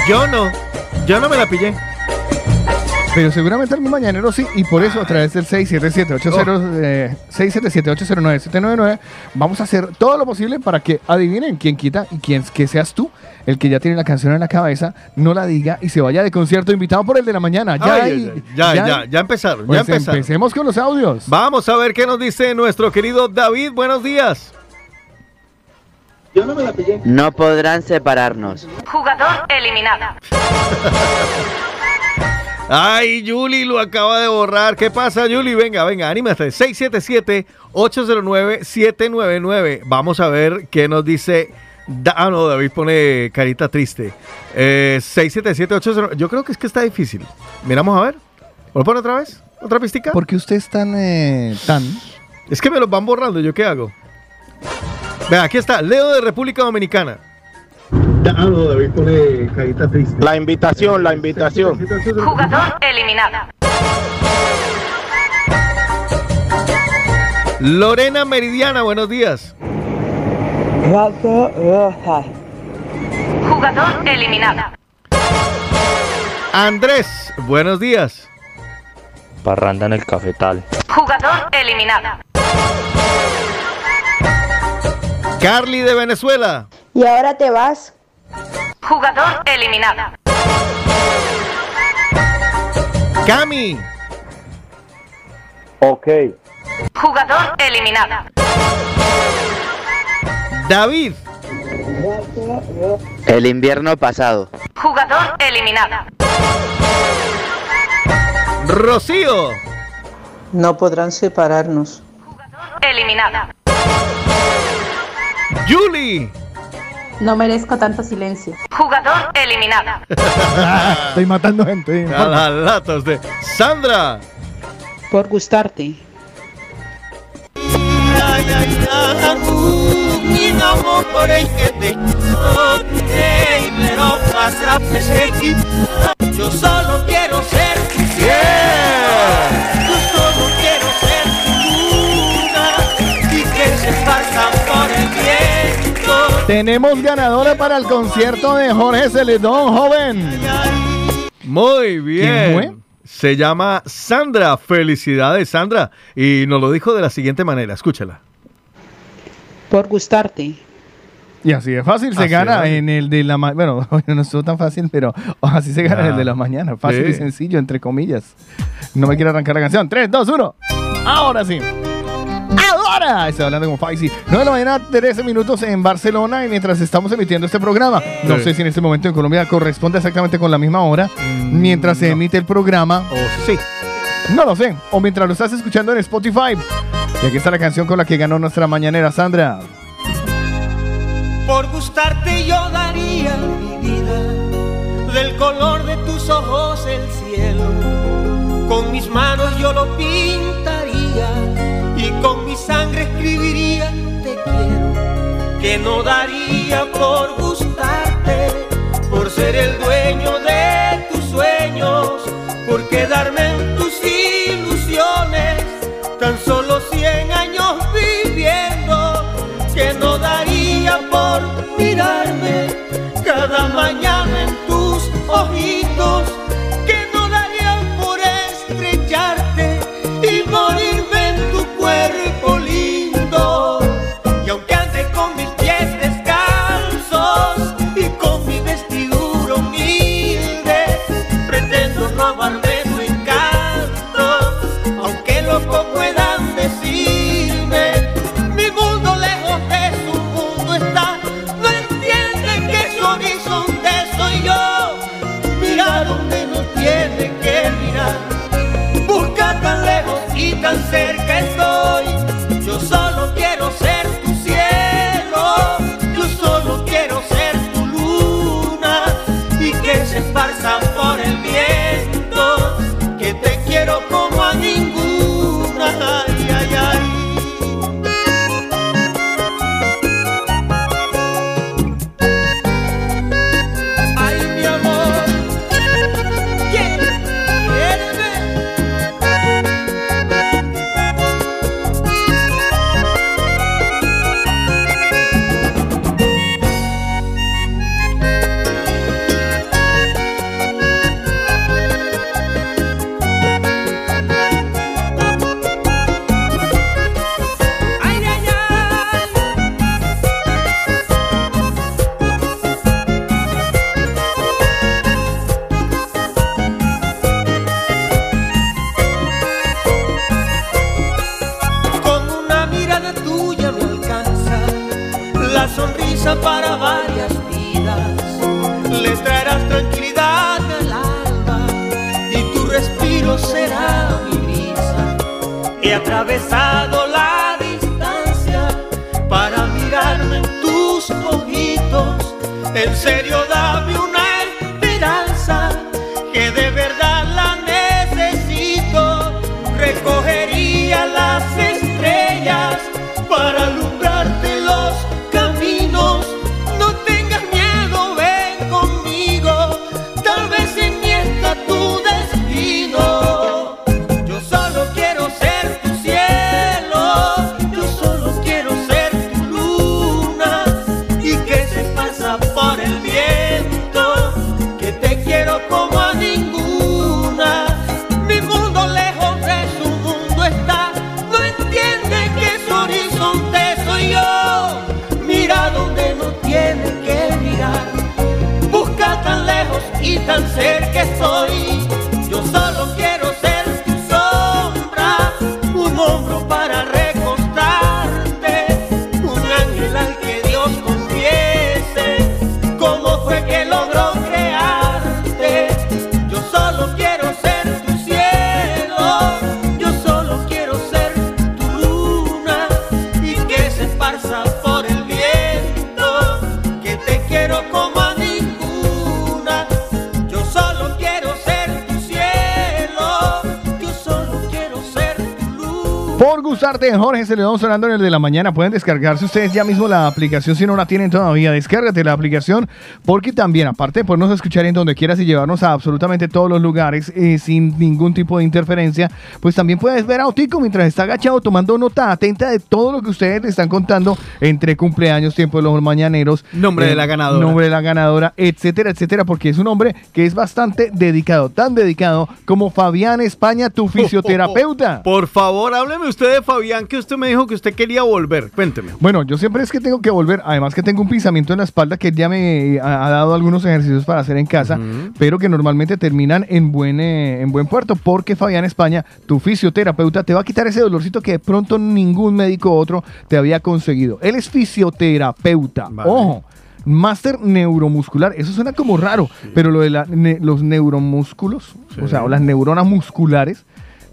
Yo no, yo no me la pillé. Pero seguramente algún mañanero sí, y por eso a través del 677-80, eh, 677-809-799 vamos a hacer todo lo posible para que adivinen quién quita y quién que seas tú el que ya tiene la canción en la cabeza, no la diga y se vaya de concierto invitado por el de la mañana. Ya, Ay, hay- ay, ya, ya, ya empezaron, Pues ya empezaron. empecemos con los audios. Vamos a ver qué nos dice nuestro querido David. Buenos días. No podrán separarnos. Jugador eliminado. [laughs] Ay, Yuli lo acaba de borrar. ¿Qué pasa, Yuli? Venga, venga, anímate. 677-809-799. Vamos a ver qué nos dice. Da- ah, no, David pone carita triste. Eh, 677-809. Yo creo que es que está difícil. Miramos a ver. ¿Lo pone otra vez? ¿Otra pistica? ¿Por qué usted es tan, eh, tan? Es que me los van borrando. ¿Yo qué hago? Vea, aquí está. Leo de República Dominicana. La invitación, la invitación. Jugador eliminado. Lorena Meridiana, buenos días. Jugador eliminado. Andrés, buenos días. Parranda en el cafetal. Jugador eliminado. Carly de Venezuela. Y ahora te vas. Jugador eliminado. Cami. Ok. Jugador eliminado. David. El invierno pasado. Jugador eliminado. Rocío. No podrán separarnos. Eliminada. Julie. No merezco tanto silencio. Jugador eliminada. [laughs] Estoy matando gente. A las latas de Sandra. Por gustarte. Yo solo quiero ser Tenemos ganadora para el concierto de Jorge Celedón, joven. Muy bien. ¿Quién fue? Se llama Sandra. Felicidades, Sandra. Y nos lo dijo de la siguiente manera. Escúchala. Por gustarte. Y así de fácil se Así gana es. en el de la mañana. [laughs] Bueno, no estuvo tan fácil, pero [laughs] así se gana en el de la mañana. Fácil Sí. y sencillo, entre comillas. No me quiero arrancar la canción. 3, 2, 1. Ahora sí. Ahora. Estoy hablando con Faisy. 9 de la mañana, 13 minutos en Barcelona. Y mientras estamos emitiendo este programa, no Sí. sé si en este momento en Colombia corresponde exactamente con la misma hora. mientras se emite el programa. O sí. No lo sé. O mientras lo estás escuchando en Spotify. Y aquí está la canción con la que ganó nuestra mañanera Sandra. Por gustarte yo daría mi vida, del color de tus ojos el cielo. Con mis manos yo lo mi sangre escribiría te quiero. Que no daría por gustarte, por ser el dueño de tus sueños, por quedarme en tus ilusiones, tan solo cien años viviendo que no daría por mirarme cada mañana en tus ojitos, He Gustarte, Jorge Celedón sonando en el de la mañana. Pueden descargarse ustedes ya mismo la aplicación si no la tienen todavía. Descárgate la aplicación porque también, aparte de podernos escuchar en donde quieras y llevarnos a absolutamente todos los lugares eh, sin ningún tipo de interferencia, pues también puedes ver a Otico mientras está agachado tomando nota atenta de todo lo que ustedes le están contando entre cumpleaños, tiempo de los mañaneros. Nombre de la ganadora. Nombre de la ganadora, etcétera, etcétera, porque es un hombre que es bastante dedicado, tan dedicado como Fabián España, tu [laughs] fisioterapeuta. Por favor, hábleme usted de Fabián, que usted me dijo que usted quería volver. Cuénteme. Bueno, yo siempre es que tengo que volver, además que tengo un pinzamiento en la espalda que ya me ha, ha dado algunos ejercicios para hacer en casa, pero que normalmente terminan en buen, eh, en buen puerto, porque Fabián España, tu fisioterapeuta, te va a quitar ese dolorcito que de pronto ningún médico otro te había conseguido. Él es fisioterapeuta, ojo. Máster neuromuscular, eso suena como raro, pero lo de la- ne- los neuromúsculos, o sea, o las neuronas musculares,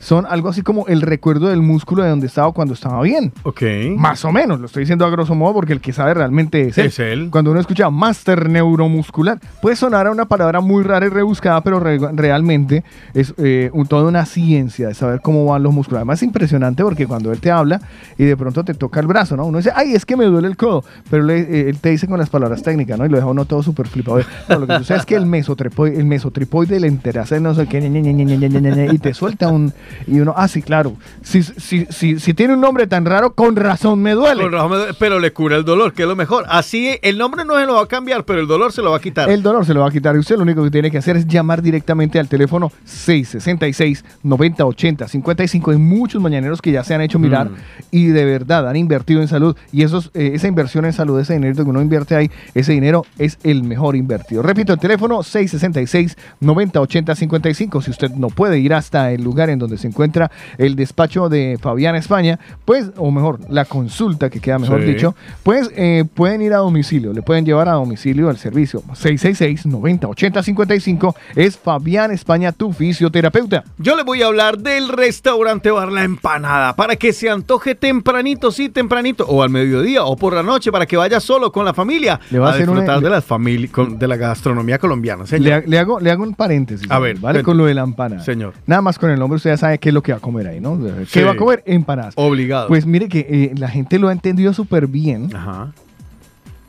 son algo así como el recuerdo del músculo de donde estaba cuando estaba bien. Ok. Más o menos, lo estoy diciendo a grosso modo porque el que sabe realmente es, él. es él. Cuando uno escucha máster neuromuscular, puede sonar a una palabra muy rara y rebuscada, pero realmente es eh, toda una ciencia de saber cómo van los músculos. Además es impresionante porque cuando él te habla y de pronto te toca el brazo, ¿no? Uno dice, ay, es que me duele el codo, pero le, eh, él te dice con las palabras técnicas, ¿no? Y lo deja uno todo súper flipado. No, lo que sucede es que el mesotripoide, el mesotripoide le interesa, no sé qué, y te suelta un y uno, ah, sí, claro. Si, si, si, si tiene un nombre tan raro, con razón me duele. Con razón me duele, pero le cura el dolor, que es lo mejor. Así el nombre no se lo va a cambiar, pero el dolor se lo va a quitar. El dolor se lo va a quitar y usted lo único que tiene que hacer es llamar directamente al teléfono 666-9080-55. Hay muchos mañaneros que ya se han hecho mirar Mm. y de verdad han invertido en salud. Y esos, eh, esa inversión en salud, ese dinero que uno invierte ahí, ese dinero es el mejor invertido. Repito, el teléfono 666-9080-55. Si usted no puede ir hasta el lugar en donde se encuentra el despacho de Fabián España, pues, o mejor, la consulta, que queda mejor Sí. dicho, pues eh, pueden ir a domicilio, le pueden llevar a domicilio el servicio 666-9080-55 es Fabián España, tu fisioterapeuta. Yo le voy a hablar del restaurante Bar La Empanada para que se antoje tempranito, sí, tempranito, o al mediodía o por la noche para que vaya solo con la familia Le va a a hacer una- disfrutar le- de la familia, con- de la gastronomía colombiana. señor. Le, ha- le hago, le hago un paréntesis, A ver, ¿vale? Con lo de la empanada. Señor. Nada más con el nombre usted ya sabe qué es lo que va a comer ahí, ¿no? ¿Qué Sí. va a comer? Empanadas. Obligado. Pues mire que eh, la gente lo ha entendido súper bien. Ajá.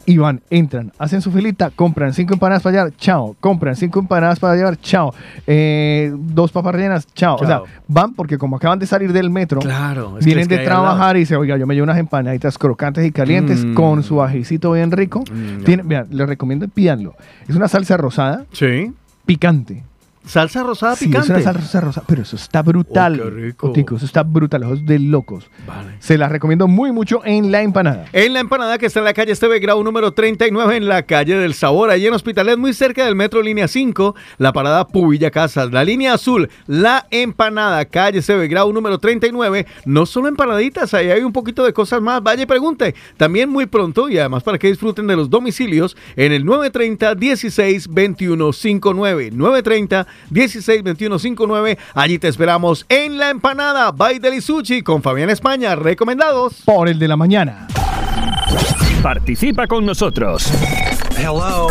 Y van, entran, hacen su filita, compran cinco empanadas para llevar, chao. Compran cinco empanadas para llevar, chao. Eh, dos papas rellenas, chao. O sea, van porque como acaban de salir del metro, Claro, es que vienen es de trabajar y dicen, oiga, yo me llevo unas empanaditas crocantes y calientes Mm. con su ajicito bien rico. Mm, vean, les recomiendo pídanlo. Es una salsa rosada, Sí. picante. Salsa rosada Sí, picante. es una salsa rosada, pero eso está brutal. Oh, qué rico. Otico, eso está brutal, ojos de locos. Vale. Se las recomiendo muy mucho en la empanada. En la empanada que está en la calle Esteve Grau número 39, en la calle del Sabor, allí en Hospitalet, muy cerca del metro línea 5, la parada Pubilla Casas, la línea azul, la empanada, calle Esteve Grau número 39. No solo empanaditas, ahí hay un poquito de cosas más. Vaya y pregunte. También muy pronto, y además para que disfruten de los domicilios, en el 930 16 21 59. 930 16 21 59. Allí te esperamos en la empanada by Deli Sushi con Fabián España. Recomendados. Por el de la mañana. Participa con nosotros. Hello.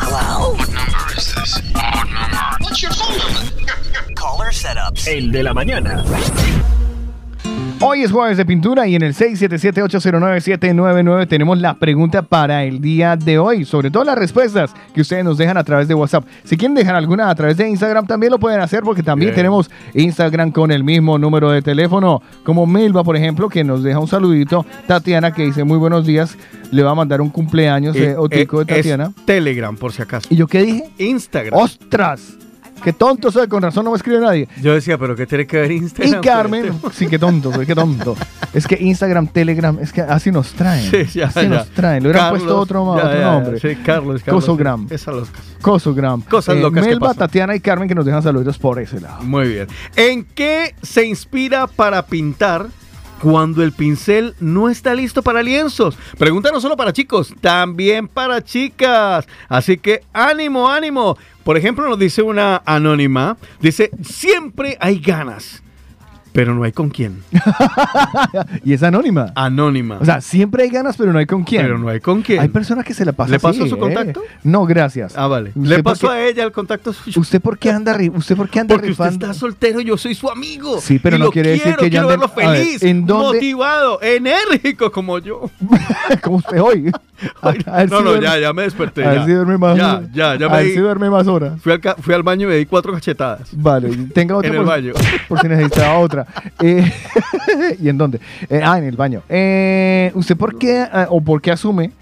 Hello. What number is this? What number? What's your phone number? Caller setups. El de la mañana. Hoy es jueves de pintura y en el 677-809-799 tenemos la pregunta para el día de hoy, sobre todo las respuestas que ustedes nos dejan a través de WhatsApp. Si quieren dejar alguna a través de Instagram también lo pueden hacer porque también Bien. tenemos Instagram con el mismo número de teléfono, como Melba, por ejemplo, que nos deja un saludito. Tatiana que dice muy buenos días, le va a mandar un cumpleaños de Eh, Otico eh, de Tatiana. es Telegram, por si acaso. ¿Y yo qué dije? Instagram. ¡Ostras! Qué tonto soy, con razón no me escribe nadie. Yo decía, pero ¿qué tiene que ver Y Instagram? con Carmen, el tema? sí, qué tonto, soy, qué tonto. Es que Instagram, Telegram, es que así nos traen. Sí, ya, así ya. nos traen. Le hubieran puesto otro, ya, otro nombre. Sí, Carlos, Carlos. Cosogram. Esas locas. Cosogram. Cosas Eh, locas Melba. Tatiana y Carmen que nos dejan saludos por ese lado. Muy bien. ¿En qué se inspira para pintar cuando el pincel no está listo para lienzos? Pregunta no solo para chicos, también para chicas. Así que ánimo, ánimo. Por ejemplo, nos dice una anónima, dice, siempre hay ganas, pero no hay con quién. [laughs] y es anónima. Anónima. O sea, siempre hay ganas, pero no hay con quién. Pero no hay con quién. Hay personas que se la pasan ¿Le pasó así, su ¿eh? contacto? No, gracias. Ah, vale. ¿Usted ¿Le pasó a ella el contacto suyo? ¿Usted por qué anda, usted por qué anda Porque usted está soltero, yo soy su amigo. Sí, pero Y no lo quiere decir quiero, que ella quiero ande- verlo a ver, feliz, ¿en dónde- motivado, enérgico como yo. [laughs] como usted hoy. [laughs] A- a ver no, si no, duerme- ya, ya me desperté. A ver ya. si duerme más. Ya, ya, ya A me ver di- si duerme más horas. Fui al, ca- fui al baño y me di cuatro cachetadas. Vale, tenga otra En el baño. por si necesitaba otra. [laughs] Eh, [laughs] ¿Y en dónde? Eh, ah, en el baño. Eh, ¿Usted por qué ah, o por qué asume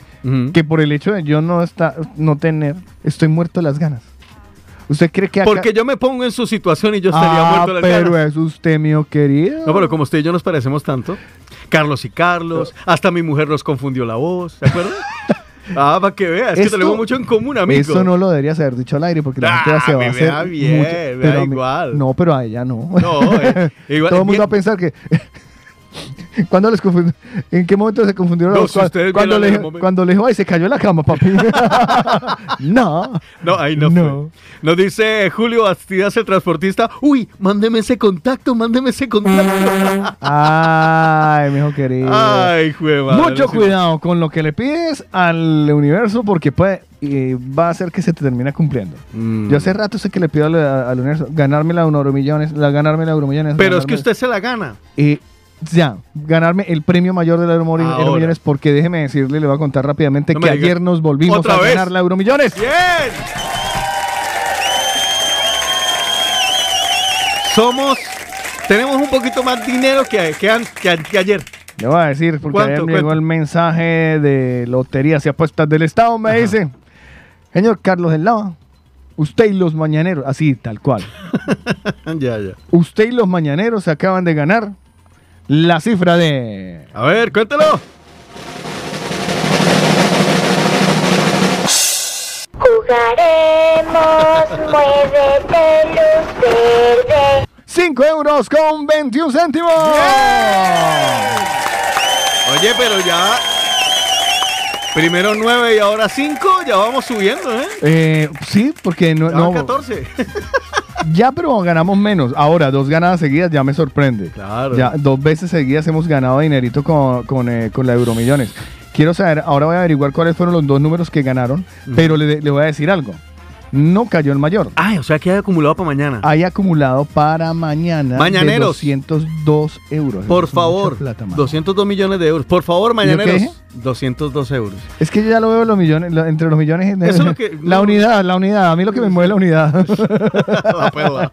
que por el hecho de yo no está, no tener, estoy muerto de las ganas? ¿Usted cree que acá- Porque yo me pongo en su situación y yo estaría ah, muerto de las pero ganas. es usted mío querido. No, pero como usted y yo nos parecemos tanto. Carlos y Carlos. Hasta mi mujer nos confundió la voz. ¿Se acuerdan? [laughs] ah, para que vea. Es que tenemos mucho en común, amigo. Eso no lo deberías haber dicho al aire porque la Ah, gente se va a me hacer da bien, mucho- me pero da mí- igual. No, pero a ella no. No, eh, [laughs] igual- Todo el mundo va a pensar que [laughs] ¿Cuándo les confundió? ¿En qué momento se confundieron No, los si cuando, vieran le, cuando le dijo, ay, se cayó en la cama, papi. [laughs] no. No, ahí no, No. fue. Nos dice Julio Bastidas, el transportista. Uy, mándeme ese contacto, mándeme ese contacto. [laughs] Ay, mijo querido. Ay, jueva. Mucho cuidado con lo que le pides al universo porque puede y va a hacer que se te termine cumpliendo. Mm. Yo hace rato sé que le pido al, al universo ganarme la euromillones, la ganarme la euromillones. Pero es que usted se la gana. Eh, ya, ganarme el premio mayor de la. Euromillones, porque déjeme decirle, le voy a contar rápidamente No que diga. ayer nos volvimos ¿Otra a vez? ganar la Euromillones. ¡Bien! Somos. Tenemos un poquito más dinero que, que, ayer. Le voy a decir, porque ¿Cuánto, ayer me llegó el mensaje de Loterías y Apuestas del Estado, me dice, señor Carlos del Lava, usted y los mañaneros, así, tal cual, [laughs] ya, ya. usted y los mañaneros se acaban de ganar la cifra de... A ver, cuéntelo. Jugaremos, [laughs] muévete, luz verde. 5 euros con 21 céntimos. Oye, pero ya. Primero 9 y ahora 5, ya vamos subiendo, ¿eh? Eh, sí, porque no, Ya no- van 14. [laughs] ya, pero ganamos menos. Ahora, dos ganadas seguidas ya me sorprende. Claro. Ya dos veces seguidas hemos ganado dinerito con, con, eh, con la Euromillones. Quiero saber, ahora voy a averiguar cuáles fueron los dos números que ganaron, pero le, le voy a decir algo. No cayó el mayor. Ay, o sea que hay acumulado para mañana. Hay acumulado para mañana de Mañaneros. 202 euros. Por favor, plata, mano. 202 millones de euros. Por favor, mañaneros? 202 euros. Es que yo ya lo veo los millones, lo- entre los millones. Eso es lo que- [laughs] la no. unidad, la unidad. A mí lo que me mueve es la unidad. [laughs] La perla.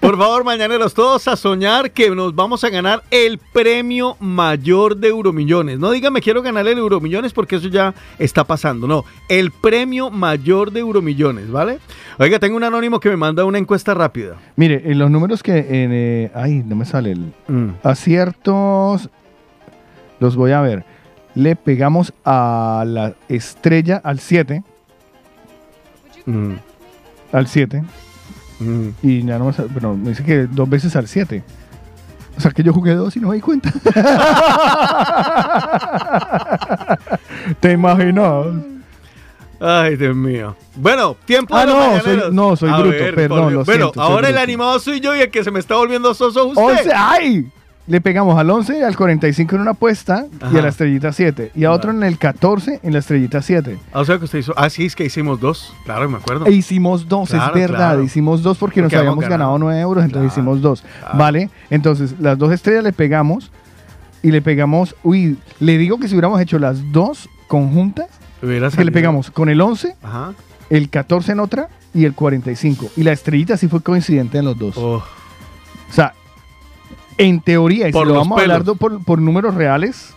Por favor, mañaneros, todos a soñar que nos vamos a ganar el premio mayor de Euromillones. No dígame quiero ganar el Euromillones porque eso ya está pasando. No, el premio mayor de Euromillones, ¿vale? Oiga, tengo un anónimo que me manda una encuesta rápida. Mire, en los números que. En, eh, ay, no me sale el. Mm. Aciertos. Los voy a ver. Le pegamos a la estrella al 7. Mm. Al 7. Mm. Y ya no. Bueno, me dice que dos veces al 7. O sea que yo jugué dos y no me di cuenta. [laughs] ¿Te imaginas? Ay, Dios mío. Bueno, tiempo Ah, de no, soy- no, soy A bruto, ver, perdón, lo Bueno, siento, ahora el bruto. animado soy yo y el que se me está volviendo soso es usted. 11, ¡ay! Le pegamos al 11 y al 45 en una apuesta y a la estrellita 7. Y a otro en el 14 en la estrellita 7. Ah, o sea que usted hizo. Ah, sí, es que hicimos dos. Claro, me acuerdo. E hicimos dos, Claro, es verdad. claro. Hicimos dos porque, nos Porque habíamos habíamos ganado ganado. 9 euros, entonces Claro, hicimos dos. ¿Vale? Entonces, las dos estrellas le pegamos y le pegamos. Uy, le digo que si hubiéramos hecho las dos conjuntas, que le pegamos con el 11, Ajá. el 14 en otra y el 45. Y la estrellita sí fue coincidente en los dos. Oh. O sea, en teoría, y Por si lo vamos a hablar por, por números reales,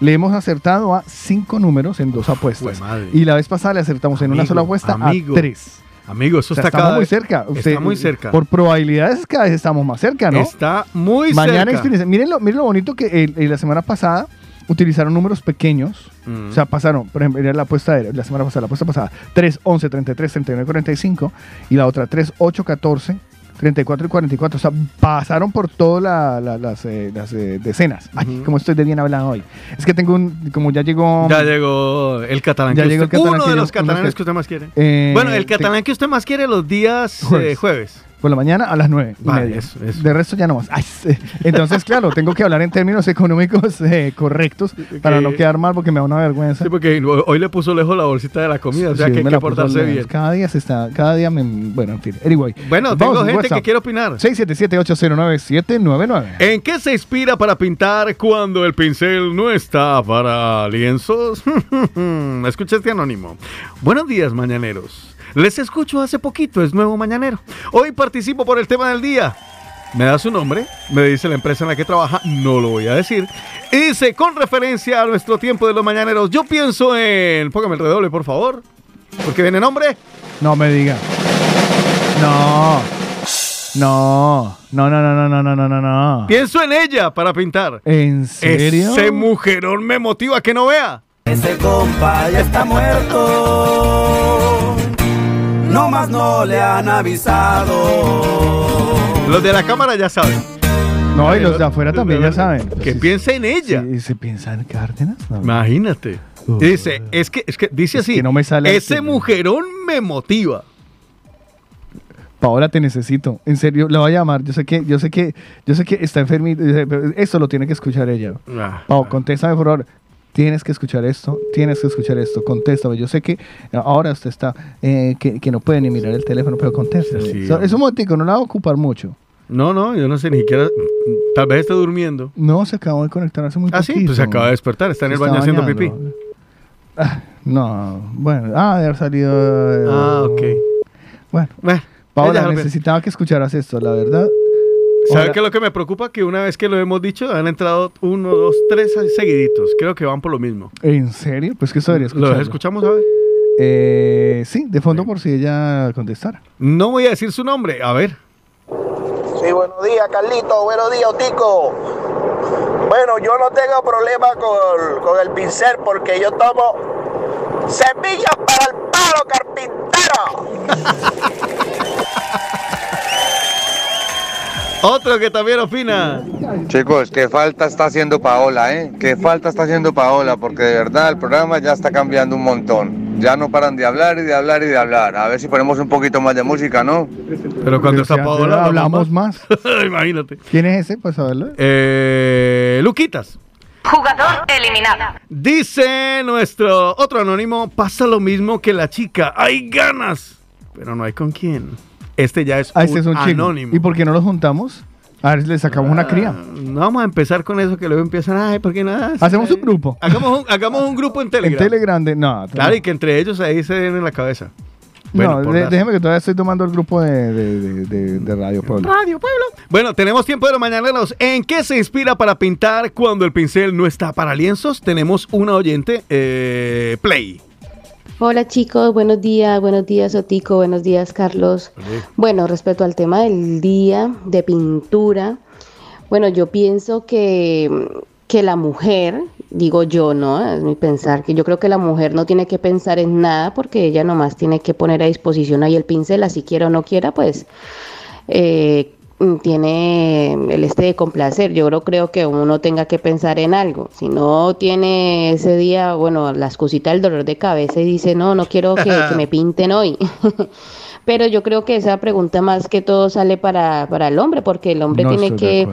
le hemos acertado a cinco números en dos apuestas. Y la vez pasada le acertamos en una sola apuesta amigo. a tres. Amigo, eso O sea, está cada muy cerca. Está Usted- muy cerca. Por probabilidades cada vez estamos más cerca, ¿no? Está muy Mañana cerca. experience. Miren lo, miren lo bonito que eh, eh, la semana pasada utilizaron números pequeños. Mm. O sea, pasaron, por ejemplo, la apuesta de la semana pasada, la apuesta pasada, 3, 11, 33, 39, 45 y la otra 3, 8, 14, 34 y 44. O sea, pasaron por todas la- la- las, eh, las, eh, decenas. Ay, como estoy de bien hablado hoy. Es que tengo un, como ya llegó... Ya llegó el catalán. Ya que llegó usted- el catalán uno que de yo- los catalanes que- usted más quiere. Eh, bueno, el te- catalán que usted más quiere los días Jueves. jueves. Por la mañana a las 9 y Vale, media. eso, eso. De resto ya no más. Ay. Entonces, claro, tengo que hablar en términos económicos eh, correctos para no quedar mal porque me da una vergüenza. Sí, porque hoy le puso lejos la bolsita de la comida, o sea Sí, que hay que portarse bien. Cada día se está, cada día me, bueno, en fin. Anyway. Bueno, tengo gente WhatsApp. que quiere opinar. 677-809-799. ¿En qué se inspira para pintar cuando el pincel no está para lienzos? [laughs] Escucha este anónimo. Buenos días, mañaneros. Les escucho hace poquito, es nuevo mañanero. Hoy participo por el tema del día. Me da su nombre, me dice la empresa en la que trabaja, no lo voy a decir. Y dice, con referencia a nuestro tiempo de los mañaneros, yo pienso en... Póngame el redoble, por favor. Porque viene nombre. No me diga. No. No. No, no, no, no, no, no, no, no, no. Pienso en ella para pintar. ¿En serio? Ese mujerón me motiva que no vea. Ese compa ya está muerto. No más no le han avisado. Los de la cámara ya saben. No, y los de afuera también ya saben. Que piense en ella. ¿Y se piensa en Cárdenas? No. Imagínate. Dice, es que, es que dice así. que no me sale Ese así. mujerón me motiva. Paola, te necesito. En serio, la voy a llamar. Yo sé que, yo sé que, yo sé que está enfermita. Esto lo tiene que escuchar ella. Ah, Pau, contéstame por favor. Tienes que escuchar esto, tienes que escuchar esto, contéstame. Yo sé que ahora usted está, eh, que, que no puede ni mirar el teléfono, pero contéstame. Sí. So- es un momentico, no la va a ocupar mucho. No, no, yo no sé ni siquiera. Tal vez esté durmiendo. No, se acabó de conectar hace muy Ah, sí, pues se acaba de despertar, está en Se el baño haciendo pipí. Ah, no, bueno, ah, de haber salido. eh, Ah, ok. Bueno, Bueno, Paola, necesitaba que escucharas esto, la verdad. ¿Sabe Ahora- qué es lo que me preocupa? Que una vez que lo hemos dicho, han entrado uno, dos, tres seguiditos. Creo que van por lo mismo. ¿En serio? Pues que eso debería ¿Lo escucharlo. escuchamos, a ver? Eh, sí, de fondo por si ella contestara. No voy a decir su nombre. A ver. Sí, buenos días, Carlito. Buenos días, Otico. Bueno, yo no tengo problema con, con el pincel porque yo tomo semillas para el palo carpintero. [laughs] Otro que también opina. Chicos, qué falta está haciendo Paola, ¿eh? Qué falta está haciendo Paola, porque de verdad el programa ya está cambiando un montón. Ya no paran de hablar y de hablar y de hablar. A ver si ponemos un poquito más de música, ¿no? Pero cuando está Paola, hablamos más. [laughs] Imagínate. ¿Quién es ese? Pues a verlo. Eh, Luquitas. Jugador eliminado. Dice nuestro otro anónimo, pasa lo mismo que la chica. Hay ganas, pero no hay con quién. Este ya es Ah, este es un chico. anónimo. ¿Y por qué no lo juntamos? A ver si le sacamos una cría. No vamos a empezar con eso que luego empiezan, ay, ¿por qué nada? Hacemos un grupo. Hagamos un, hagamos un grupo en En Telegram. Telegram de. No, Claro, y que entre ellos ahí se den en la cabeza. no, Bueno, por de- déjeme que todavía estoy tomando el grupo de, de- de- de- de Radio Pueblo. Radio Pueblo. Bueno, tenemos tiempo de los mañaneros. ¿En qué se inspira para pintar cuando el pincel no está para lienzos? Tenemos una oyente, eh, Play. Hola chicos, buenos días, buenos días Otico, buenos días Carlos. Bueno, respecto al tema del día de pintura, bueno, yo pienso que, que la mujer, digo yo, ¿no? Es mi pensar, que yo creo que la mujer no tiene que pensar en nada porque ella nomás tiene que poner a disposición ahí el pincel, así quiera o no quiera, pues eh, tiene el este de complacer. Yo creo, creo que uno tenga que pensar en algo. Si no tiene ese día, bueno, las cositas del dolor de cabeza y dice, no, no quiero que, que me [laughs] pinten hoy. [laughs] Pero yo creo que esa pregunta más que todo sale para, para el hombre, porque el hombre No tiene que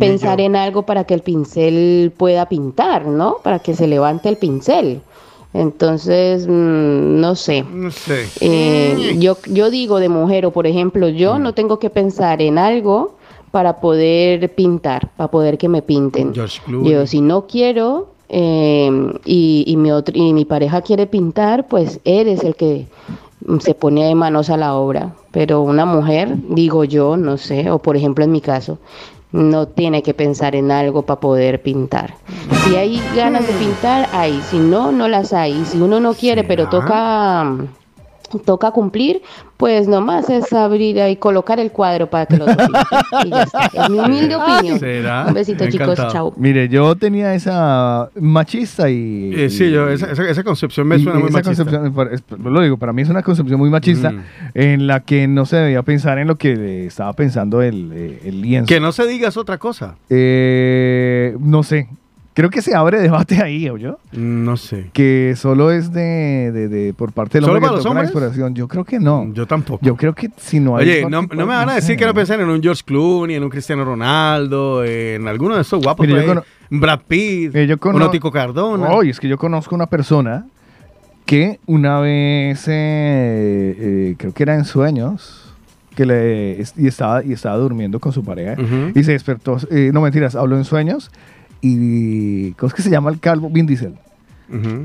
pensar en algo para que el pincel pueda pintar, ¿no? Para que se levante el pincel. Entonces, mm, no sé. No sé. Eh, yo, yo digo de mujer, o por ejemplo, yo no tengo que pensar en algo para poder pintar, para poder que me pinten. Yo, si no quiero eh, y, y mi otro, y mi pareja quiere pintar, pues eres el que mm, se pone de manos a la obra. Pero una mujer, digo yo, no sé, o por ejemplo en mi caso, no tiene que pensar en algo para poder pintar. Si hay ganas de pintar, hay. Si no, no las hay. Y si uno no quiere, pero toca mm, toca cumplir, pues nomás es abrir y colocar el cuadro para que lo. Y ya está. Es mi humilde opinión. ¿Será? Un besito, chicos. Chao. Mire, yo tenía esa machista y... Eh, sí, yo, esa, esa- esa concepción me suena muy esa machista. concepción, lo digo, para mí es una concepción muy machista Mm. en la que no se debía pensar en lo que estaba pensando el, eh, el lienzo. Que no se diga es otra cosa. Eh, no sé. Creo que se abre debate ahí, ¿o yo? No sé. Que solo es de, de- de- por parte del ¿Solo hombre para los hombres? exploración. Yo creo que no. Yo tampoco. Yo creo que si no hay... Oye, no, no me de- van a decir que no piensan en un George Clooney, en un Cristiano Ronaldo, en alguno de esos guapos. Por yo Brad Pitt, Eh, yo un Otico Cardona. Oye, es que yo conozco una persona que una vez, eh, eh, creo que era en sueños, que le y estaba, y estaba durmiendo con su pareja y se despertó, eh, no mentiras, habló en sueños y, ¿cómo es que se llama el calvo? Vin Diesel.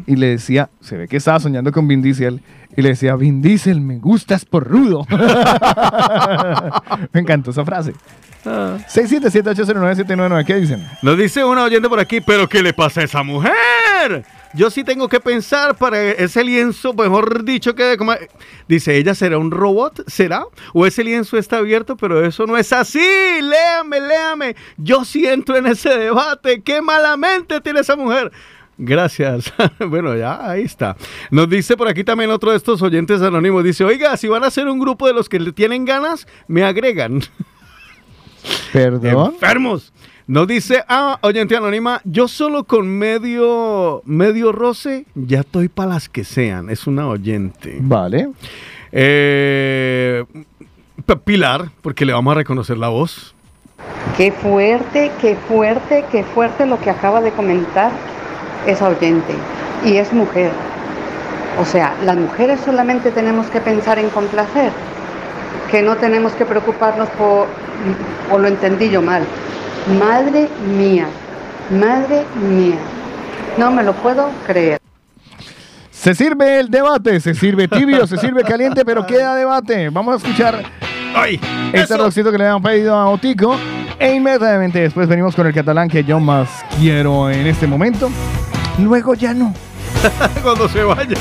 Y le decía, se ve que estaba soñando con Vin Diesel, y le decía, Vin Diesel, me gustas por rudo. [laughs] me encantó esa frase. Ah. 677-809-799, ¿qué dicen? Nos dice una oyente por aquí, pero ¿qué le pasa a esa mujer? Yo sí tengo que pensar para ese lienzo, mejor dicho, que como- dice ella, ¿será un robot? ¿Será? ¿O ese lienzo está abierto? Pero eso no es así. Léame, léame. Yo sí entro en ese debate. ¡Qué malamente tiene esa mujer! Gracias. [laughs] bueno, ya ahí está. Nos dice por aquí también otro de estos oyentes anónimos. Dice, oiga, si van a hacer un grupo de los que le tienen ganas, me agregan. Perdón. Enfermos. Nos dice, ah, oyente anónima, yo solo con medio, medio roce ya estoy para las que sean. Es una oyente. Vale. Eh, Pilar, porque le vamos a reconocer la voz. Qué fuerte, qué fuerte, qué fuerte lo que acaba de comentar esa oyente. Y es mujer. O sea, las mujeres solamente tenemos que pensar en complacer, que no tenemos que preocuparnos por, o lo entendí yo mal. Madre mía, madre mía, no me lo puedo creer. Se sirve el debate, se sirve tibio, se sirve caliente, pero queda debate. Vamos a escuchar ¡Ay! este rockcito que le han pedido a Otico. E inmediatamente después venimos con el catalán que yo más quiero en este momento. Luego ya no. [laughs] Cuando se vaya.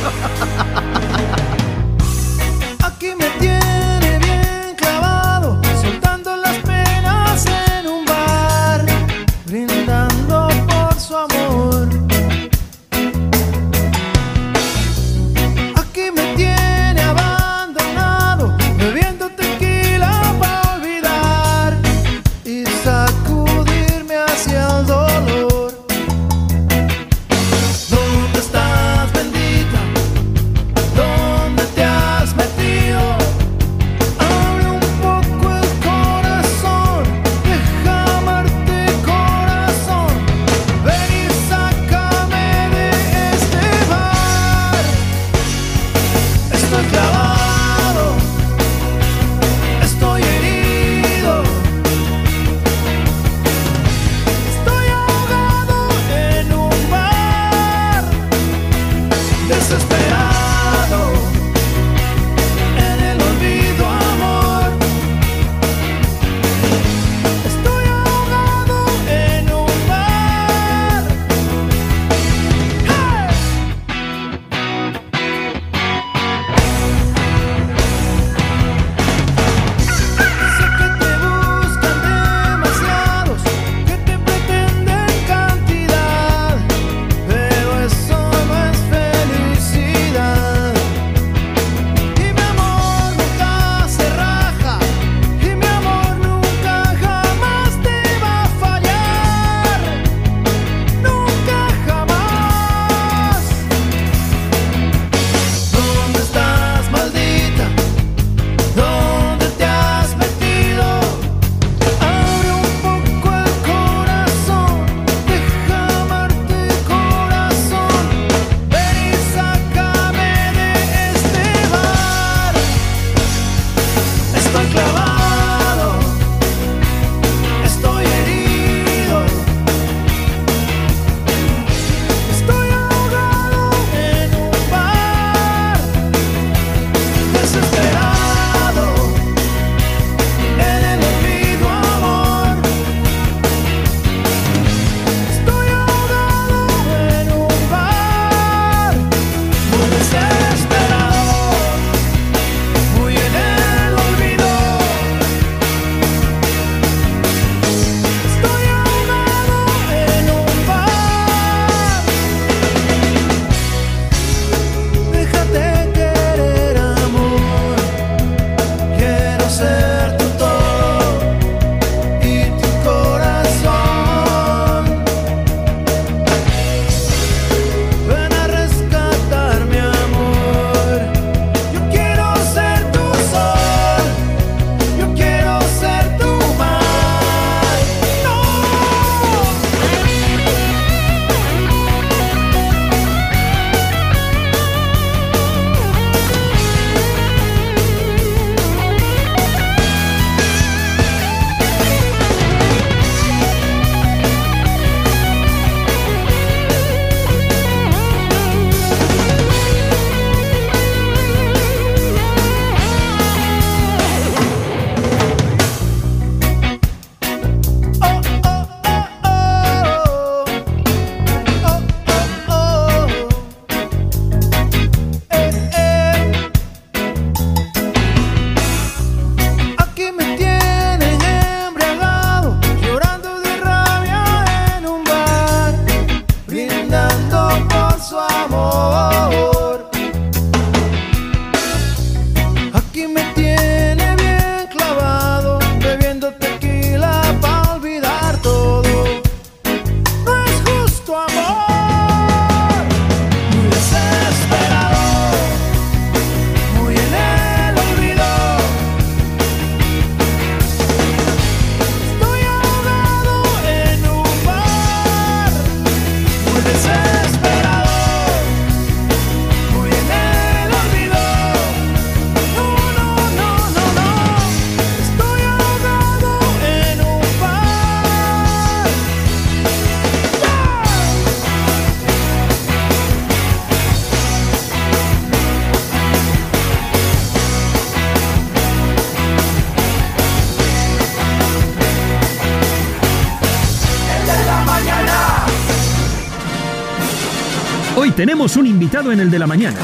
Tenemos un invitado en el de la mañana.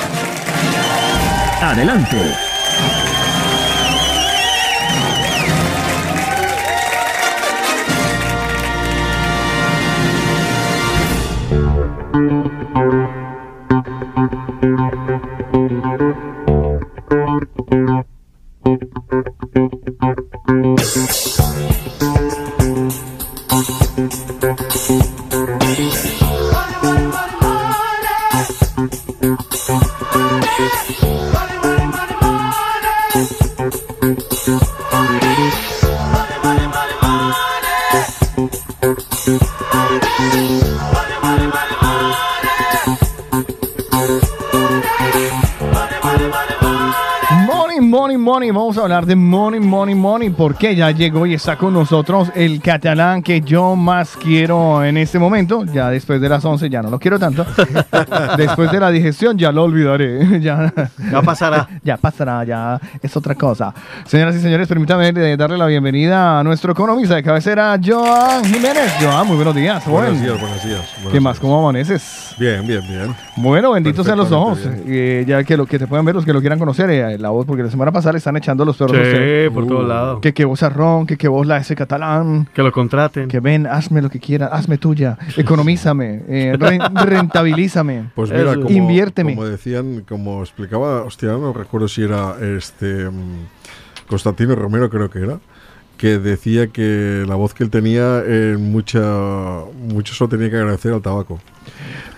Adelante. Porque ya llegó y está con nosotros el catalán que yo más quiero en este momento. Ya después de las 11 ya no lo quiero tanto. [laughs] después de la digestión ya lo olvidaré. [laughs] ya, Ya pasará. [laughs] ya pasará, ya es otra cosa. Señoras y señores, permítanme darle la bienvenida a nuestro economista de cabecera, Joan Jiménez. Joan, muy buenos días. Buenos Buen. días, buenos días. buenos ¿Qué más? días. ¿Cómo amaneces? Bien, bien, bien. Bueno, benditos sean los ojos. Eh, ya que lo que te puedan ver, los que lo quieran conocer, eh, la voz, porque la semana pasada le están echando los perros. Sí, por todos lados. Que que vos arrón, que que vos la S catalán. Que lo contraten. Que ven, hazme lo que quieras, hazme tuya, economízame, eh, re- rentabilízame. [laughs] Pues mira, como, inviérteme. como decían, como explicaba, hostia, no recuerdo si era este mm, Constantino Romero, creo que era, que decía que la voz que él tenía, en mucha, mucho se lo tenía que agradecer al tabaco.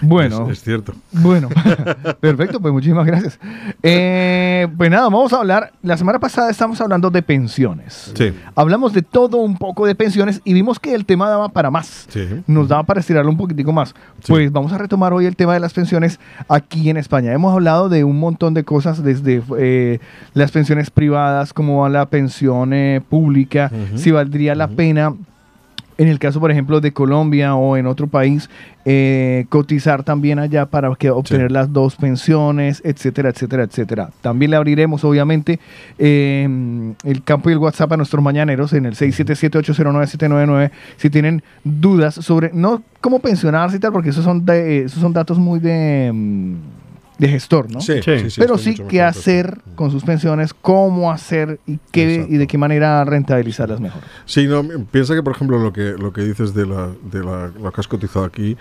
Bueno. Es, es cierto. Bueno, [laughs] perfecto, pues muchísimas gracias. Eh, pues nada, vamos a hablar. La semana pasada estamos hablando de pensiones. Sí. Hablamos de todo un poco de pensiones y vimos que el tema daba para más. Sí. Nos daba para estirarlo un poquitico más. Pues vamos a retomar hoy el tema de las pensiones aquí en España. Hemos hablado de un montón de cosas, desde eh, las pensiones privadas, cómo va la pensión eh, pública, si valdría la pena en el caso, por ejemplo, de Colombia o en otro país, eh, cotizar también allá para que obtener las dos pensiones, etcétera, etcétera, etcétera. También le abriremos, obviamente, eh, el campo y el WhatsApp a nuestros mañaneros en el 677-809-799 si tienen dudas sobre, no cómo pensionarse y tal, porque esos son, de- esos son datos muy de... de gestor, ¿no? Sí, sí, sí, Pero sí qué mejor, hacer con sus pensiones, cómo hacer y qué y de qué manera rentabilizarlas mejor. Sí, no, piensa que, por ejemplo, lo que, lo que dices de, la, de la, lo que has cotizado aquí,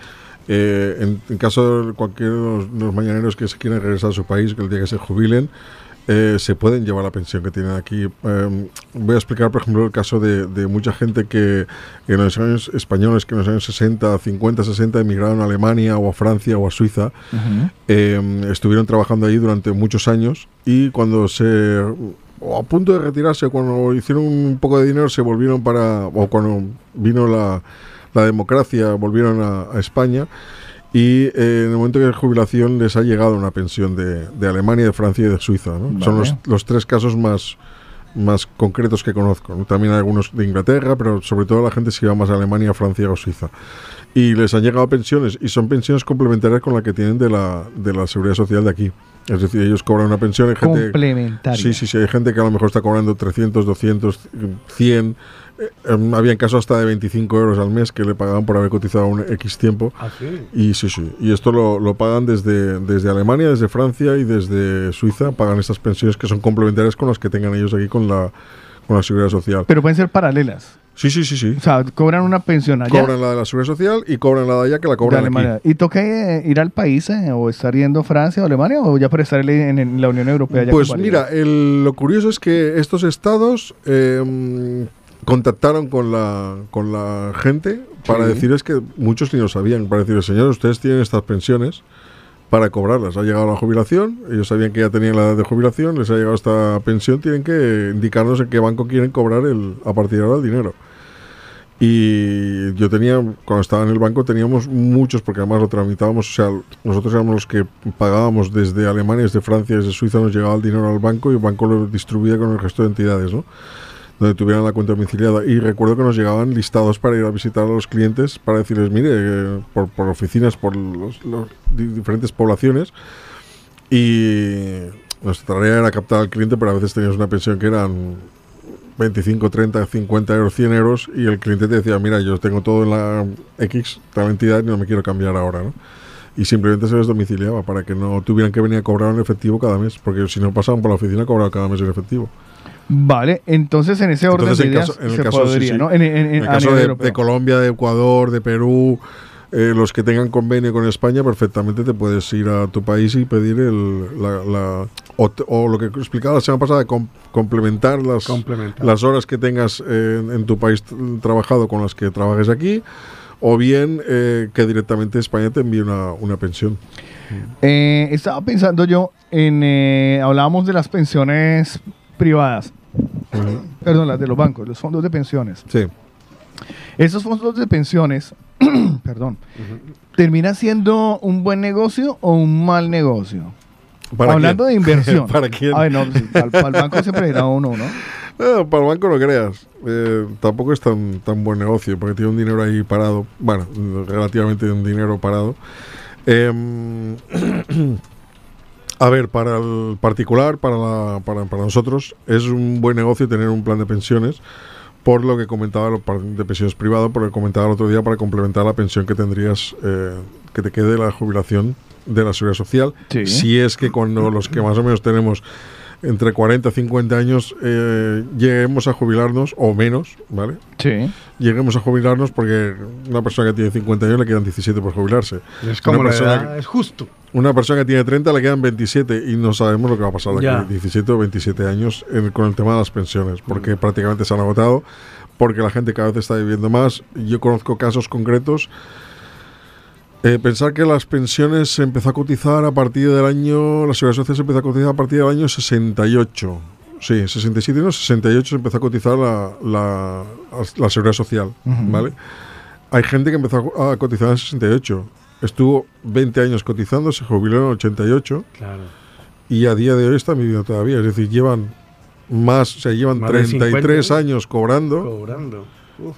eh, en, en caso de cualquiera de los, los mañaneros que se quieran regresar a su país, que el día que se jubilen, eh, se pueden llevar la pensión que tienen aquí. Eh, voy a explicar, por ejemplo, el caso de, de mucha gente que en los años españoles, que en los años 60, 50, 60 emigraron a Alemania o a Francia o a Suiza, eh, estuvieron trabajando ahí durante muchos años y cuando se o a punto de retirarse cuando hicieron un poco de dinero se volvieron para o cuando vino la, la democracia volvieron a, a España y eh, en el momento de jubilación les ha llegado una pensión de, de Alemania, de Francia y de Suiza. ¿no? Son los, Vale. los tres casos más, más concretos que conozco. ¿no? También hay algunos de Inglaterra, pero sobre todo la gente se va más a Alemania, Francia o Suiza. Y les han llegado pensiones, y son pensiones complementarias con la que tienen de la, de la seguridad social de aquí. Es decir, ellos cobran una pensión. Hay gente, Complementaria. Sí, sí, sí. Hay gente que a lo mejor está cobrando 300, 200, 100. Eh, em, habían casos hasta de 25 euros al mes que le pagaban por haber cotizado un X tiempo. ¿Ah, sí? Y sí, sí. Y esto lo, lo pagan desde, desde Alemania, desde Francia y desde Suiza. Pagan estas pensiones que son complementarias con las que tengan ellos aquí con la, con la seguridad social. Pero pueden ser paralelas. Sí, sí, sí, sí. O sea, cobran una pensión allá. Cobran la de la seguridad social y cobran la de allá que la de cobran aquí. Alemania. ¿Y toca eh, ir al país eh, o estar yendo a Francia o Alemania o ya por estar en, en la Unión Europea? ya Pues mira, el- lo curioso es que estos estados eh, contactaron con la, con la gente para Sí. decirles que muchos ni lo sabían, para decirles, señores, ustedes tienen estas pensiones para cobrarlas. Ha llegado la jubilación, ellos sabían que ya tenían la edad de jubilación, les ha llegado esta pensión, tienen que indicarnos en qué banco quieren cobrar el, a partir de ahora el dinero. Y yo tenía, cuando estaba en el banco, teníamos muchos, porque además lo tramitábamos, o sea, nosotros éramos los que pagábamos desde Alemania, desde Francia, desde Suiza, nos llegaba el dinero al banco y el banco lo distribuía con el resto de entidades, ¿no? Donde tuvieran la cuenta domiciliada. Y recuerdo que nos llegaban listados para ir a visitar a los clientes, para decirles, mire, eh, por, por oficinas, por di- diferentes poblaciones. Y nuestra tarea era captar al cliente, pero a veces teníamos una pensión que eran 25, 30, 50 euros, 100 euros, y el cliente te decía, mira, yo tengo todo en la X, tal entidad, y no me quiero cambiar ahora, ¿no? y simplemente se les domiciliaba para que no tuvieran que venir a cobrar en efectivo cada mes, porque si no pasaban por la oficina cobraban cada mes en efectivo. Vale, entonces en ese orden Entonces, de en, ideas caso, en el se caso, podría, sí. ¿no? En, en- en- En el caso de, Colombia, de Ecuador, de Perú, eh, los que tengan convenio con España, perfectamente te puedes ir a tu país y pedir el, la, la- o, lo que explicaba la semana pasada, de com- complementar, las, Complementar. las horas que tengas eh, en, en tu país trabajado con las que trabajes aquí, o bien eh, que directamente España te envíe una, una pensión. Eh, estaba pensando yo en. eh, hablábamos de las pensiones privadas. Perdón, las de los bancos, los fondos de pensiones. Sí. Esos fondos de pensiones, [clears throat] perdón, ¿termina siendo un buen negocio o un mal negocio? ¿Para Hablando quién? de [laughs] inversión. ¿Para quién? A ver, no, pues, para, para el banco siempre irá uno, ¿no? Eh, para el banco no creas. Eh, tampoco es tan, tan buen negocio porque tiene un dinero ahí parado. Bueno, relativamente un dinero parado. Em, [clears throat] a ver, para el particular, para, la- para, para nosotros, es un buen negocio tener un plan de pensiones. Por lo que comentaba lo par- de pensiones privado, por lo que comentaba el otro día, para complementar la pensión que tendrías, eh, que te quede la jubilación de la seguridad social. Sí. Si es que cuando los que más o menos tenemos entre 40 y 50 años eh, lleguemos a jubilarnos, o menos, ¿vale? Sí. Lleguemos a jubilarnos porque una persona que tiene 50 años le quedan 17 por jubilarse. Es como una la persona edad, es justo. Una persona que tiene 30 le quedan 27 y no sabemos lo que va a pasar de aquí 17 o 27 años en- con el tema de las pensiones, porque prácticamente se han agotado, porque la gente cada vez está viviendo más. Yo conozco casos concretos. Eh, pensar que las pensiones se empezó a cotizar a partir del año, la seguridad social se empezó a cotizar a partir del año 68. Sí, 67 no, 68 se empezó a cotizar la, la, la seguridad social. ¿vale? Hay gente que empezó a cotizar en 68. Estuvo 20 años cotizando, se jubiló en 88 Claro. y a día de hoy están viviendo todavía. Es decir, llevan más, o sea, llevan Más de 33 50 años cobrando Cobrando.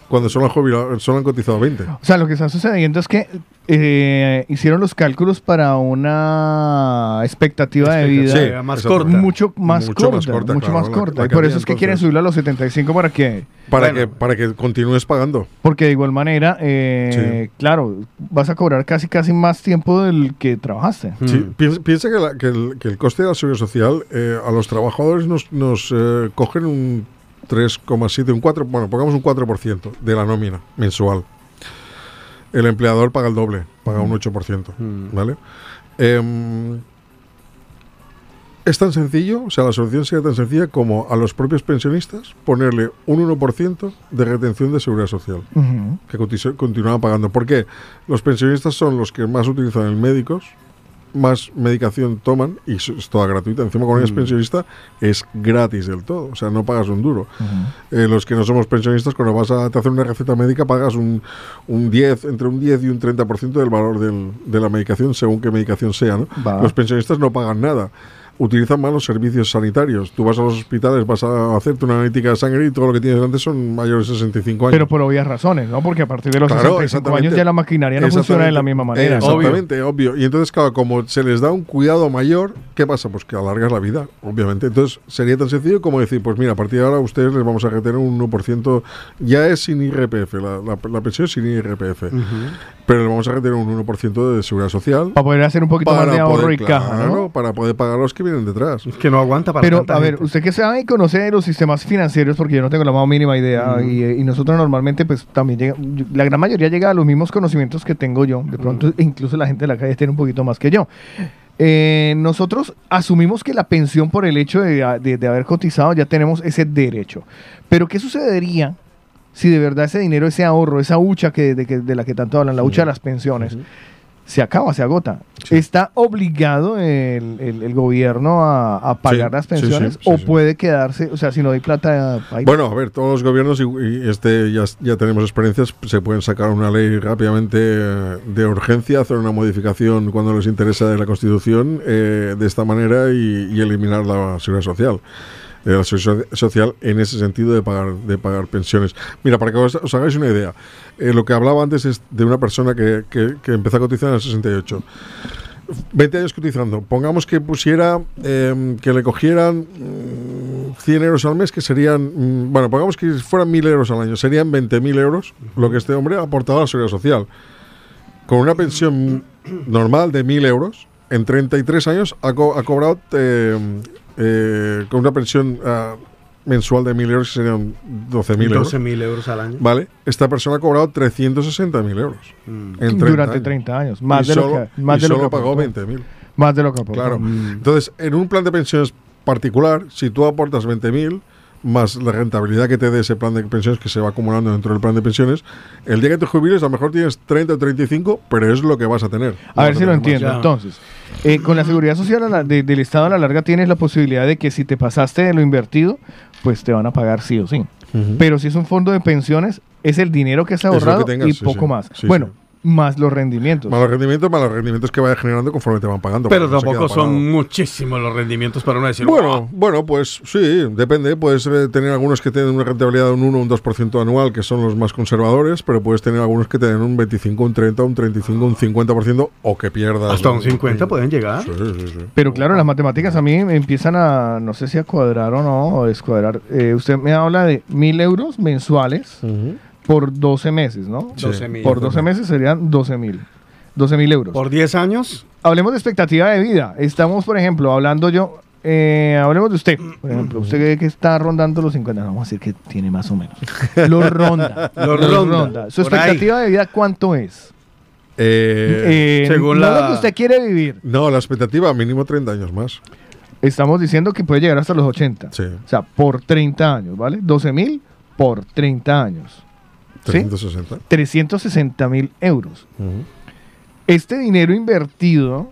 Cuando solo han, jubilado, solo han cotizado 20. O sea, lo que está sucediendo es que eh, hicieron los cálculos para una expectativa de vida Expectativa más corta. mucho más Mucho corta, más corta, mucho claro, más la- corta. la y por eso es que quieren subirlo a los 75 para que, Para, Bueno. que, para que continúes pagando. porque de igual manera, eh, claro, vas a cobrar casi casi más tiempo del que trabajaste. Sí, piensa, piensa que, la- que el, que el coste de la seguridad social eh, a los trabajadores nos, nos eh, cogen un 3,7, un 4, bueno, pongamos un 4% de la nómina mensual. El empleador paga el doble, paga un 8%, Mm. ¿vale? Em, es tan sencillo, o sea, la solución sería tan sencilla como a los propios pensionistas ponerle un 1% de retención de seguridad social que cotiza- continuaban pagando. ¿Por qué? Los pensionistas son los que más utilizan el médicos, más medicación toman y es toda gratuita. Encima, cuando eres Mm. pensionista, es gratis del todo. O sea, no pagas un duro. Eh, los que no somos pensionistas, cuando vas a te hacen una receta médica, pagas un, un 10, entre un 10 y un 30% del valor del- de la medicación, según qué medicación sea. ¿no? Los pensionistas no pagan nada. Utilizan más los servicios sanitarios. Tú vas a los hospitales, vas a hacerte una analítica de sangre y todo lo que tienes delante son mayores de 65 años. Pero por obvias razones, ¿no? Porque a partir de los Claro, 65 exactamente. años ya la maquinaria no funciona de la misma manera. Exactamente, obvio. Y entonces, claro, como se les da un cuidado mayor, ¿qué pasa? Pues que alargas la vida, obviamente. Entonces, sería tan sencillo como decir, pues mira, a partir de ahora a ustedes les vamos a retener un 1%, ya es sin IRPF, la, la, la pensión es sin IRPF, pero le vamos a retener un 1% de seguridad social. Para poder hacer un poquito más de ahorro poder, y caja, ¿no? claro, Para poder pagar los que vienen detrás. Que no aguanta para Pero, tanta a ver, gente. usted que sabe y conoce de los sistemas financieros, porque yo no tengo la más mínima idea, Mm. y, eh, y nosotros normalmente, pues también llega, la gran mayoría llega a los mismos conocimientos que tengo yo. De pronto, Mm. incluso la gente de la calle tiene un poquito más que yo. Eh, nosotros asumimos que la pensión, por el hecho de, de- de haber cotizado, ya tenemos ese derecho. Pero, ¿qué sucedería si de verdad ese dinero, ese ahorro, esa hucha que, de, que- de la que tanto hablan, la hucha de las pensiones, se acaba, se agota. ¿Está obligado el, el- el gobierno a, a pagar Sí, las pensiones sí, o puede quedarse, o sea, si no hay plata... Bueno, a ver, todos los gobiernos, y, y este ya, ya tenemos experiencias, se pueden sacar una ley rápidamente eh, de urgencia, hacer una modificación cuando les interesa de la Constitución eh, de esta manera y, y eliminar la seguridad social. Eh, la seguridad social en ese sentido de pagar, de pagar pensiones. Mira, para que os, hagáis una idea, eh, lo que hablaba antes es de una persona que, que- empezó a cotizar en el 68. 20 años cotizando. Pongamos que pusiera, eh, que le cogieran mm, 100 euros al mes, que serían, mm, bueno, pongamos que fueran 1.000 euros al año, serían 20.000 euros lo que este hombre ha aportado a la seguridad social. Con una pensión normal de 1.000 euros, en 33 años ha, ha cobrado eh, eh, con una pensión ah, mensual de 1.000 euros, que serían 12.000 euros. 12.000 euros al año. Vale, esta persona ha cobrado 360.000 euros. en 30 Durante años. 30 años. Más Y de lo solo- que, más y de lo solo que pagó aportó. 20.000. Más de lo que aportó. Claro. Mm. Entonces, en un plan de pensiones particular, si tú aportas 20.000 más la rentabilidad que te dé ese plan de pensiones que se va acumulando dentro del plan de pensiones, el día que te jubiles a lo mejor tienes 30 o 35, pero es lo que vas a tener. No A ver si lo más. entiendo. Entonces, eh, con la seguridad social a la- de- del Estado a la larga tienes la posibilidad de que si te pasaste de lo invertido, pues te van a pagar sí o sí. Pero si es un fondo de pensiones, es el dinero que has Es ahorrado tengas, y sí, poco sí. más. Sí, bueno, más los rendimientos. Más los rendimientos, más los rendimientos que vaya generando conforme te van pagando. Pero tampoco son muchísimos los rendimientos para uno decir, Bueno, "Wow". bueno, pues sí, depende. Puedes eh, tener algunos que tienen una rentabilidad de un 1 o un 2% anual, que son los más conservadores, pero puedes tener algunos que tienen un 25, un 30, un 35, un 50% o que pierdas. Hasta un 50 pueden llegar. Sí, sí, sí. Pero claro, las matemáticas a mí me empiezan a, no sé si a cuadrar o no, o descuadrar. Eh, usted me habla de mil euros mensuales por 12 meses, ¿no? Sí. 12.000. Por 12 meses serían 12 mil. 12 mil euros. Por 10 años. Hablemos de expectativa de vida. Estamos, por ejemplo, hablando yo, eh, hablemos de usted. Por ejemplo, usted cree que está rondando los 50, no, vamos a decir que tiene más o menos. [laughs] Lo ronda. Lo ronda. Su Por ahí. expectativa de vida, ¿cuánto es? Eh, Eh, no lo que usted quiere vivir. No, la expectativa mínimo 30 años más. Estamos diciendo que puede llegar hasta los 80. Sí. O sea, por 30 años, ¿vale? 12 mil por 30 años. ¿Sí? 360. 360 mil euros. Este dinero invertido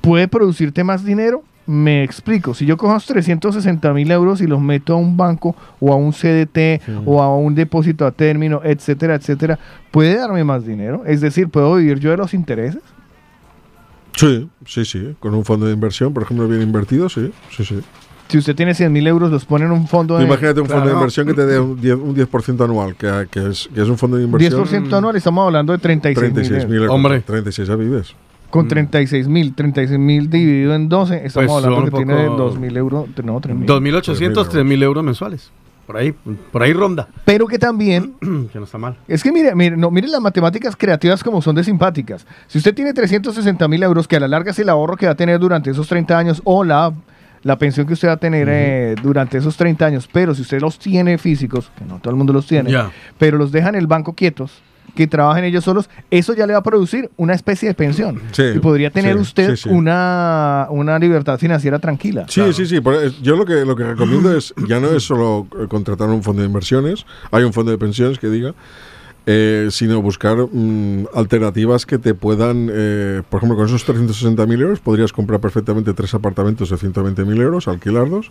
puede producirte más dinero. Me explico. Si yo cojo esos 360 mil euros y los meto a un banco o a un CDT o a un depósito a término, etcétera, etcétera, puede darme más dinero. Es decir, puedo vivir yo de los intereses. Sí, sí, sí. Con un fondo de inversión, por ejemplo, bien invertido, sí, sí, sí. Si usted tiene 100 mil euros, los pone en un fondo de... imagínate un fondo de Claro. inversión que te dé un 10%, un 10% anual, que, que es, que es un fondo de inversión. 10% anual, estamos hablando de 36 36 mil. mil. Hombre. 36 ya vives. Con 36 mil, 36 mil dividido en 12, estamos Pues hablando que tiene poco- 2 mil euros, no, 3 mil. 2.800, 3.000 euros mensuales. Por ahí, por ahí ronda. Pero que también, [clears throat] que no está mal. es que mire, mire, no, mire las matemáticas creativas como son de simpáticas. Si usted tiene 360 mil euros, que a la larga es el ahorro que va a tener durante esos 30 años, o la, la pensión que usted va a tener eh, durante esos 30 años, pero si usted los tiene físicos, que no todo el mundo los tiene, pero los deja en el banco quietos, que trabajen ellos solos, eso ya le va a producir una especie de pensión. Sí, y podría tener sí, usted sí, sí. Una, una libertad financiera tranquila. Sí, sí, sí. yo lo que, lo que recomiendo es, ya no es solo eh, contratar un fondo de inversiones, hay un fondo de pensiones que diga, eh, sino buscar mm, alternativas que te puedan, eh, por ejemplo, con esos 360.000 euros podrías comprar perfectamente tres apartamentos de 120.000 euros, alquilarlos,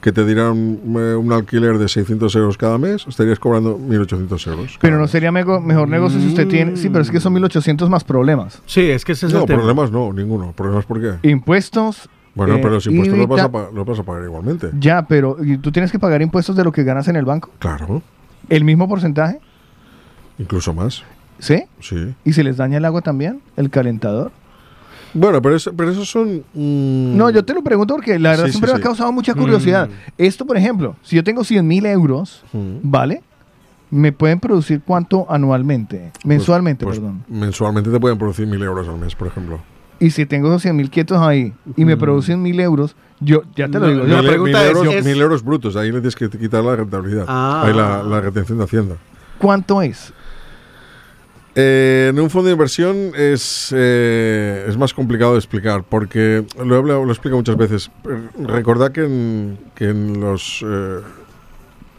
que te dirán eh, un alquiler de 600 euros cada mes, estarías cobrando 1.800 euros. Pero no sería mego- mejor negocio si usted tiene. Sí, pero es que son 1800 más problemas. Sí, es que ese es No, el tema. problemas no, ninguno. ¿Problemas por qué? Impuestos. Bueno, eh, pero los impuestos los vas, a los vas a pagar igualmente. Ya, pero ¿y tú tienes que pagar impuestos de lo que ganas en el banco. Claro, ¿El mismo porcentaje? Incluso más. ¿Sí? Sí. ¿Y se les daña el agua también? ¿El calentador? Bueno, pero, eso, pero esos son... mm, No, yo te lo pregunto porque la verdad Sí, sí, siempre me sí. ha causado mucha curiosidad. Mm. Esto, por ejemplo, si yo tengo 100 mil euros, Mm. ¿vale? ¿Me pueden producir cuánto anualmente? Mensualmente, pues, perdón. Mensualmente te pueden producir mil euros al mes, por ejemplo. Y si tengo esos 100 mil quietos ahí y me producen mil euros, yo ya te lo digo. yo- mil, pregunta mil es- euros, es- mil euros brutos, ahí le tienes que quitar la rentabilidad. Ah. Ahí la, la retención de Hacienda. ¿Cuánto es? Eh, en un fondo de inversión es, eh, es más complicado de explicar porque lo he, hablado- lo he explicado muchas veces. Recordad que en, que en los eh,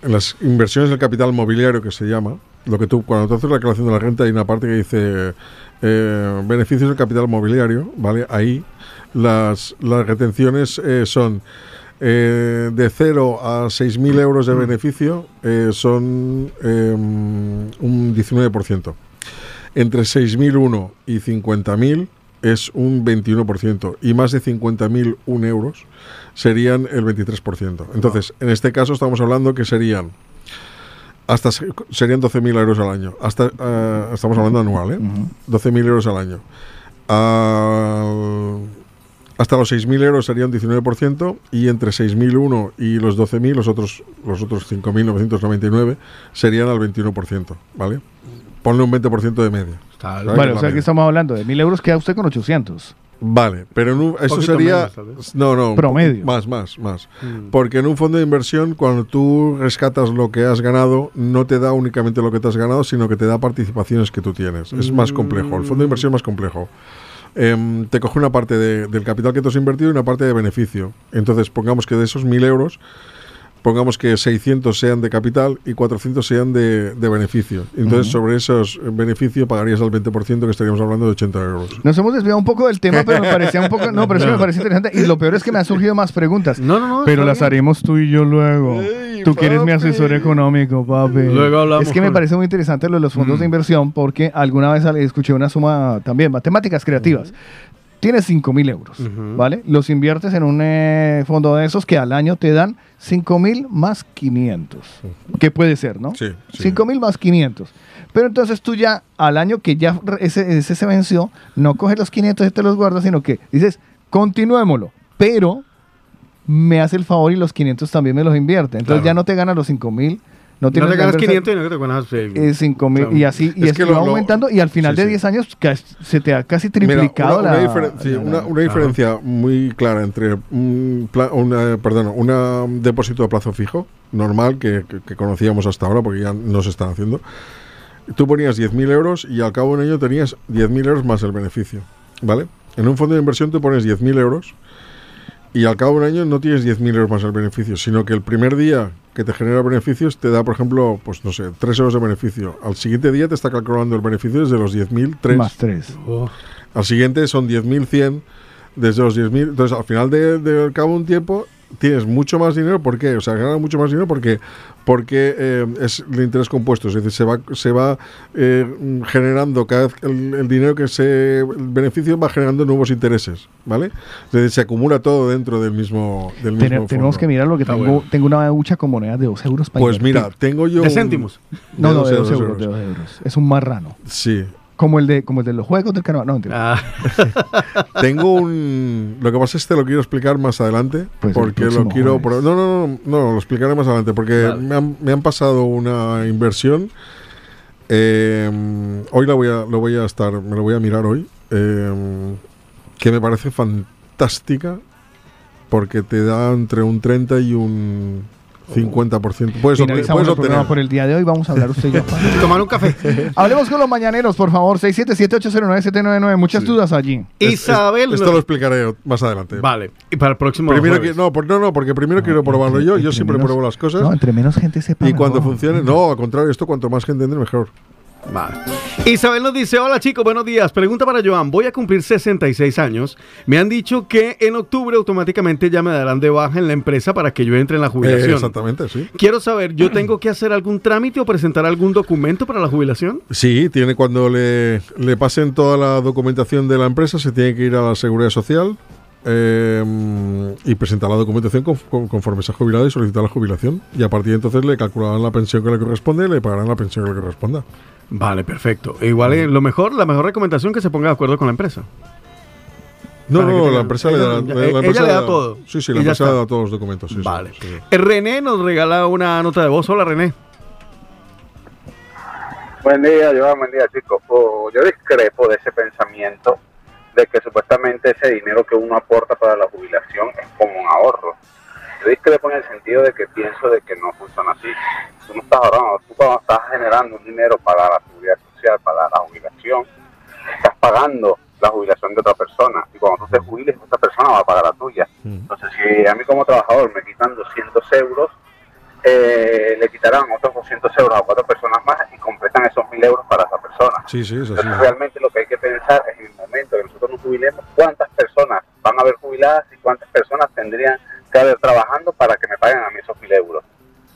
en las inversiones del capital mobiliario que se llama, lo que tú cuando tú haces la declaración de la renta hay una parte que dice eh, beneficios del capital mobiliario, ¿vale? Ahí las, las retenciones son eh, de 0 a 6.000 euros de beneficio eh, son eh, un 19%. Entre 6.001 y 50.000 es un 21% y más de 50.000 euros serían el 23%. Entonces, en este caso estamos hablando que serían hasta se- serían 12.000 euros al año. Hasta eh, estamos hablando anual, ¿eh? 12.000 euros al año. Al- hasta los 6.000 euros sería un 19% y entre 6.001 y los 12.000, los otros, los otros 5.999 serían al 21%, ¿vale? Ponle un 20% de media. La o sea, que media. estamos hablando de 1000 euros, queda usted con 800. Vale, pero en un- eso sería. menos, no, no. Promedio. Más, más, más. Mm. Porque en un fondo de inversión, cuando tú rescatas lo que has ganado, no te da únicamente lo que te has ganado, sino que te da participaciones que tú tienes. Es más complejo. El fondo de inversión es más complejo. Em, te coge una parte de- del capital que tú has invertido y una parte de beneficio. Entonces, pongamos que de esos 1000 euros, pongamos que 600 sean de capital y 400 sean de, de beneficio. Entonces, sobre esos beneficios pagarías el 20%, que estaríamos hablando de 80 euros. Nos hemos desviado un poco del tema, pero me parecía un poco. No, pero que me [laughs] parece interesante. Y lo peor es que me han surgido más preguntas. No, no, no. Pero las bien. haremos tú y yo luego. tú que eres mi asesor económico, papi. Luego hablamos Es que me parece muy interesante lo de los fondos Mm. de inversión porque alguna vez escuché una suma también, matemáticas creativas. Tienes 5 mil euros, ¿vale? Los inviertes en un eh, fondo de esos que al año te dan 5 mil más 500. ¿Qué puede ser, no? Sí. 5 mil más 500. Pero entonces tú ya, al año que ya ese, ese se venció, no coges los 500 y te los guardas, sino que dices, continuémoslo. Pero me hace el favor y los 500 también me los invierte. Entonces Claro. ya no te ganas los 5 mil. No, No tienes te que ganas invertir- 500 y no que te ganas eh, eh, 5 mil y así y Es es que lo- va lo- aumentando y al final sí, de sí. 10 años ca- se te ha casi Mira, triplicado una, una la, diferen- sí, la- una- la- una diferencia muy clara entre un, una, perdón, una- un depósito a plazo fijo normal que, que- que conocíamos hasta ahora porque ya no se están haciendo. Tú ponías 10.000 euros y al cabo de un año tenías 10.000 euros más el beneficio. ¿Vale? En un fondo de inversión tú pones 10.000 euros y al cabo de un año no tienes 10.000 euros más el beneficio, sino que el primer día que te genera beneficios te da, por ejemplo, pues no sé, 3 euros de beneficio. Al siguiente día te está calculando el beneficio desde los 10.000, 3. más 3. Al siguiente son 10.100 desde los 10.000. Entonces, al final de, de al cabo de un tiempo, tienes mucho más dinero. ¿Por qué? O sea, ganas mucho más dinero porque, porque eh, es el interés compuesto. Es decir, se va, se va eh, generando cada vez el, el dinero que se. El beneficio va generando nuevos intereses. ¿Vale? Es decir, se acumula todo dentro del mismo, del mismo tenemos fondo. que mirar lo que Está tengo. bueno. Tengo una hucha con monedas de 2 euros para Pues invertir. mira, tengo yo. ¿De céntimos? No, no, de dos 2 euros, de 2 euros. Es un marrano. Sí. Como el de, como el de los juegos del carnaval. No, mentira. Ah. [laughs] Tengo un. Lo que pasa es que te lo quiero explicar más adelante. Pues porque lo quiero. pro- No, no, no, no, lo explicaré más adelante. Porque me, han, me han pasado una inversión. eh, hoy la voy a, lo voy a estar. Me lo voy a mirar hoy. eh, que me parece fantástica. Porque te da entre un 30 y un 50%. Puedes, Finalizamos el programa por el día de hoy. Vamos a hablar usted y yo. [laughs] Tomar un café. [laughs] Hablemos con los mañaneros, por favor. 677-809-799. Muchas dudas allí. Isabel. Esto lo explicaré más adelante. Vale. Y para el próximo Primero jueves. que, no, por- no, no, porque primero quiero probarlo yo. Yo siempre menos- pruebo las cosas. No, entre menos gente sepa. y cuando funcione, no, al contrario, esto cuanto más gente entre, mejor. Vale. Isabel nos dice, hola chicos, buenos días. Pregunta para Joan, voy a cumplir 66 años. Me han dicho que en octubre automáticamente ya me darán de baja en la empresa para que yo entre en la jubilación. Eh, exactamente, sí. Quiero saber, ¿yo tengo que hacer algún trámite o presentar algún documento para la jubilación? Sí, tiene cuando le, le pasen toda la documentación de la empresa, se tiene que ir a la seguridad social eh, y presentar la documentación con- con- conforme se ha jubilado y solicitar la jubilación. Y a partir de entonces le calcularán la pensión que le corresponde y le pagarán la pensión que le corresponda. Vale, perfecto. Igual eh, lo mejor, la mejor recomendación que se ponga de acuerdo con la empresa. No, Para no, tenga- la empresa le ella- da, ella- la ella empresa le da todo. Sí, sí, la empresa le da todos los documentos. sí, Vale. sí, sí. Eh, René nos regala una nota de voz. Hola, René. Buen día, Joan, buen día, chicos. Oh, yo discrepo de ese pensamiento de que supuestamente ese dinero que uno aporta para la jubilación es como un ahorro. Yo discrepo en el sentido de que pienso de que no funciona así. Tú no estás ahorrando, tú cuando estás generando un dinero para la seguridad social, para la jubilación, estás pagando la jubilación de otra persona. Y cuando tú te jubiles, esa persona va a pagar la tuya. Entonces, si a mí como trabajador me quitan 200 euros, eh, le quitarán otros 200 euros a cuatro personas más y completan esos 1000 euros para esa persona. Sí, sí, es así. Entonces, realmente lo que hay que pensar es en el momento que nosotros nos jubilemos, cuántas personas van a haber jubiladas y cuántas personas tendrían que haber trabajando para que me paguen a mí esos 1000 euros.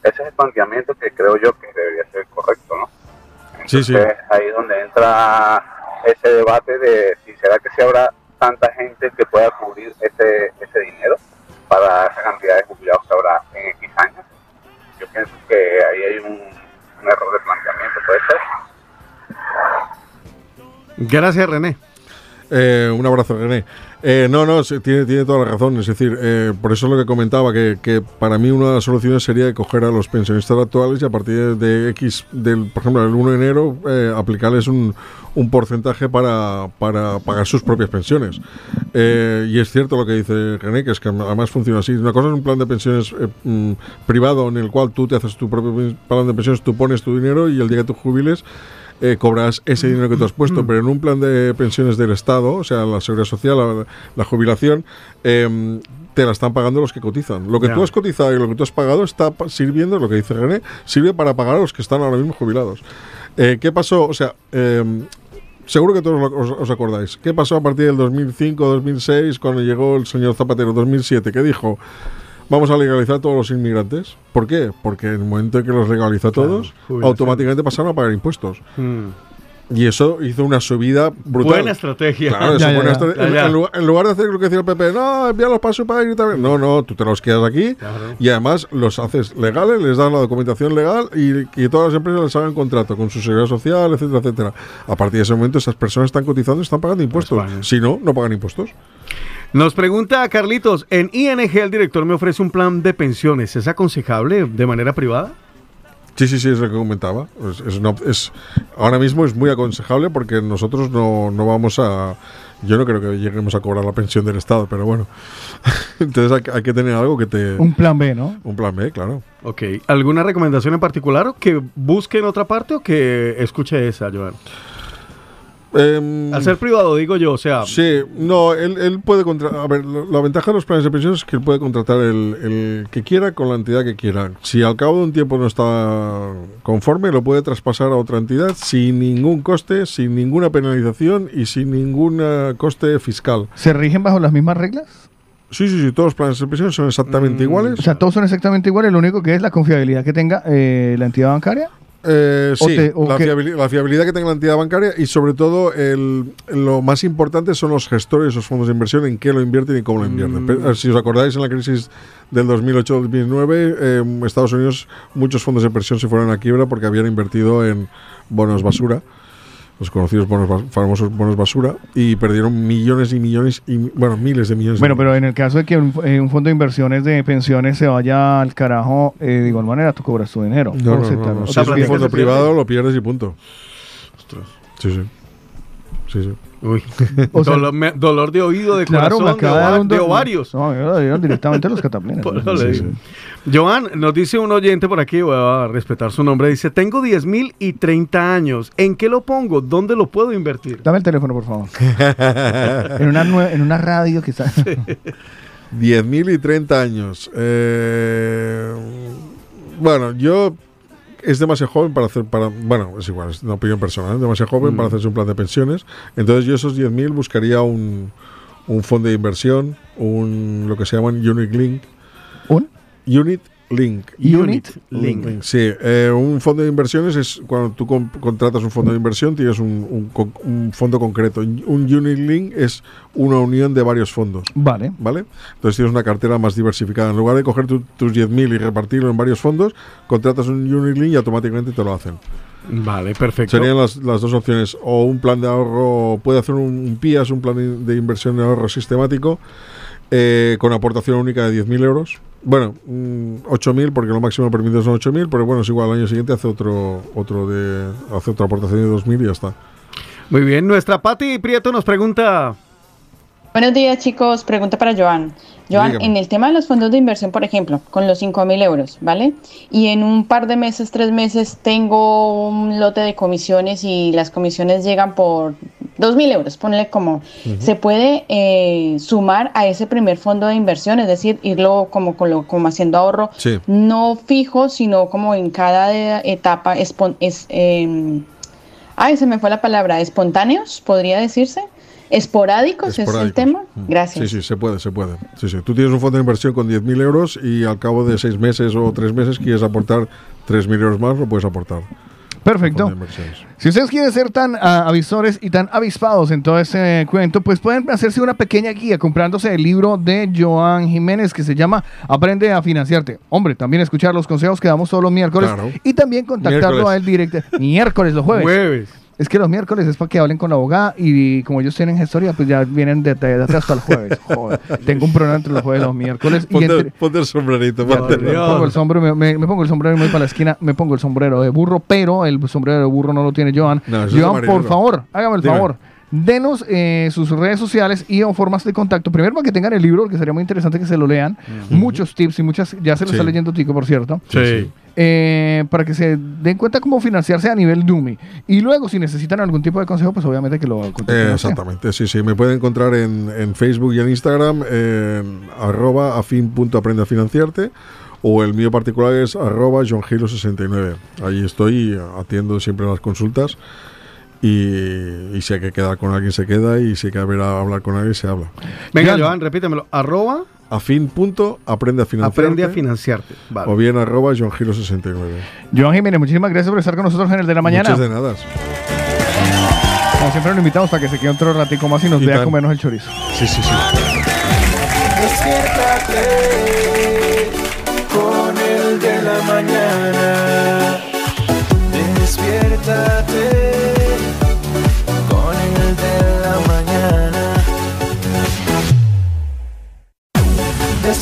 Ese es el planteamiento que creo yo que debería ser correcto, ¿no? Sí, sí. Entonces, ahí es donde entra ese debate de si será que si habrá tanta gente que pueda cubrir ese, ese dinero para esa cantidad de jubilados que habrá en pienso que ahí hay un, un error de planteamiento, puede ser. Gracias, René. Eh, un abrazo, René. Eh, no, no, tiene, toda la razón. Es decir, eh, por eso es lo que comentaba, que, para mí una de las soluciones sería coger a los pensionistas actuales y a partir de X, del, por ejemplo, el 1 de enero, eh, aplicarles un, un porcentaje para, para pagar sus propias pensiones. Eh, y es cierto lo que dice René, que es que además funciona así. Una cosa es un plan de pensiones eh, mm, privado en el cual tú te haces tu propio plan de pensiones, tú pones tu dinero y el día que tú jubiles eh, cobras ese dinero que tú has puesto, pero en un plan de pensiones del Estado, o sea, la seguridad social, la, la jubilación, eh, te la están pagando los que cotizan. Lo que tú has cotizado y lo que tú has pagado está sirviendo, lo que dice René, sirve para pagar a los que están ahora mismo jubilados. Eh, ¿Qué pasó? O sea, eh, seguro que todos os acordáis. ¿Qué pasó a partir del 2005, 2006, cuando llegó el señor Zapatero, 2007? ¿Qué dijo? Vamos a legalizar a todos los inmigrantes. ¿Por qué? Porque en el momento en que los legaliza a todos, automáticamente pasaron a pagar impuestos. Mm. Y eso hizo una subida brutal. Buena estrategia. Claro, Ya, ya, buena ya. estrategia. Ya, En- ya. En, lugar, en lugar de hacer lo que decía el PP, no, envíalos para su país y tal. No, no, tú te los quedas aquí y además los haces legales, les das la documentación legal y que todas las empresas les hagan contrato con su seguridad social, etcétera, etcétera. A partir de ese momento, esas personas están cotizando y están pagando impuestos. Si no, no pagan impuestos. Nos pregunta Carlitos, en ING el director me ofrece un plan de pensiones, ¿es aconsejable de manera privada? Sí, sí, sí, es lo que comentaba. Es, es una es- ahora mismo es muy aconsejable porque nosotros no, no vamos a... Yo no creo que lleguemos a cobrar la pensión del Estado, pero bueno. [laughs] Entonces hay, que- hay que tener algo que te... Un plan B, ¿no? Un plan B, claro. Ok, ¿alguna recomendación en particular o que busque en otra parte o que escuche esa, Joan? Al ser privado, digo yo, o sea... Sí, no, él, él puede contratar. A ver, la ventaja de los planes de pensiones es que él puede contratar el, el que quiera con la entidad que quiera. Si al cabo de un tiempo no está conforme, lo puede traspasar a otra entidad sin ningún coste, sin ninguna penalización y sin ningún eh, coste fiscal. ¿Se rigen bajo las mismas reglas? Sí, sí, sí, todos los planes de pensiones son exactamente iguales. O sea, todos son exactamente iguales, lo único que es la confiabilidad que tenga eh, la entidad bancaria. Eh, sí, te- la, que- fiabili- la fiabilidad que tenga la entidad bancaria y sobre todo el, lo más importante son los gestores de esos fondos de inversión, en qué lo invierten y cómo lo invierten. Pero, eh, si os acordáis, en la crisis del 2008-2009, eh, Estados Unidos, muchos fondos de inversión se fueron a quiebra porque habían invertido en bonos basura, los conocidos bonos, famosos bonos basura, y perdieron millones y millones, y bueno, miles de millones. Bueno, de pero en el caso de que un, eh, un fondo de inversiones de pensiones se vaya al carajo, eh, de igual manera tú cobras tu dinero. No, no, Si es un fondo privado, lo pierdes y punto. Sí, sí. Sí, sí. Uy, O sea- dolor, me- dolor de oído, de Claro, corazón, de, ovarios. No, me lo dieron directamente a los cataplines. Por eso Sí, sí. Joan, nos dice un oyente por aquí, voy a respetar su nombre, dice, tengo 10 mil y 30 años, ¿en qué lo pongo? ¿Dónde lo puedo invertir? Dame el teléfono, por favor. [laughs] en, una nue- en una radio que está... 10.000 y 30 años. Eh, bueno, yo es demasiado joven para hacer para bueno, es igual, es una opinión personal, es demasiado joven Mm. para hacerse un plan de pensiones. Entonces yo esos 10.000 buscaría un, un fondo de inversión, un lo que se llaman Unit Link. ¿Un? Unit Link. Unit Link. Sí, eh, un fondo de inversiones es cuando tú con- contratas un fondo de inversión, tienes un, un un fondo concreto. Un Unit Link es una unión de varios fondos. Vale. ¿Vale? Entonces tienes una cartera más diversificada. En lugar de coger tu- tus 10.000 y repartirlo en varios fondos, contratas un Unit Link y automáticamente te lo hacen. Vale, perfecto. Serían las, las dos opciones. O un plan de ahorro, puede hacer un, un PIAS, un plan de inversión de ahorro sistemático, eh, con aportación única de 10.000 euros. Bueno, mm, 8.000 porque lo máximo permitido son 8.000, pero bueno, es igual, al año siguiente hace otro otro de hace otra aportación de 2.000 y ya está. Muy bien, nuestra Pati Prieto nos pregunta... Buenos días chicos, pregunta para Joan. Joan, Dígame. en el tema de los fondos de inversión, por ejemplo, con los 5 mil euros, ¿vale? Y en un par de meses, tres meses, tengo un lote de comisiones y las comisiones llegan por 2 mil euros, ponle como. ¿Se puede eh, sumar a ese primer fondo de inversión? Es decir, irlo como, con lo- como haciendo ahorro Sí. no fijo, sino como en cada etapa es, em, ay, se me fue la palabra, espontáneos, podría decirse, esporádicos, es el tema. Gracias. Sí, sí, se puede, se puede. Sí, sí. Tú tienes un fondo de inversión con 10.000 euros y al cabo de seis meses o tres meses quieres aportar 3.000 euros más, lo puedes aportar. Perfecto. Si ustedes quieren ser tan ah, avisores y tan avispados en todo este cuento, pues pueden hacerse una pequeña guía comprándose el libro de Joan Jiménez que se llama Aprende a financiarte. Hombre, también escuchar los consejos que damos todos los miércoles Claro. y también contactarlo Miércoles. a él directo. Miércoles, los jueves. Jueves. Es que los miércoles es para que hablen con la abogada y como ellos tienen gestoría, pues ya vienen de, de- de hasta el jueves. [laughs] Joder, tengo un programa entre los jueves y los miércoles. y Ponte, entre- ponte el sombrerito. Ya, ponte- me pongo el sombrero, me, me- me pongo el sombrero y me voy para la esquina, me pongo el sombrero de burro, pero el sombrero de burro no lo tiene Joan. No, Joan, por favor, hágame el Dime. favor. Denos eh, sus redes sociales y o formas de contacto. Primero para que tengan el libro, que sería muy interesante que se lo lean. Muchos tips y muchas, ya se lo Sí. está leyendo Tico, por cierto. Sí, sí. Eh, para que se den cuenta cómo financiarse a nivel Dumi. Y luego, si necesitan algún tipo de consejo, pues obviamente que lo contacten. Eh, exactamente, sí, sí. Me pueden encontrar en, en Facebook y en Instagram en arroba afin.aprende a financiarte o el mío particular es arroba johngilo69. Ahí estoy atiendo siempre las consultas y, y si hay que quedar con alguien se queda y si hay que haber a hablar con alguien se habla. Venga, Joan. Joan, repítemelo. Arroba Afin.aprende a financiarte. aprende a financiarte. Vale. O bien arroba johngilo69. Joan Jiménez, muchísimas gracias por estar con nosotros en el de la mañana. Muchas de nada. Como siempre, lo invitamos para que se quede otro ratico más y nos vea comernos el chorizo. Sí, sí, sí.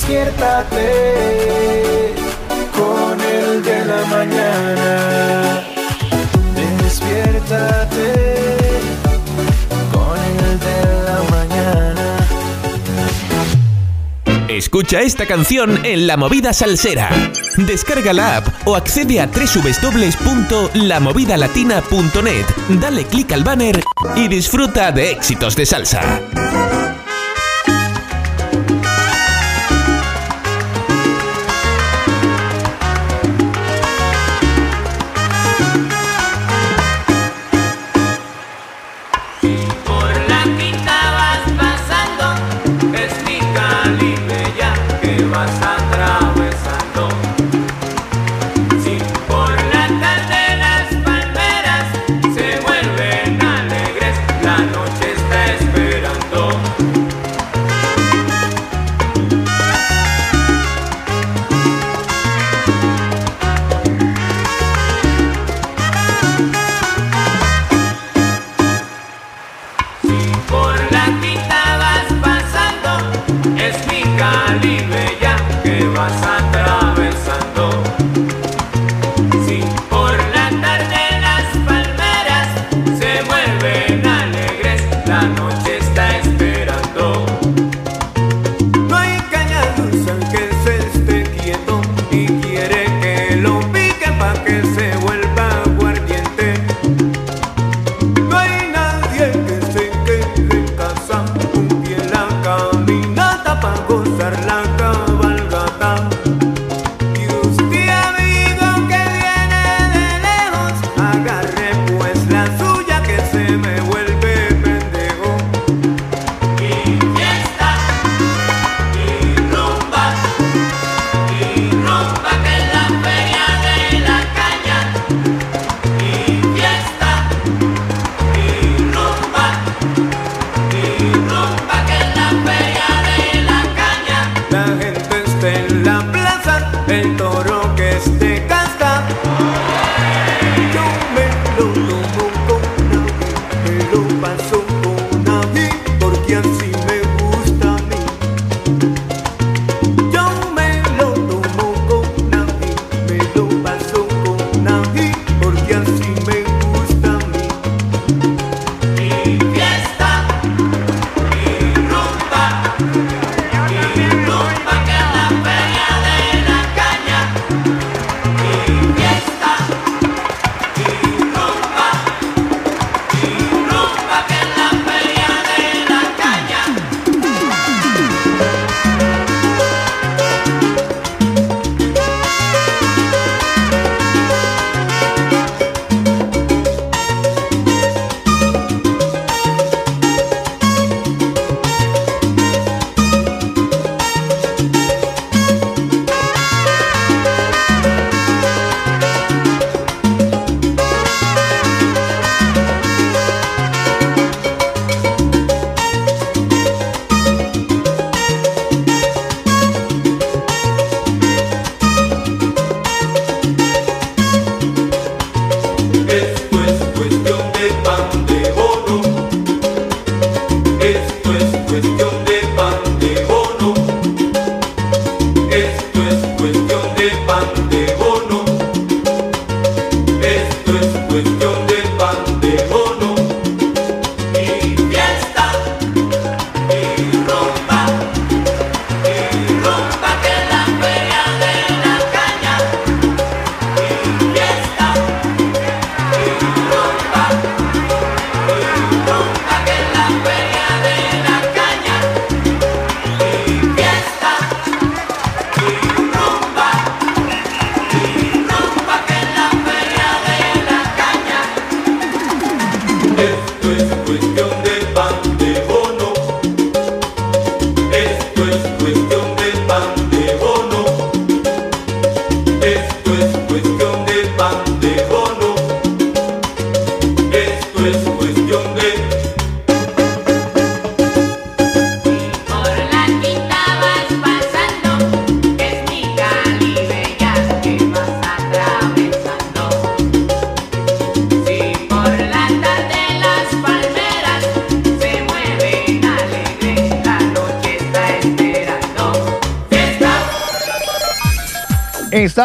Despiértate con el de la mañana. Despiértate con el de la mañana. Escucha esta canción en La Movida Salsera. Descarga la app o accede a www.lamovidalatina.net. Dale clic al banner y disfruta de éxitos de salsa.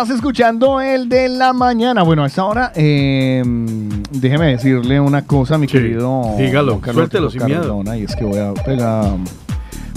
Estás escuchando el de la mañana. Bueno, a esta hora, eh, déjeme decirle una cosa, mi querido. dígalo, Carlos suéltelo sin miedo. Y es que voy a pegar.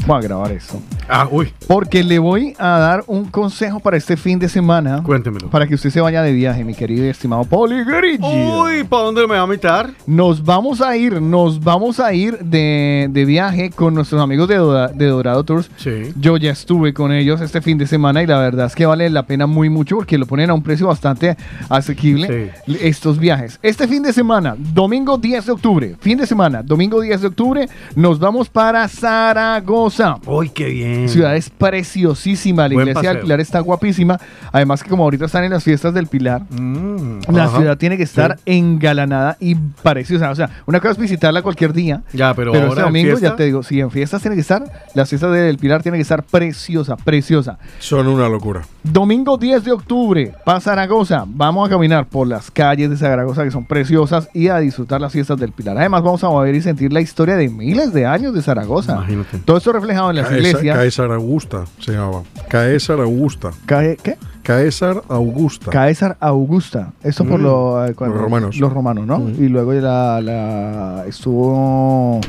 Voy a grabar esto. Ah, uy. Porque le voy a dar un consejo para este fin de semana. Cuéntemelo. Para que usted se vaya de viaje, mi querido y estimado Poli Grillo. Uy, ¿para dónde me va a invitar? Nos vamos a ir, nos vamos a ir de, de viaje con nuestros amigos de, Doda- de Dorado Tours. Sí. Yo ya estuve con ellos este fin de semana y la verdad es que vale la pena muy mucho porque lo ponen a un precio bastante asequible estos viajes. Este fin de semana, domingo 10 de octubre, fin de semana, domingo 10 de octubre, nos vamos para Zaragoza. Uy, qué bien. Ciudad es preciosísima, la Buen iglesia paseo. Pilar está guapísima. Además que como ahorita están en las fiestas del Pilar, la Mm, Ajá. ciudad tiene que estar engalanada y preciosa. O sea, una cosa es visitarla cualquier día. Ya, pero este ahora en domingo, fiesta. ya te digo, si en fiestas tiene que estar, las fiestas del Pilar tiene que estar preciosa, preciosa. Son una locura. Domingo 10 de octubre, para Zaragoza. Vamos a caminar por las calles de Zaragoza que son preciosas y a disfrutar las fiestas del Pilar. Además, vamos a ver y sentir la historia de miles de años de Zaragoza. Imagínate. Todo esto reflejado en las Caesar, iglesias. Caesar Augusta se llamaba. Caesar Augusta. Cae- ¿Qué? Caesar Augusta. Caesar Augusta. Eso por Mm. lo- eh, cuando- Los romanos. Los romanos, ¿no? Y luego la, la- estuvo.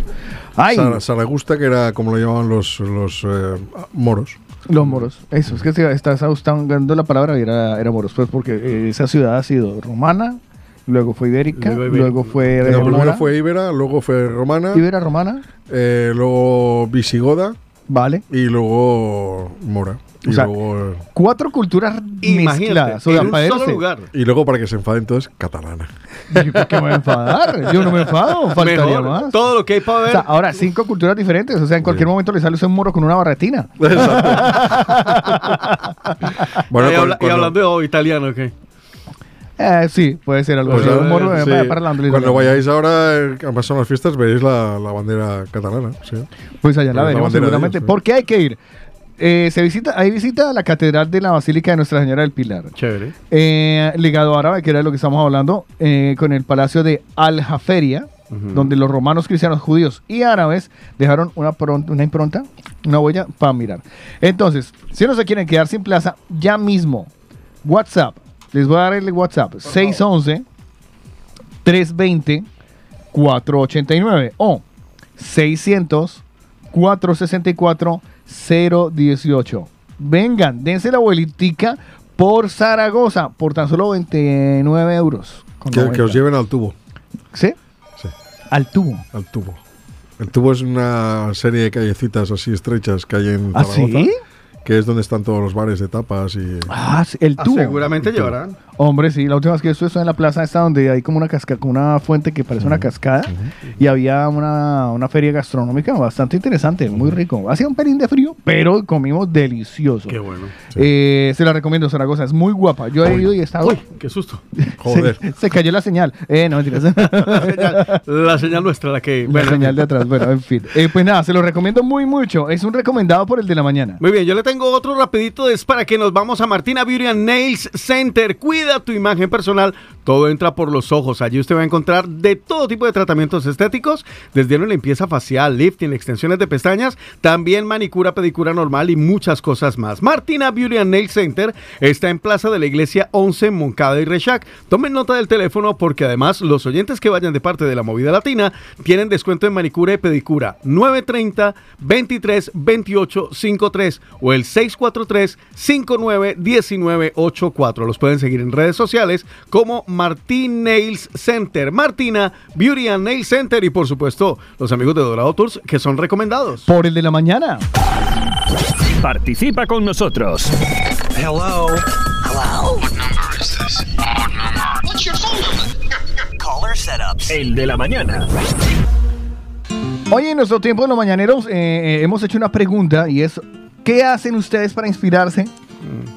¡Ay! Sar- Saragusta, que era como lo llamaban los, los eh, moros. Los moros. Eso, es que se- estás buscando la palabra y era, era moros. Pues porque eh, esa ciudad ha sido romana, luego fue ibérica, Luego fue. No, primero fue Ibera, luego fue Romana. Ibera romana. eh, luego Visigoda. Vale. Y luego Mora. Y O sea, luego. eh, Cuatro culturas mezcladas. O sea, para verse- Y luego, para que se enfaden todos, catalana. ¿Y por qué me voy a enfadar? Yo no me enfado, faltaría Mejor, más. Todo lo que hay para ver. O sea, ahora cinco culturas diferentes. O sea, en cualquier momento le sale un moro con una barretina. [laughs] Bueno, y, con- habla- y cuando- hablando de oh, italiano, ¿qué? Eh, sí, puede ser algo Pues, eh, sí. para- para la- Cuando vayáis ahora, que pasan las fiestas, veréis la, la bandera catalana. sí. Pues allá la Pues veremos seguramente. sí. Porque hay que ir. Eh, se visita, hay visita a la Catedral de la Basílica de Nuestra Señora del Pilar. Chévere. Eh, legado árabe, que era de lo que estamos hablando, eh, con el Palacio de Al-Jaferia, donde los romanos, cristianos, judíos y árabes dejaron una, pron- una impronta, una huella para mirar. Entonces, si no se quieren quedar sin plaza, ya mismo, WhatsApp, les voy a dar el WhatsApp, 611 320 489 o 600 464 018. Vengan, dense la vuelitica por Zaragoza por tan solo 29 euros. Que, que 90. os lleven al tubo. ¿Sí? Sí. Al tubo. Al tubo. El tubo es una serie de callecitas así estrechas que hay en ¿Ah, Zaragoza. sí? Que es donde están todos los bares de tapas y... Ah, sí, el Ah, tubo. seguramente llevarán. Hombre, sí, la última vez que yo estuve estuve en la plaza esta donde hay como una cascada, como una fuente que parece una cascada y había una, una feria gastronómica bastante interesante, muy rico. Hacía un pelín de frío, pero comimos delicioso. Qué bueno. Eh, se la recomiendo, Zaragoza, es muy guapa. Yo he ido y he estado... Uy, qué susto. [laughs] Joder. Se, [laughs] se cayó la señal. Eh, no, mentiras. [laughs] La señal, la señal nuestra, la que. La bueno, señal de atrás. Bueno, en fin. Eh, pues nada, se lo recomiendo muy mucho. Es un recomendado por el de la mañana. Muy bien, yo le tengo otro rapidito, es para que nos vamos a Martina Beauty and Nails Center. Cuida tu imagen personal, todo entra por los ojos. Allí usted va a encontrar de todo tipo de tratamientos estéticos, desde una limpieza facial, lifting, extensiones de pestañas, también manicura, pedicura normal y muchas cosas más. Martina Beauty and Nails Center está en Plaza de la Iglesia 11, Moncada y Rechac. Tomen nota del teléfono porque además los oyentes que vayan de parte de la movida latina tienen descuento en manicura y pedicura 930 23 28 53 o el 643 59 19 84. Los pueden seguir en redes sociales como Martín Nails Center, Martina Beauty and Nail Center y por supuesto los amigos de Dorado Tours que son recomendados. Por el de la mañana. Participa con nosotros. Hello. Hello. What number is this? What number? What's your phone number? Caller setups. El de la mañana. Hoy en nuestro tiempo de los mañaneros eh, eh, hemos hecho una pregunta y es ¿qué hacen ustedes para inspirarse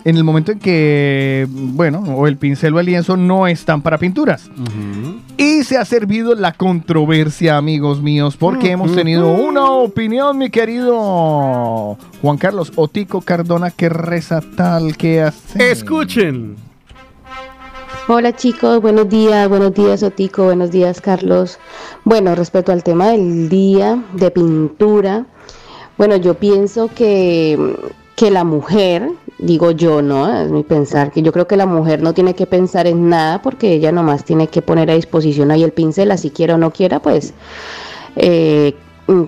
en el momento en que, bueno, o el pincel o el lienzo no están para pinturas? Y se ha servido la controversia, amigos míos, porque hemos tenido una opinión, mi querido Juan Carlos Otico Cardona, que reza tal que hace. Escuchen. Hola chicos, buenos días, buenos días Otico, buenos días Carlos. Bueno, respecto al tema del día de pintura, bueno, yo pienso que, que la mujer, digo yo, ¿no? Es mi pensar, que yo creo que la mujer no tiene que pensar en nada porque ella nomás tiene que poner a disposición ahí el pincel, así quiera o no quiera, pues eh,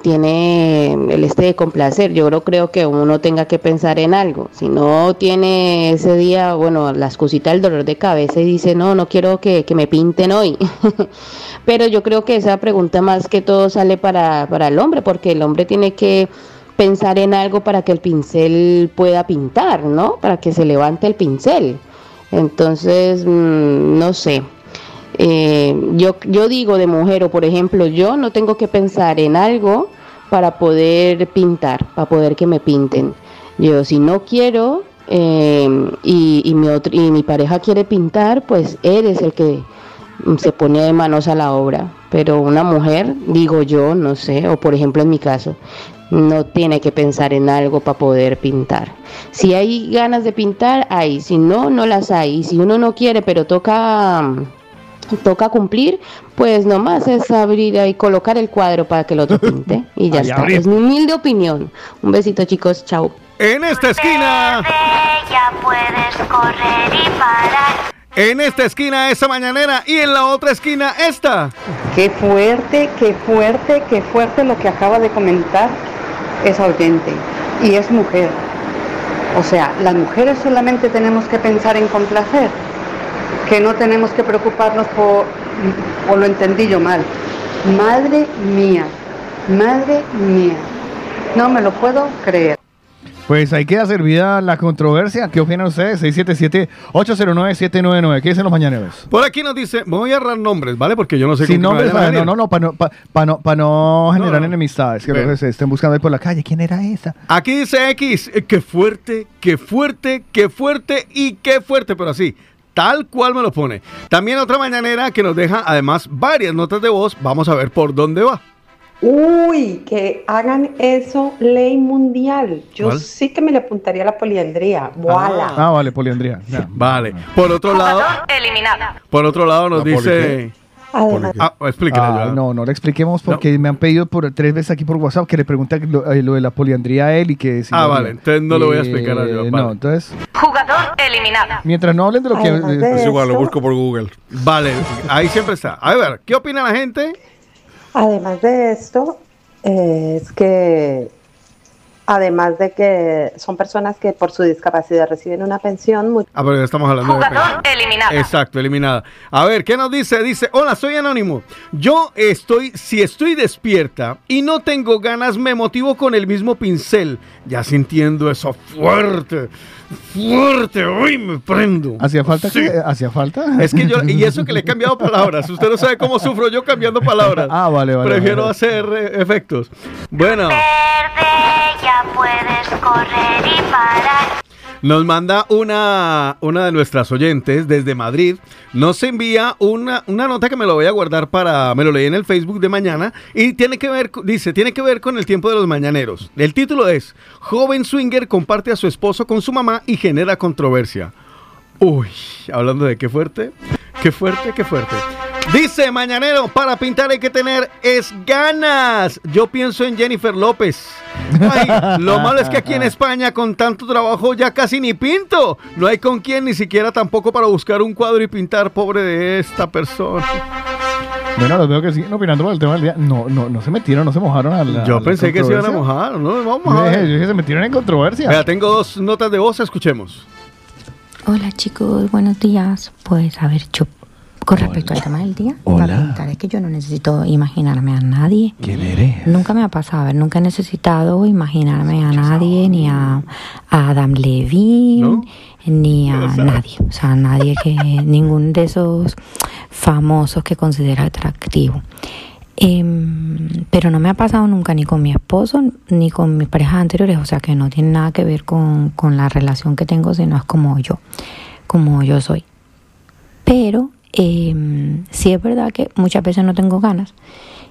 tiene el este de complacer. Yo no creo que uno tenga que pensar en algo. Si no tiene ese día, bueno, la excusita del dolor de cabeza y dice, no, no quiero que, que me pinten hoy. [laughs] Pero yo creo que esa pregunta más que todo sale para, para el hombre, porque el hombre tiene que pensar en algo para que el pincel pueda pintar, ¿no? Para que se levante el pincel. Entonces, mm, no sé. Eh, yo, yo digo de mujer, o por ejemplo, yo no tengo que pensar en algo para poder pintar, para poder que me pinten. Yo si no quiero eh, y, y mi otro- y mi pareja quiere pintar, pues eres el que mm, se pone de manos a la obra. Pero una mujer, digo yo, no sé, o por ejemplo en mi caso, no tiene que pensar en algo para poder pintar. Si hay ganas de pintar, hay. Si no, no las hay. Y si uno no quiere, pero toca, mm, toca cumplir, pues nomás es abrir y colocar el cuadro para que el otro pinte. Y ya Ay, está. Es mi humilde opinión. Un besito, chicos. Chao. En esta esquina. Ya puedes correr y parar. En esta esquina esa mañanera y en la otra esquina esta. Qué fuerte, qué fuerte, qué fuerte lo que acaba de comentar esa oyente. Y es mujer. O sea, las mujeres solamente tenemos que pensar en complacer, que no tenemos que preocuparnos por, o lo entendí yo mal. Madre mía, madre mía, no me lo puedo creer. Pues ahí queda servida la controversia. ¿Qué opinan ustedes? 677-809-799. ¿Qué dicen los mañaneros? Por aquí nos dice, voy a agarrar nombres, ¿vale? Porque yo no sé Sin nombres, para, no, no, no, para no, pa- pa no, pa no generar no. enemistades. Que luego se estén buscando ahí por la calle. ¿Quién era esa? Aquí dice X, eh, qué fuerte, qué fuerte, qué fuerte y qué fuerte, pero así, tal cual me lo pone. También otra mañanera que nos deja además varias notas de voz. Vamos a ver por dónde va. Uy, que hagan eso ley mundial. Yo ¿Cuál? sí que me le apuntaría a la poliandría. Voilà. Ah, vale, poliandría. Ya. Vale. Por otro lado, Eliminada. por otro lado nos ¿La poli dice. Además- Ah, Ah, no, no le expliquemos porque me han pedido por tres veces aquí por WhatsApp que le pregunte lo, eh, lo de la poliandría a él y que si Ah, no- vale, entonces no le voy a explicar a Eh, vale. No, entonces, Jugador eliminado. mientras no hablen de lo que... De Es igual, lo busco por Google. Vale, ahí siempre está. A ver, ¿qué opina la gente? Además de esto, es que, además de que son personas que por su discapacidad reciben una pensión, mu- Ah, pero ya estamos hablando de Jugador eliminado. Exacto, eliminada. A ver, ¿qué nos dice? Dice, hola, soy anónimo. Yo estoy, si estoy despierta y no tengo ganas, me motivo con el mismo pincel. Ya sintiendo eso fuerte, fuerte, uy, me prendo. ¿Hacía falta? Sí. que- ¿Hacía falta? Es que yo, [laughs] y eso que le he cambiado palabras. Usted no sabe cómo sufro yo cambiando palabras. Ah, vale, vale. Prefiero vale. hacer eh, efectos. Bueno, Verde, ya puedes correr y parar. Nos manda una, una de nuestras oyentes desde Madrid. Nos envía una, una nota que me lo voy a guardar para. Me lo leí en el Facebook de mañana. Y tiene que ver, dice, tiene que ver con el tiempo de los mañaneros. El título es: Joven swinger comparte a su esposo con su mamá y genera controversia. Uy, hablando de qué fuerte, qué fuerte, qué fuerte. Dice Mañanero, para pintar hay que tener es ganas. Yo pienso en Jennifer López. Ay, lo malo es que aquí en España con tanto trabajo ya casi ni pinto. No hay con quién ni siquiera tampoco para buscar un cuadro y pintar, pobre de esta persona. Bueno, los veo que siguen opinando por el tema del día. No, no, no se metieron, no se mojaron a la Yo a la pensé que se iban a mojar, ¿no? Vamos a Yo dije, ver. yo dije, se metieron en controversia. Vea, tengo dos notas de voz, escuchemos. Hola chicos, buenos días. Pues a ver, yo con respecto al tema del día, para pintar es que yo no necesito imaginarme a nadie. ¿Quién eres? Nunca me ha pasado, a ver, nunca he necesitado imaginarme a nadie, ni a, a Adam Levine, ni [laughs] a nadie. O sea, nadie que, [laughs] ningún de esos famosos que considera atractivo. Em, pero no me ha pasado nunca ni con mi esposo ni con mis parejas anteriores, o sea que no tiene nada que ver con, con la relación que tengo, sino es como yo, como yo soy. Pero em, sí es verdad que muchas veces no tengo ganas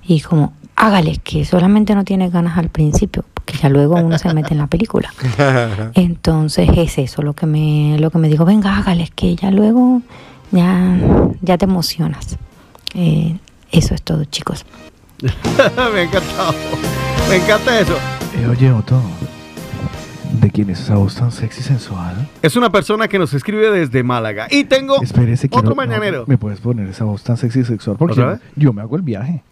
y como, hágale, que solamente no tienes ganas al principio, porque ya luego uno se mete en la película. [laughs] Entonces es eso lo que me, lo que me digo, venga, hágale, que ya luego ya, ya te emocionas. Eh, eso es todo, chicos. [laughs] me ha encantado. Me encanta eso. Eh, oye, Otto, ¿de quién es esa voz tan sexy y sensual? Es una persona que nos escribe desde Málaga. Y tengo Espérese, otro quiero- mañanero. no, ¿Me puedes poner esa voz tan sexy y sexual? Porque ¿Otra vez? yo me hago el viaje.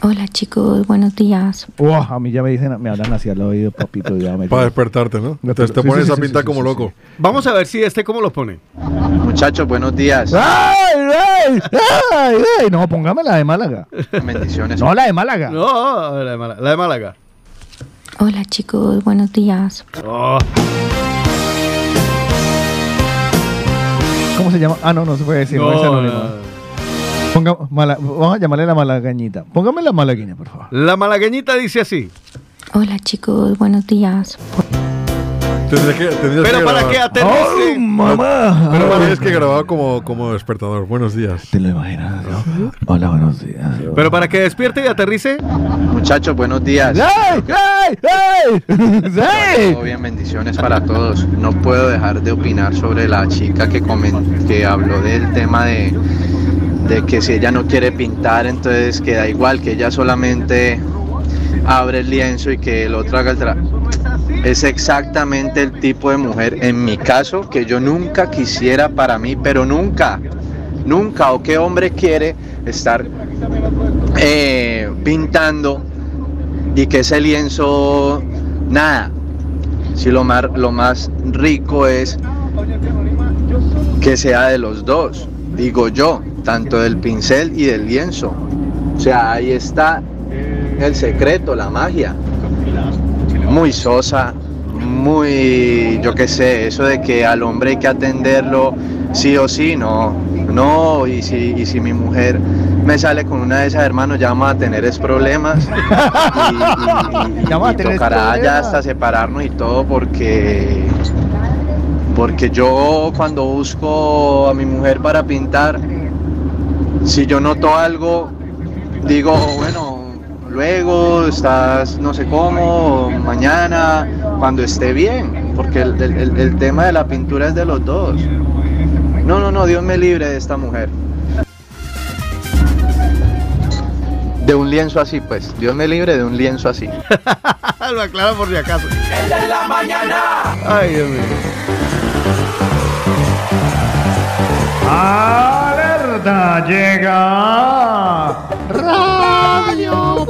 Hola chicos, buenos días. A mí ya me dicen, me hablan así al oído, papito. Ya me [laughs] Para despertarte, ¿no? Te Sí, pones sí, a sí, pintar sí, como sí, loco. Vamos a ver si este cómo lo pone. Muchachos, buenos días. ¡Ay, ay, ay, ay! No, póngame la de Málaga. Bendiciones. No, la de Málaga. No, la de Málaga. La de Málaga. Hola chicos, buenos días. Oh. ¿Cómo se llama? Ah, no, no se puede decir. No, No, es anónimo. no. Ponga, mala- vamos a llamarle la malagañita. Póngame la malagueña, por favor. La malagueñita dice así. Hola chicos, buenos días. Tendrías que, tendrías Pero que para grabar. que aterrice. ¡Oh, mamá! Pero que grabar como, como despertador. Buenos días. ¿Te lo imaginas? no? Hola, buenos días. Pero para que despierte y aterrice. Muchachos, buenos días. ¡Ay, ay, ay! ¡Sí! Todo bien, bendiciones para todos. No puedo dejar de opinar sobre la chica que, comen- que habló del tema de, de que si ella no quiere pintar, entonces que da igual, que ella solamente abre el lienzo y que el otro haga el trabajo. Es exactamente el tipo de mujer, en mi caso, que yo nunca quisiera para mí, pero nunca, nunca, o qué hombre quiere estar eh, pintando y que ese lienzo, nada, si lo más, lo más rico es que sea de los dos, digo yo, tanto del pincel y del lienzo. O sea, ahí está el secreto, la magia. Muy sosa, muy, yo qué sé, eso de que al hombre hay que atenderlo sí o sí, no, no, y si, y si mi mujer me sale con una de esas hermanos, ya vamos a tener es problemas. [laughs] Y, y- Ya tocará ya hasta separarnos y todo porque porque yo cuando busco a mi mujer para pintar, si yo noto algo, digo, bueno, luego estás no sé cómo, mañana, cuando esté bien, porque el, el- el- el tema de la pintura es de los dos. No, no, no, Dios me libre de esta mujer. De un lienzo así, pues. Dios me libre de un lienzo así. [laughs] lo aclaro por si acaso. El de la mañana. Ay, Dios mío. ¡Alerta! Llega Pueblo.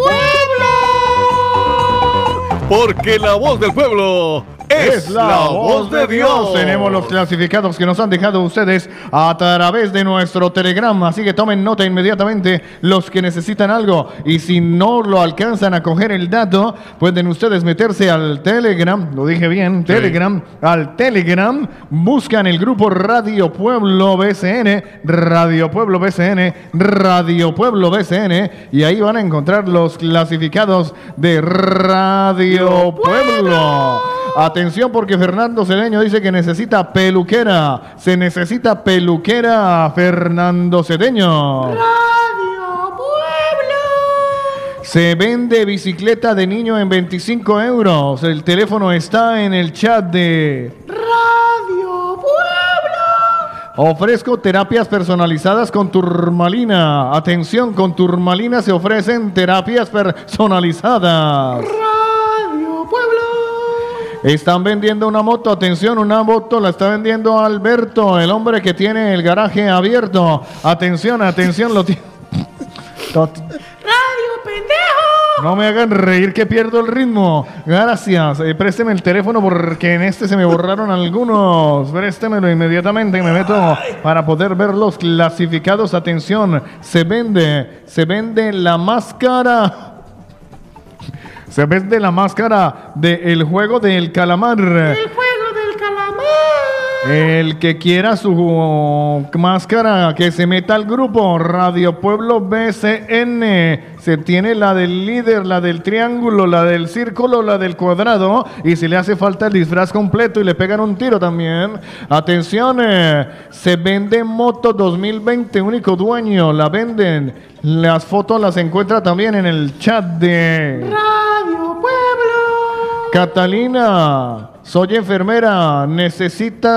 Porque la voz del pueblo es, la voz de Dios. Tenemos los clasificados que nos han dejado ustedes a través de nuestro Telegram. Así que tomen nota inmediatamente los que necesitan algo. Y si no lo alcanzan a coger el dato, pueden ustedes meterse al Telegram. Lo dije bien, Telegram. Al Telegram. Buscan el grupo Radio Pueblo BCN. Radio Pueblo BCN. Radio Pueblo BCN. Y ahí van a encontrar los clasificados de Radio Pueblo. Atención porque Fernando Cedeño dice que necesita peluquera. Se necesita peluquera, Fernando Cedeño. Radio Pueblo. Se vende bicicleta de niño en 25 euros. El teléfono está en el chat de... Radio Pueblo. Ofrezco terapias personalizadas con turmalina. Atención, con turmalina se ofrecen terapias personalizadas. Radio. Están vendiendo una moto, atención, una moto la está vendiendo Alberto, el hombre que tiene el garaje abierto. Atención, atención, lo tiene. Radio pendejo. No me hagan reír que pierdo el ritmo. Gracias. Eh, présteme el teléfono porque en este se me borraron algunos. Préstemelo inmediatamente me meto para poder ver los clasificados. Atención, se vende, se vende la máscara. Se vende la máscara del juego del calamar. El. El que quiera su máscara, que se meta al grupo Radio Pueblo BCN. Se tiene la del líder, la del triángulo, la del círculo, la del cuadrado. Y si le hace falta el disfraz completo y le pegan un tiro también. Atención, eh, se vende Moto 2020, único dueño. La venden. Las fotos las encuentra también en el chat de... Radio Pueblo. Catalina, soy enfermera, necesita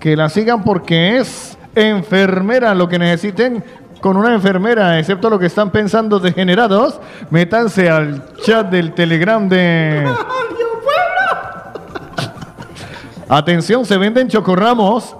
que la sigan porque es enfermera. Lo que necesiten con una enfermera, excepto lo que están pensando degenerados, métanse al chat del Telegram de... Atención, se venden chocorramos.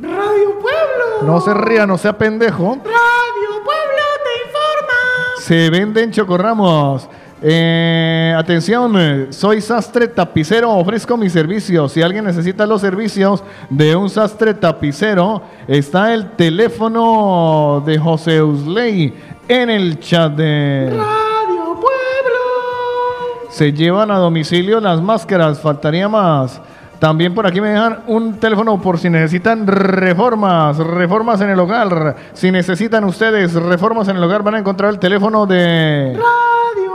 Radio Pueblo. No se ría, no sea pendejo. Radio Pueblo te informa. Se venden chocorramos. Eh, atención, eh, soy sastre tapicero, ofrezco mis servicios. Si alguien necesita los servicios de un sastre tapicero, está el teléfono de José Usley en el chat de... Radio Pueblo. Se llevan a domicilio las máscaras, faltaría más. También por aquí me dejan un teléfono por si necesitan reformas, reformas en el hogar. Si necesitan ustedes reformas en el hogar, van a encontrar el teléfono de Radio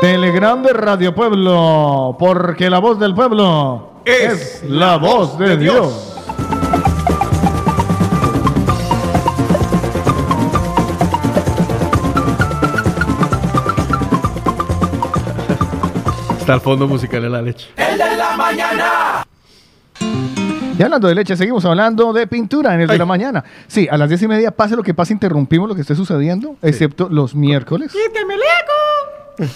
Pueblo. Telegram de Radio Pueblo, porque la voz del pueblo es, la voz de, Dios. Está el fondo musical de la leche. El de la mañana. Y hablando de leche, seguimos hablando de pintura en el de la mañana. Sí, a las diez y media, pase lo que pase, interrumpimos lo que esté sucediendo, excepto los miércoles. Quíteme el eco.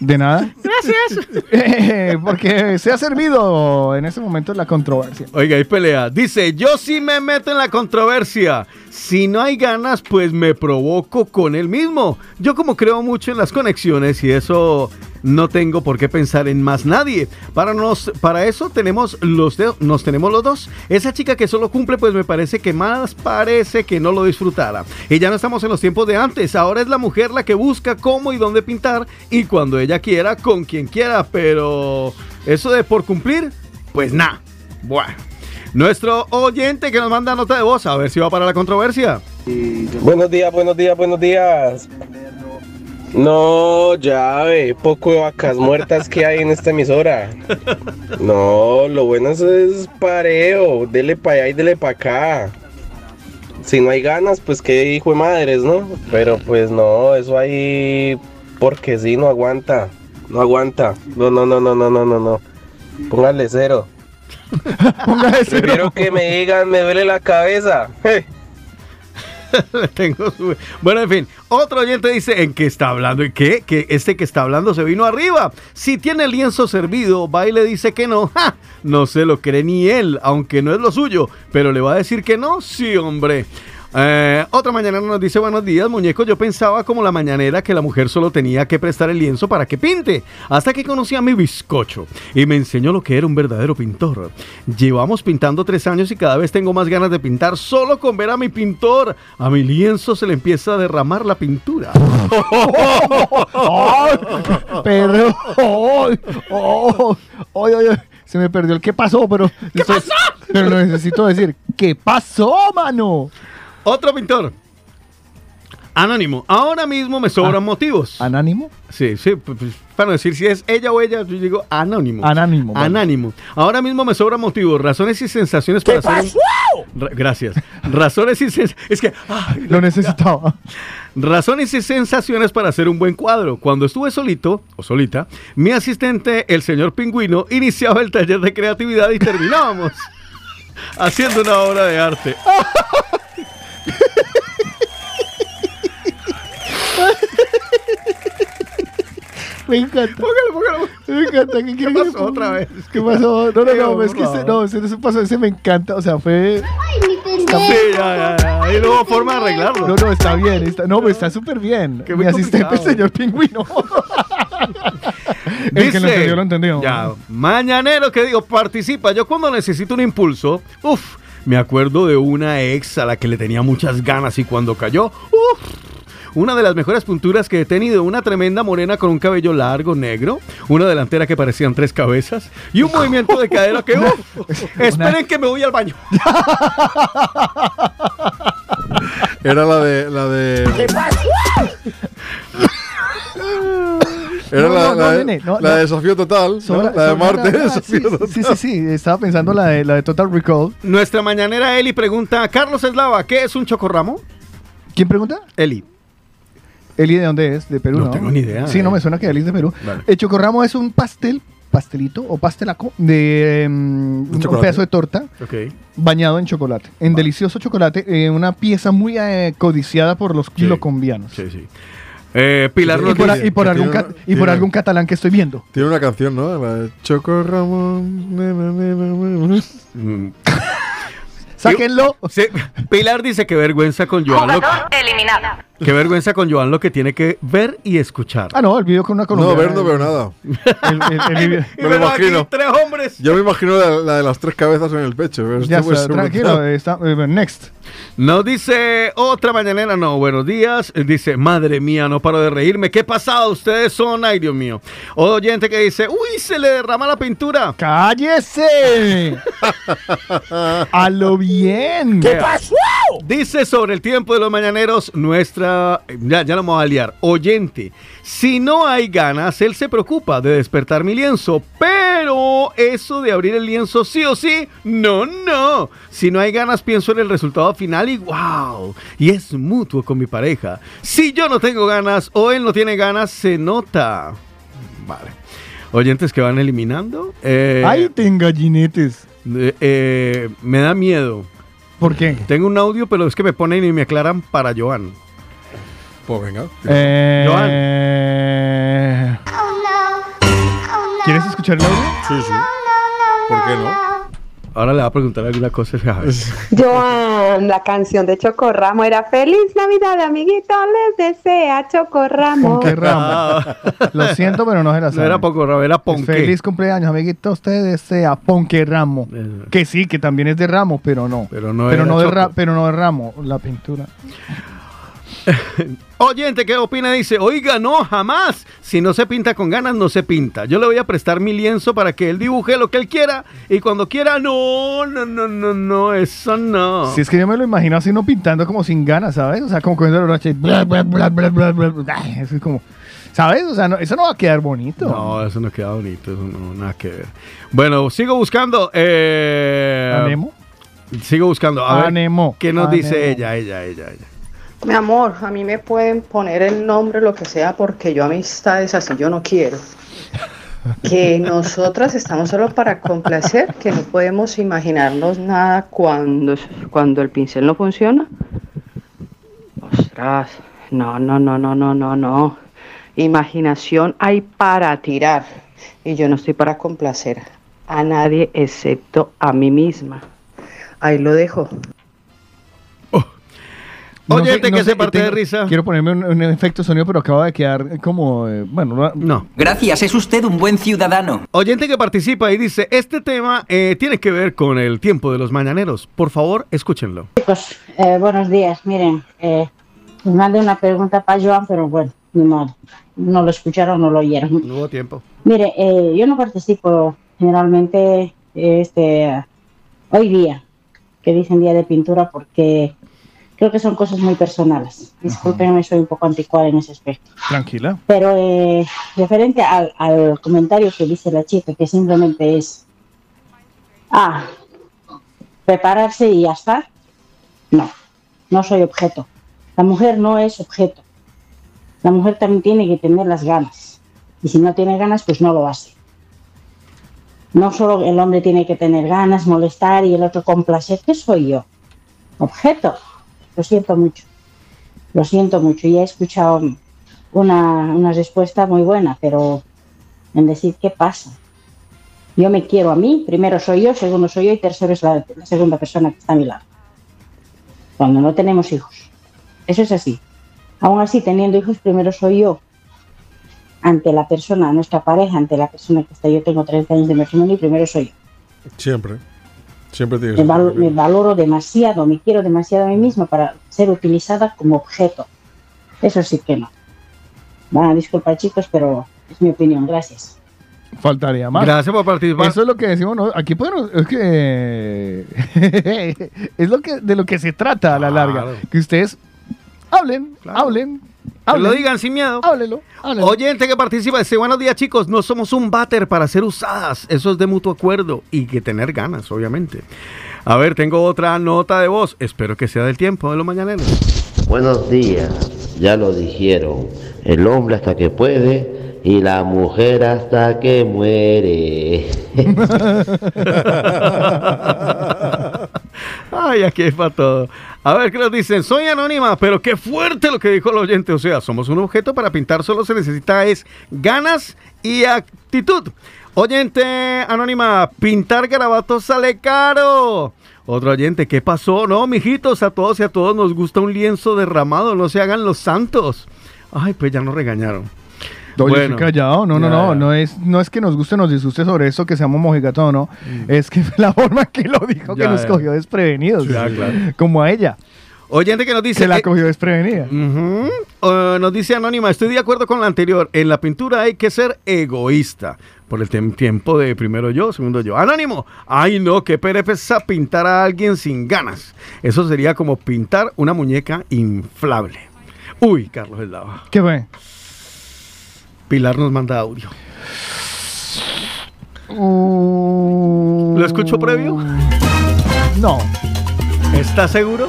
De nada. Gracias. Eh, [laughs] porque se ha servido en ese momento la controversia. Oiga, hay pelea. Dice, yo sí me meto en la controversia. Si no hay ganas, pues me provoco con él mismo. Yo como creo mucho en las conexiones y eso no tengo por qué pensar en más nadie. Para, nos, para eso tenemos los de- nos tenemos los dos. Esa chica que solo cumple, pues me parece que más parece que no lo disfrutara. Y ya no estamos en los tiempos de antes. Ahora es la mujer la que busca cómo y dónde pintar y cuando ella quiera, con quien quiera. Pero eso de por cumplir, pues nada. Bueno. Nuestro oyente que nos manda nota de voz, a ver si va para la controversia. Buenos días, buenos días, buenos días. No, ya ve, poco de vacas muertas que hay en esta emisora. No, lo bueno es, pareo, dele para allá y dele para acá. Si no hay ganas, pues qué hijo de madres, ¿no? Pero pues no, eso ahí porque sí, no aguanta. No aguanta. No, no, no, no, no, no, no, no. Póngale cero. [laughs] Prefiero que me digan, me duele la cabeza. [laughs] Le tengo su- Bueno, en fin, otro oyente dice en qué está hablando y qué, que este que está hablando se vino arriba. Si tiene lienzo servido, va y le dice que no. [laughs] ¡Ja! No se lo cree ni él, aunque no es lo suyo, pero le va a decir que no. Sí, hombre. Eh, otra mañana nos dice buenos días, muñeco. Yo pensaba como la mañanera que la mujer solo tenía que prestar el lienzo para que pinte. Hasta que conocí a mi bizcocho y me enseñó lo que era un verdadero pintor. Llevamos pintando tres años y cada vez tengo más ganas de pintar solo con ver a mi pintor. A mi lienzo se le empieza a derramar la pintura. [laughs] Pero, se me perdió el qué pasó, pero. ¿Qué pasó? Pero lo necesito decir. ¿Qué pasó, mano? Otro pintor. Anónimo. Ahora mismo me sobran motivos. ¿Anónimo? Sí, sí. para decir si es ella o ella, yo digo anónimo. Anónimo, vale. Anónimo. Ahora mismo me sobran motivos, razones y sensaciones para hacer. un- Ra- gracias. Razones y sensaciones. Es que. ay, [laughs] Lo necesitaba. Razones y sensaciones para hacer un buen cuadro. Cuando estuve solito o solita, mi asistente, el señor Pingüino, iniciaba el taller de creatividad y terminábamos [laughs] haciendo una obra de arte. [laughs] [laughs] Me encanta. Me encanta. ¿Qué, ¿Qué pasó otra vez? ¿Qué pasó? No, no, no. Es que ese, no, ese, ese pasó. Ese me encanta. O sea, fue. Sí, ya, ya, ya. Ahí no hubo forma de arreglarlo. No, no, está bien. Está, no, está súper bien. Qué Mi asistente, el señor Pingüino. [laughs] el que lo entendió, lo entendió. Ya, mañanero que digo, participa. Yo cuando necesito un impulso, uff, me acuerdo de una ex a la que le tenía muchas ganas y cuando cayó, uff, una de las mejores punturas que he tenido. Una tremenda morena con un cabello largo, negro, una delantera que parecían tres cabezas y un movimiento de cadera que, uf, [laughs] esperen que me voy al baño. Era la de. La de [laughs] era No, la, no, no, la de- nene, no, la no. de Desafío Total. la de Marte. la- [laughs] Desafío sí, Total. sí, sí, sí, estaba pensando la de, la de Total Recall. Nuestra mañanera Eli pregunta, Carlos Eslava, ¿qué es un chocorramo? ¿Quién pregunta? Eli. Eli, ¿de dónde es? ¿De Perú? No No, tengo ni idea, Sí, no eh. me suena que Eli es de Perú. Vale. El chocorramo es un pastel, pastelito o pastelaco de mm, un pedazo de torta Ok. bañado en chocolate. En delicioso chocolate, eh, una pieza muy eh, codiciada por los kilocombianos. Sí, sí. Eh, Pilar Y por, y por algún tiene ca- una- y por tiene- algún catalán que estoy viendo. Tiene una canción, ¿no? La de Choco Ramón. nena, nena. Mm. Sáquenlo. Sí, Pilar dice que vergüenza con Joan lo, eliminado. que vergüenza con Joan lo que tiene que ver y escuchar. Ah, no, el video con una No, colombiana. ver no veo nada. [laughs] El- el- el Y me lo aquí imagino. tres hombres. Yo me imagino la, la de las tres cabezas en el pecho. pero Ya está, ser tranquilo, está, eh, next. Nos dice otra mañanera, no, buenos días. Dice, madre mía, no paro de reírme. ¿Qué pasado? Ustedes son, ay Dios mío. Oyente que dice, uy, se le derrama la pintura. ¡Cállese! [laughs] ¡A lo bien! ¿Qué pasó? Dice sobre el tiempo de los mañaneros nuestra, ya, ya lo vamos a liar, oyente. Si no hay ganas, él se preocupa de despertar mi lienzo, pero eso de abrir el lienzo sí o sí, no, no. Si no hay ganas, pienso en el resultado final y wow, y es mutuo con mi pareja. Si yo no tengo ganas o él no tiene ganas, se nota. Vale. Oyentes que van eliminando. Eh, ¡Ay, ten gallinetes! eh, eh, me da miedo. ¿Por qué? Tengo un audio, pero es que me ponen y me aclaran para Joan. Pues venga. Eh... ¿Quieres escuchar el audio? Sí, sí. ¿Por qué no? Ahora le va a preguntar alguna cosa. [laughs] Joan, la canción de Chocorramo era Feliz Navidad, amiguito, les desea Chocorramo. ¿Con qué ramo? [laughs] Lo siento, pero no se la No sabe. era poco rabo, era ponqué. Feliz cumpleaños, amiguito. Usted desea Ponque Ramo. Eh. Que sí, que también es de ramo, pero no. Pero no pero era no de ra- pero no de ramo, la pintura. [laughs] Oyente, ¿qué opina? Dice, oiga, no, jamás. Si no se pinta con ganas, no se pinta. Yo le voy a prestar mi lienzo para que él dibuje lo que él quiera. Y cuando quiera, no, no, no, no, no, eso no. Si es que yo me lo imagino así, no pintando como sin ganas, ¿sabes? O sea, como cogiendo el broche y bla, bla, bla, bla, bla, bla, Eso es como, ¿sabes? O sea, no- eso no va a quedar bonito. No, eso no queda bonito, eso no, nada que ver. Bueno, sigo buscando. Eh, ¿Anemo? Sigo buscando. A ver, Anemo. ¿qué nos dice ella, ella, ella, ella? Mi amor, a mí me pueden poner el nombre, lo que sea, porque yo amistades así yo no quiero. Que [laughs] nosotras estamos solo para complacer, que no podemos imaginarnos nada cuando, cuando el pincel no funciona. Ostras, no, no, no, no, no, no, no. Imaginación hay para tirar. Y yo no estoy para complacer a nadie excepto a mí misma. Ahí lo dejo. No no que sé, se parte de tengo- risa. Quiero ponerme un, un efecto sonido, pero acaba de quedar como, eh, bueno, no. No. Gracias, es usted un buen ciudadano. Oyente que participa y dice, este tema eh, tiene que ver con el tiempo de los mañaneros. Por favor, escúchenlo. Chicos, eh, buenos días. Miren, eh, me mandé una pregunta para Joan, pero bueno, ni modo. No lo escucharon, no lo oyeron. No hubo tiempo. Mire, eh, yo no participo generalmente este hoy día, que dicen día de pintura, porque creo que son cosas muy personales. Discúlpenme, soy un poco anticuada en ese aspecto. Tranquila. Pero eh, referente al, al comentario que dice la chica, que simplemente es, ah, prepararse y ya está. No, no soy objeto. La mujer no es objeto. La mujer también tiene que tener las ganas. Y si no tiene ganas, pues no lo hace. No solo el hombre tiene que tener ganas, molestar y el otro complacer. ¿Qué soy yo? Objeto. Lo siento mucho. Lo siento mucho. Ya he escuchado una, una respuesta muy buena, pero en decir qué pasa. Yo me quiero a mí, primero soy yo, segundo soy yo y tercero es la, la segunda persona que está a mi lado. Cuando no tenemos hijos. Eso es así. Aún así, teniendo hijos, primero soy yo. Ante la persona, nuestra pareja, ante la persona que está. Yo tengo 30 años de matrimonio y primero soy yo. Siempre. Siempre Me, valoro demasiado, me quiero demasiado a mí misma para ser utilizada como objeto. Eso sí que no. Ah, disculpa chicos, pero es mi opinión, gracias. Faltaría más. Gracias por participar. Eso es lo que decimos, ¿no? Aquí podemos, es que [laughs] es lo que de lo que se trata a la larga, que ustedes hablen, hablen, Que lo digan sin miedo. Háblelo, háblelo. Oyente que participa dice, buenos días chicos, no somos un váter para ser usadas, eso es de mutuo acuerdo y que tener ganas, obviamente. A ver, tengo otra nota de voz, espero que sea del tiempo de los mañaneros. Buenos días, ya lo dijeron, el hombre hasta que puede y la mujer hasta que muere. [laughs] Ay, aquí es para todo. A ver, ¿qué nos dicen? Soy anónima, pero qué fuerte lo que dijo el oyente. O sea, somos un objeto para pintar, solo se necesita es ganas y actitud. Oyente anónima, pintar garabatos sale caro. Otro oyente, ¿qué pasó? No, mijitos, a todos y a todos nos gusta un lienzo derramado, no se hagan los santos. Ay, pues ya nos regañaron. No, yo Bueno, callado, no, no, no, no es, no es que nos guste o nos disguste sobre eso que seamos mojigatos, no, es que [laughs] la forma en que lo dijo que Mm. Nos cogió desprevenidos, claro. como a ella, Oyente que nos dice... se la cogió desprevenida. Ujú. Eh, nos dice Anónima, estoy de acuerdo con la anterior. En la pintura hay que ser egoísta. Por el tiempo de primero yo, segundo yo. Anónimo, ay no, qué pereza pintar a alguien sin ganas. Eso sería como pintar una muñeca inflable. Uy, Carlos Eslava. ¿Qué fue? Pilar nos manda audio. Uh, ¿Lo escucho previo? No, ¿Estás seguro?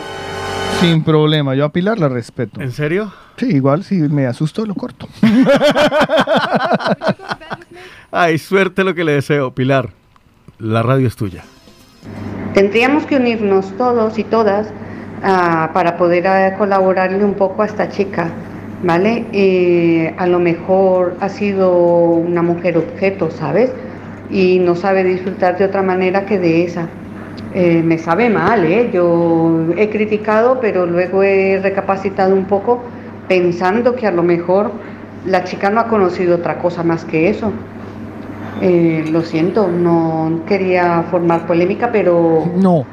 sin problema, yo a Pilar la respeto. ¿En serio? Sí, igual si me asusto lo corto. [laughs] Ay, suerte lo que le deseo, Pilar. La radio es tuya. Tendríamos que unirnos todos y todas ah, para poder ah, colaborarle un poco a esta chica, ¿vale? Eh, a lo mejor ha sido una mujer objeto, ¿sabes? Y no sabe disfrutar de otra manera que de esa. Eh, me sabe mal, ¿eh? Yo he criticado, pero luego he recapacitado un poco pensando que a lo mejor la chica no ha conocido otra cosa más que eso. Eh, lo siento, no quería formar polémica, pero no,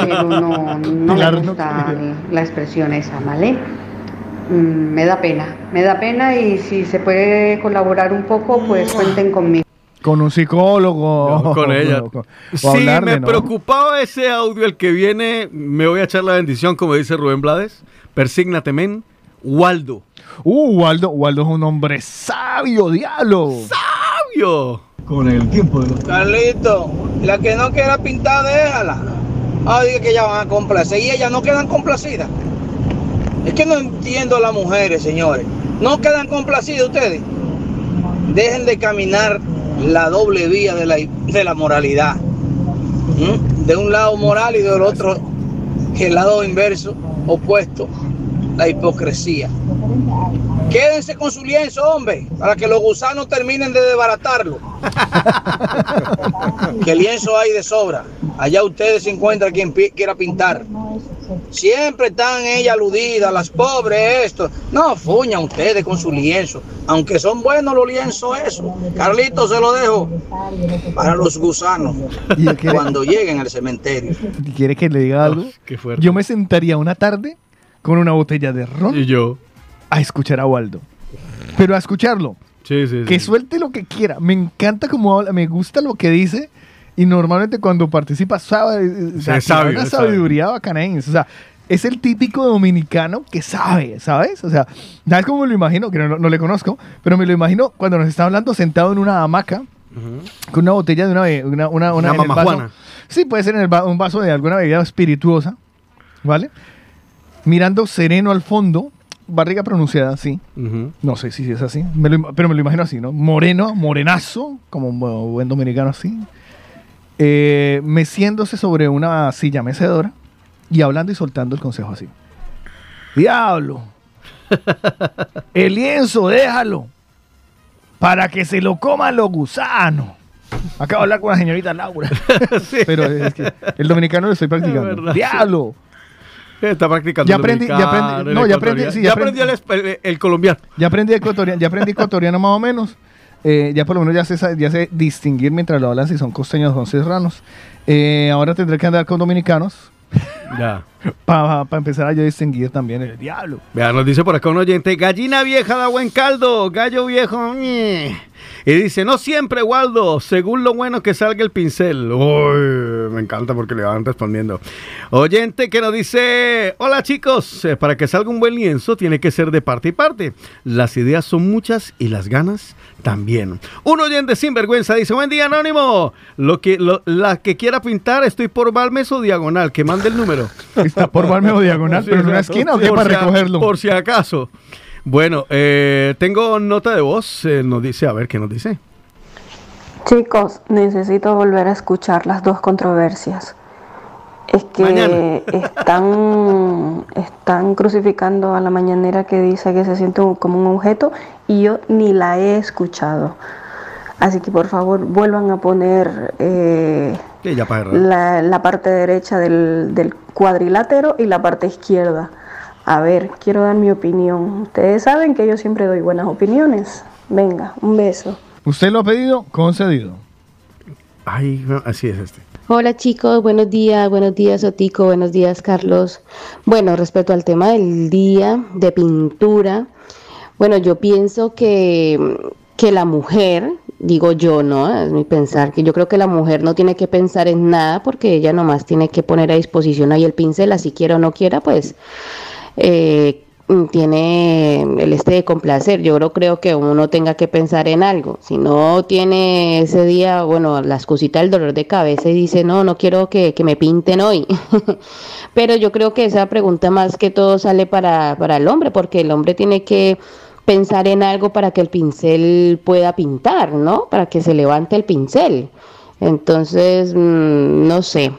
pero no, no Pilar, me no gusta la expresión esa, ¿vale? Mm, me da pena, me da pena y si se puede colaborar un poco, pues cuenten conmigo. Con un psicólogo. No, [laughs] con ella. o- o Si hablarle, me ¿no? preocupaba ese audio, el que viene, me voy a echar la bendición, como dice Rubén Blades. Persígnate, men. Waldo. Uh, Waldo, Waldo es un hombre sabio, diablo. ¡Sabio! Con el tiempo de los... Carlito, la que no quiera pintar, déjala. Ah, diga que ya van a complacer y ellas no quedan complacidas. Es que no entiendo a las mujeres, señores. No quedan complacidas ustedes. Dejen de caminar la doble vía de la, de la moralidad. De un lado moral y del otro el lado inverso, opuesto, la hipocresía. Quédense con su lienzo, hombre, para que los gusanos terminen de desbaratarlo. [laughs] que lienzo hay de sobra. Allá ustedes se encuentran quien pi- quiera pintar. Siempre están ellas aludidas, las pobres, esto. No, fuñan ustedes con su lienzo. Aunque son buenos los lienzos, eso. Carlito se lo dejo para los gusanos cuando lleguen al cementerio. ¿Quiere que le diga algo? qué fuerte. Yo me sentaría una tarde con una botella de ron Y yo. a escuchar a Waldo. Pero a escucharlo. Sí, sí, Que sí. suelte lo que quiera. Me encanta cómo habla, me gusta lo que dice. Y normalmente cuando participa sabe, o sea, Es sabio, una es sabiduría bacanense. O sea, es el típico dominicano que sabe, ¿sabes? O sea, ¿sabes cómo me lo imagino? Que no, no le conozco, pero me lo imagino cuando nos está hablando sentado en una hamaca con una botella de una una, una, Una vaso. mamajuana. Sí, puede ser en el va- un vaso de alguna bebida espirituosa, ¿vale? Mirando sereno al fondo, barriga pronunciada así. No sé si es así, me lo im- pero me lo imagino así, ¿no? Moreno, morenazo, como un bu- buen dominicano así. Eh, meciéndose sobre una silla mecedora y hablando y soltando el consejo así. Diablo, [laughs] el lienzo, déjalo, para que se lo coman los gusanos. Acabo de hablar con la señorita Laura. [laughs] Pero es que el dominicano lo estoy practicando. verdad, Diablo. Está practicando. Ya el aprendí- ya dominicano, aprendí- el no, ya aprendí- sí, ya ya aprendí el, aprendí- el- el colombiano. Ya aprendí ecuatoriano, ya aprendí ecuatoriano más o menos. Eh, ya por lo menos ya sé, ya sé distinguir mientras lo hablan si son costeños o son serranos. Eh, ahora tendré que andar con dominicanos. Ya. [laughs] Para empezar a yo distinguir también el diablo. Vea, nos dice por acá un oyente, gallina vieja da buen caldo, gallo viejo. ñe". Y dice, no siempre, Waldo, según lo bueno que salga el pincel. Uy, me encanta porque le van respondiendo. Oyente que nos dice, hola chicos, eh, para que salga un buen lienzo tiene que ser de parte y parte. Las ideas son muchas y las ganas también. Un oyente sin vergüenza dice, buen día anónimo, lo que, lo- la que quiera pintar estoy por Balmes o Diagonal, que mande el número. Está por Balmes o Diagonal, pero en una esquina o qué para si a- recogerlo. Por si acaso. Bueno, eh, tengo nota de voz. eh, nos dice, a ver, ¿qué nos dice? Chicos, necesito volver a escuchar las dos controversias. Es que Mañana. [laughs] están, están crucificando a la mañanera que dice que se siente como un objeto y yo ni la he escuchado. Así que por favor vuelvan a poner eh, la, la parte derecha del, del cuadrilátero y la parte izquierda. A ver, quiero dar mi opinión. Ustedes saben que yo siempre doy buenas opiniones. Venga, un beso. Usted lo ha pedido, concedido. Ay, no, así es este. Hola chicos, buenos días, buenos días Otico, buenos días Carlos. Bueno, respecto al tema del día de pintura, bueno, yo pienso que, que la mujer, digo yo, ¿no? Es mi pensar, que yo creo que la mujer no tiene que pensar en nada porque ella nomás tiene que poner a disposición ahí el pincel, así quiera o no quiera, pues eh, tiene el este de complacer. Yo no creo que uno tenga que pensar en algo. Si no tiene ese día, bueno, la excusita del dolor de cabeza y dice, no, no quiero que, que me pinten hoy. [laughs] Pero yo creo que esa pregunta más que todo sale para, para el hombre, porque el hombre tiene que pensar en algo para que el pincel pueda pintar, ¿no? Para que se levante el pincel. Entonces, mm, no sé.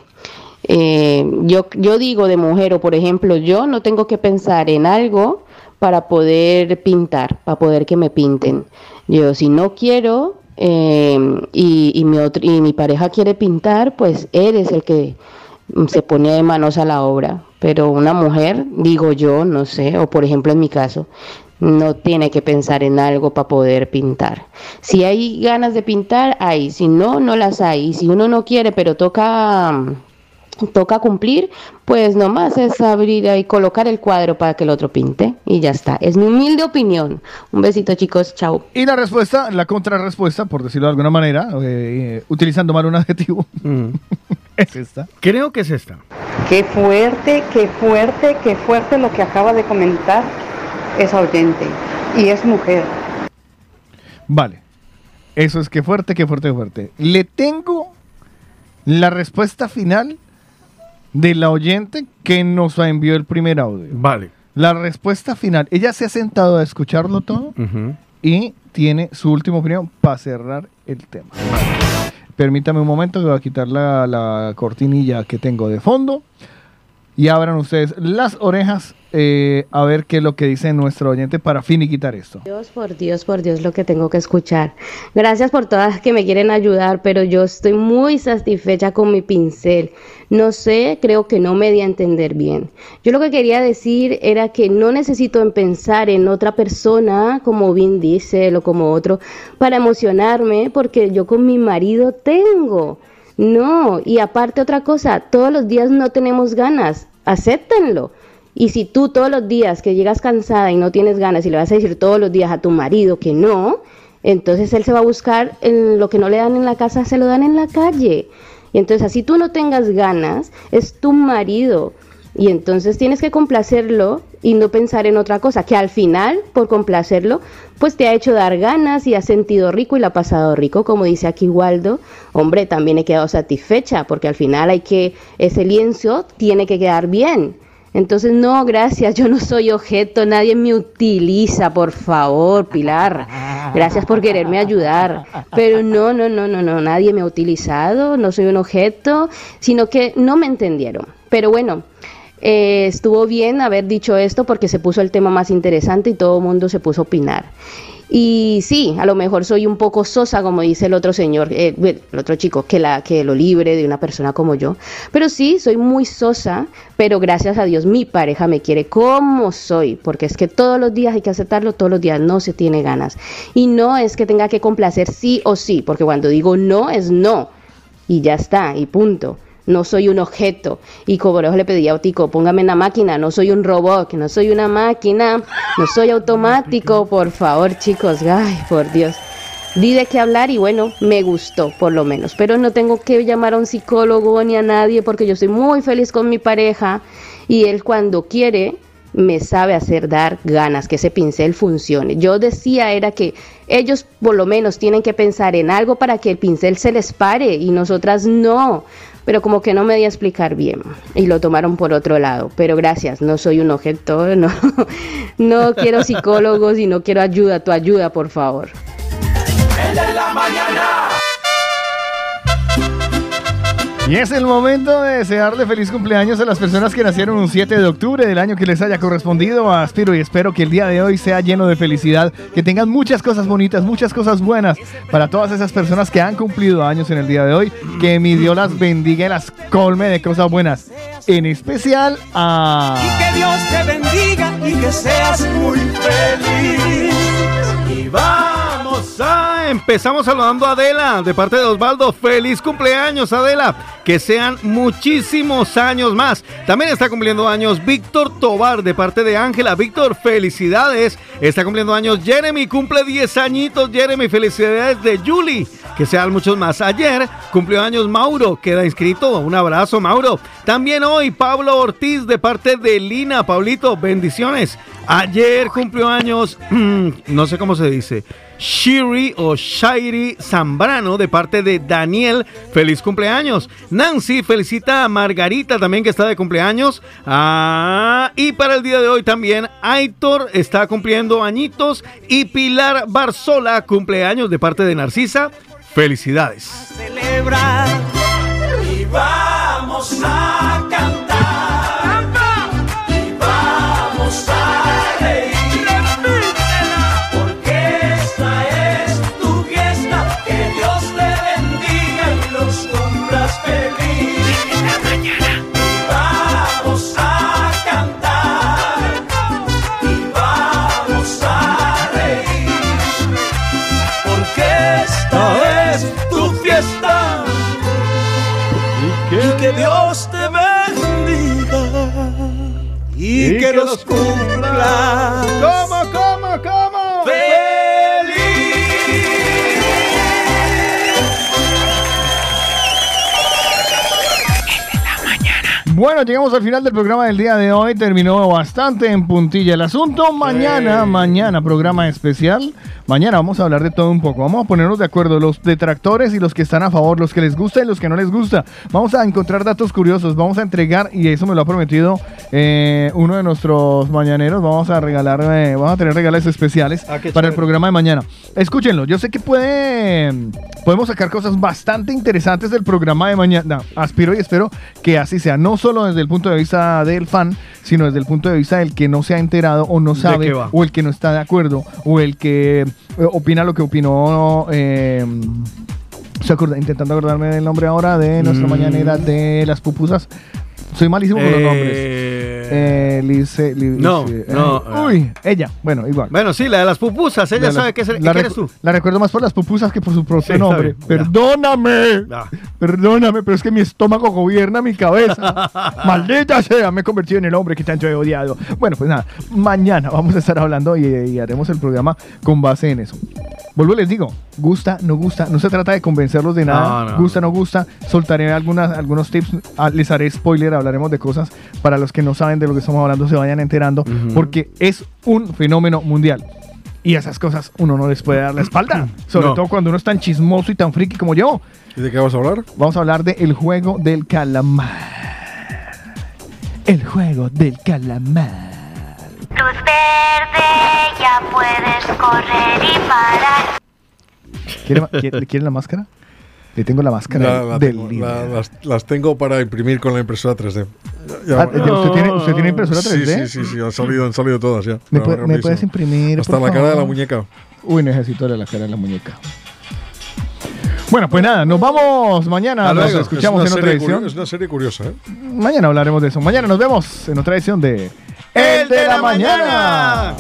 Eh, yo, yo digo de mujer, o por ejemplo, yo no tengo que pensar en algo para poder pintar, para poder que me pinten. Yo, si no quiero eh, y, y mi otro- y mi pareja quiere pintar, pues él es el que mm, se pone de manos a la obra. Pero una mujer, digo yo, no sé, o por ejemplo en mi caso, no tiene que pensar en algo para poder pintar. Si hay ganas de pintar, hay. Si no, no las hay. Y si uno no quiere, pero toca, mm, toca cumplir, pues nomás es abrir y colocar el cuadro para que el otro pinte. Y ya está. Es mi humilde opinión. Un besito, chicos. Chao. Y la respuesta, la contrarrespuesta, por decirlo de alguna manera, eh, eh, utilizando mal un adjetivo, [laughs] es esta. Creo que es esta. Qué fuerte, qué fuerte, qué fuerte lo que acaba de comentar esa oyente. Y es mujer. Vale. Eso es que fuerte, que fuerte, que fuerte. Le tengo la respuesta final de la oyente que nos envió el primer audio. Vale. La respuesta final. Ella se ha sentado a escucharlo todo y tiene su última opinión para cerrar el tema. Permítame un momento que voy a quitar la, la cortinilla que tengo de fondo y abran ustedes las orejas eh, a ver qué es lo que dice nuestro oyente para finiquitar esto. Dios, por Dios, por Dios, lo que tengo que escuchar. Gracias por todas que me quieren ayudar, pero yo estoy muy satisfecha con mi pincel. No sé, creo que no me di a entender bien. Yo lo que quería decir era que no necesito en pensar en otra persona, como Vin Diesel o como otro, para emocionarme, porque yo con mi marido tengo. No, y aparte otra cosa, todos los días no tenemos ganas, acéptenlo. Y si tú todos los días que llegas cansada y no tienes ganas y le vas a decir todos los días a tu marido que no, entonces él se va a buscar en lo que no le dan en la casa, se lo dan en la calle. Y entonces así tú no tengas ganas, es tu marido. Y entonces tienes que complacerlo y no pensar en otra cosa, que al final, por complacerlo, pues te ha hecho dar ganas y has sentido rico y la ha pasado rico, como dice aquí Waldo. Hombre, también he quedado satisfecha, porque al final hay que, ese lienzo tiene que quedar bien. Entonces, no, gracias, yo no soy objeto, nadie me utiliza, por favor, Pilar. Gracias por quererme ayudar. Pero no, no, no, no, no, nadie me ha utilizado, no soy un objeto, sino que no me entendieron. Pero bueno, eh, estuvo bien haber dicho esto porque se puso el tema más interesante y todo el mundo se puso a opinar. Y sí, a lo mejor soy un poco sosa, como dice el otro señor, eh, el otro chico, que, la, que lo libre de una persona como yo. Pero sí, soy muy sosa, pero gracias a Dios mi pareja me quiere como soy, porque es que todos los días hay que aceptarlo, todos los días no se tiene ganas. Y no es que tenga que complacer sí o sí, porque cuando digo no es no, y ya está, y punto. No soy un objeto. Y como le pedí a Otico, póngame en la máquina, no soy un robot, no soy una máquina, no soy automático, por favor, chicos, ay, por Dios. Di de qué hablar y bueno, me gustó por lo menos. Pero no tengo que llamar a un psicólogo ni a nadie porque yo soy muy feliz con mi pareja y él cuando quiere me sabe hacer dar ganas que ese pincel funcione. Yo decía era que ellos por lo menos tienen que pensar en algo para que el pincel se les pare y nosotras no. Pero como que no me di a explicar bien y lo tomaron por otro lado. Pero gracias, no soy un objeto, no, [laughs] no quiero psicólogos y no quiero ayuda, tu ayuda por favor. El de la mañana. Y es el momento de desearle feliz cumpleaños a las personas que nacieron un 7 de octubre del año que les haya correspondido. Aspiro y espero que el día de hoy sea lleno de felicidad, que tengan muchas cosas bonitas, muchas cosas buenas para todas esas personas que han cumplido años en el día de hoy. Que mi Dios las bendiga y las colme de cosas buenas. En especial a... Que Dios te bendiga y que seas muy feliz. Y vamos a empezamos saludando a Adela de parte de Osvaldo. Feliz cumpleaños, Adela. Que sean muchísimos años más. También está cumpliendo años Víctor Tobar de parte de Ángela. Víctor, felicidades. Está cumpliendo años Jeremy. Cumple 10 añitos, Jeremy. Felicidades de Julie. Que sean muchos más. Ayer cumplió años Mauro. Queda inscrito. Un abrazo, Mauro. También hoy Pablo Ortiz de parte de Lina. Pablito, bendiciones. Ayer cumplió años, [clears throat] no sé cómo se dice, Shiri o Shairi Zambrano de parte de Daniel. Feliz cumpleaños. Nancy felicita a Margarita también que está de cumpleaños. Ah, y para el día de hoy también Aitor está cumpliendo añitos. Y Pilar Barzola cumpleaños de parte de Narcisa. Felicidades. celebrar y vamos a cantar que Dios te bendiga y, que los cumpla. ¿Cómo, Bueno, llegamos al final del programa del día de hoy. Terminó bastante en puntilla el asunto. Mañana, mañana, programa especial. Mañana vamos a hablar de todo un poco. Vamos a ponernos de acuerdo los detractores y los que están a favor, los que les gusta y los que no les gusta. Vamos a encontrar datos curiosos. Vamos a entregar, y eso me lo ha prometido eh, uno de nuestros mañaneros. Vamos a regalar, eh, vamos a tener regales especiales Ah, para el programa de mañana. Escúchenlo. Yo sé que puede, podemos sacar cosas bastante interesantes del programa de mañana. Aspiro y espero que así sea. No solo desde el punto de vista del fan, sino desde el punto de vista del que no se ha enterado o no ¿De sabe, o el que no está de acuerdo, o el que eh, opina lo que opinó. eh, se acorda- intentando acordarme del nombre ahora de nuestra Mm. mañanera de las pupusas. Soy malísimo con los Eh, nombres. Eh, Lice- No, Lice- no, eh, uy, ella. Bueno, igual. Bueno, sí, la de las pupusas. Ella La- sabe qué, es- la qué eres tú. La recuerdo más por las pupusas que por su propio Sí, nombre. Perdóname. Perdóname, pero es que mi estómago gobierna mi cabeza. [laughs] Maldita sea, me he convertido en el hombre que tanto he odiado. Bueno, pues nada, mañana vamos a estar hablando y, y haremos el programa con base en eso. Vuelvo les digo, gusta, no gusta, no se trata de convencerlos de nada, No, no. gusta, no gusta, soltaré algunas, algunos tips, ah, les haré spoiler, hablaremos de cosas para los que no saben de lo que estamos hablando, se vayan enterando, porque es un fenómeno mundial. Y esas cosas uno no les puede dar la espalda, [clears throat] sobre No. todo cuando uno es tan chismoso y tan friki como yo. ¿Y de qué vas a hablar? Vamos a hablar de el juego del calamar. El juego del calamar. Luz verde, ya puedes correr y parar. ¿Quiere, ma- quiere- ¿quiere la máscara? Le tengo la máscara La- la del tengo, líder. la- las, las tengo para imprimir con la impresora 3D. Ya- Ah, ¿ya ¿usted, tiene, ¿Usted tiene impresora 3D? Sí, sí, sí, sí, han salido, han salido todas ya. ¿Me, puede- puedes imprimir? Hasta por la cara de la muñeca. Uy, necesito la cara de la muñeca. Bueno, pues nada, nos vamos mañana. Nos escuchamos es en otra edición. Es una serie curiosa, ¿eh? Mañana hablaremos de eso. Mañana nos vemos en otra edición de El de la mañana.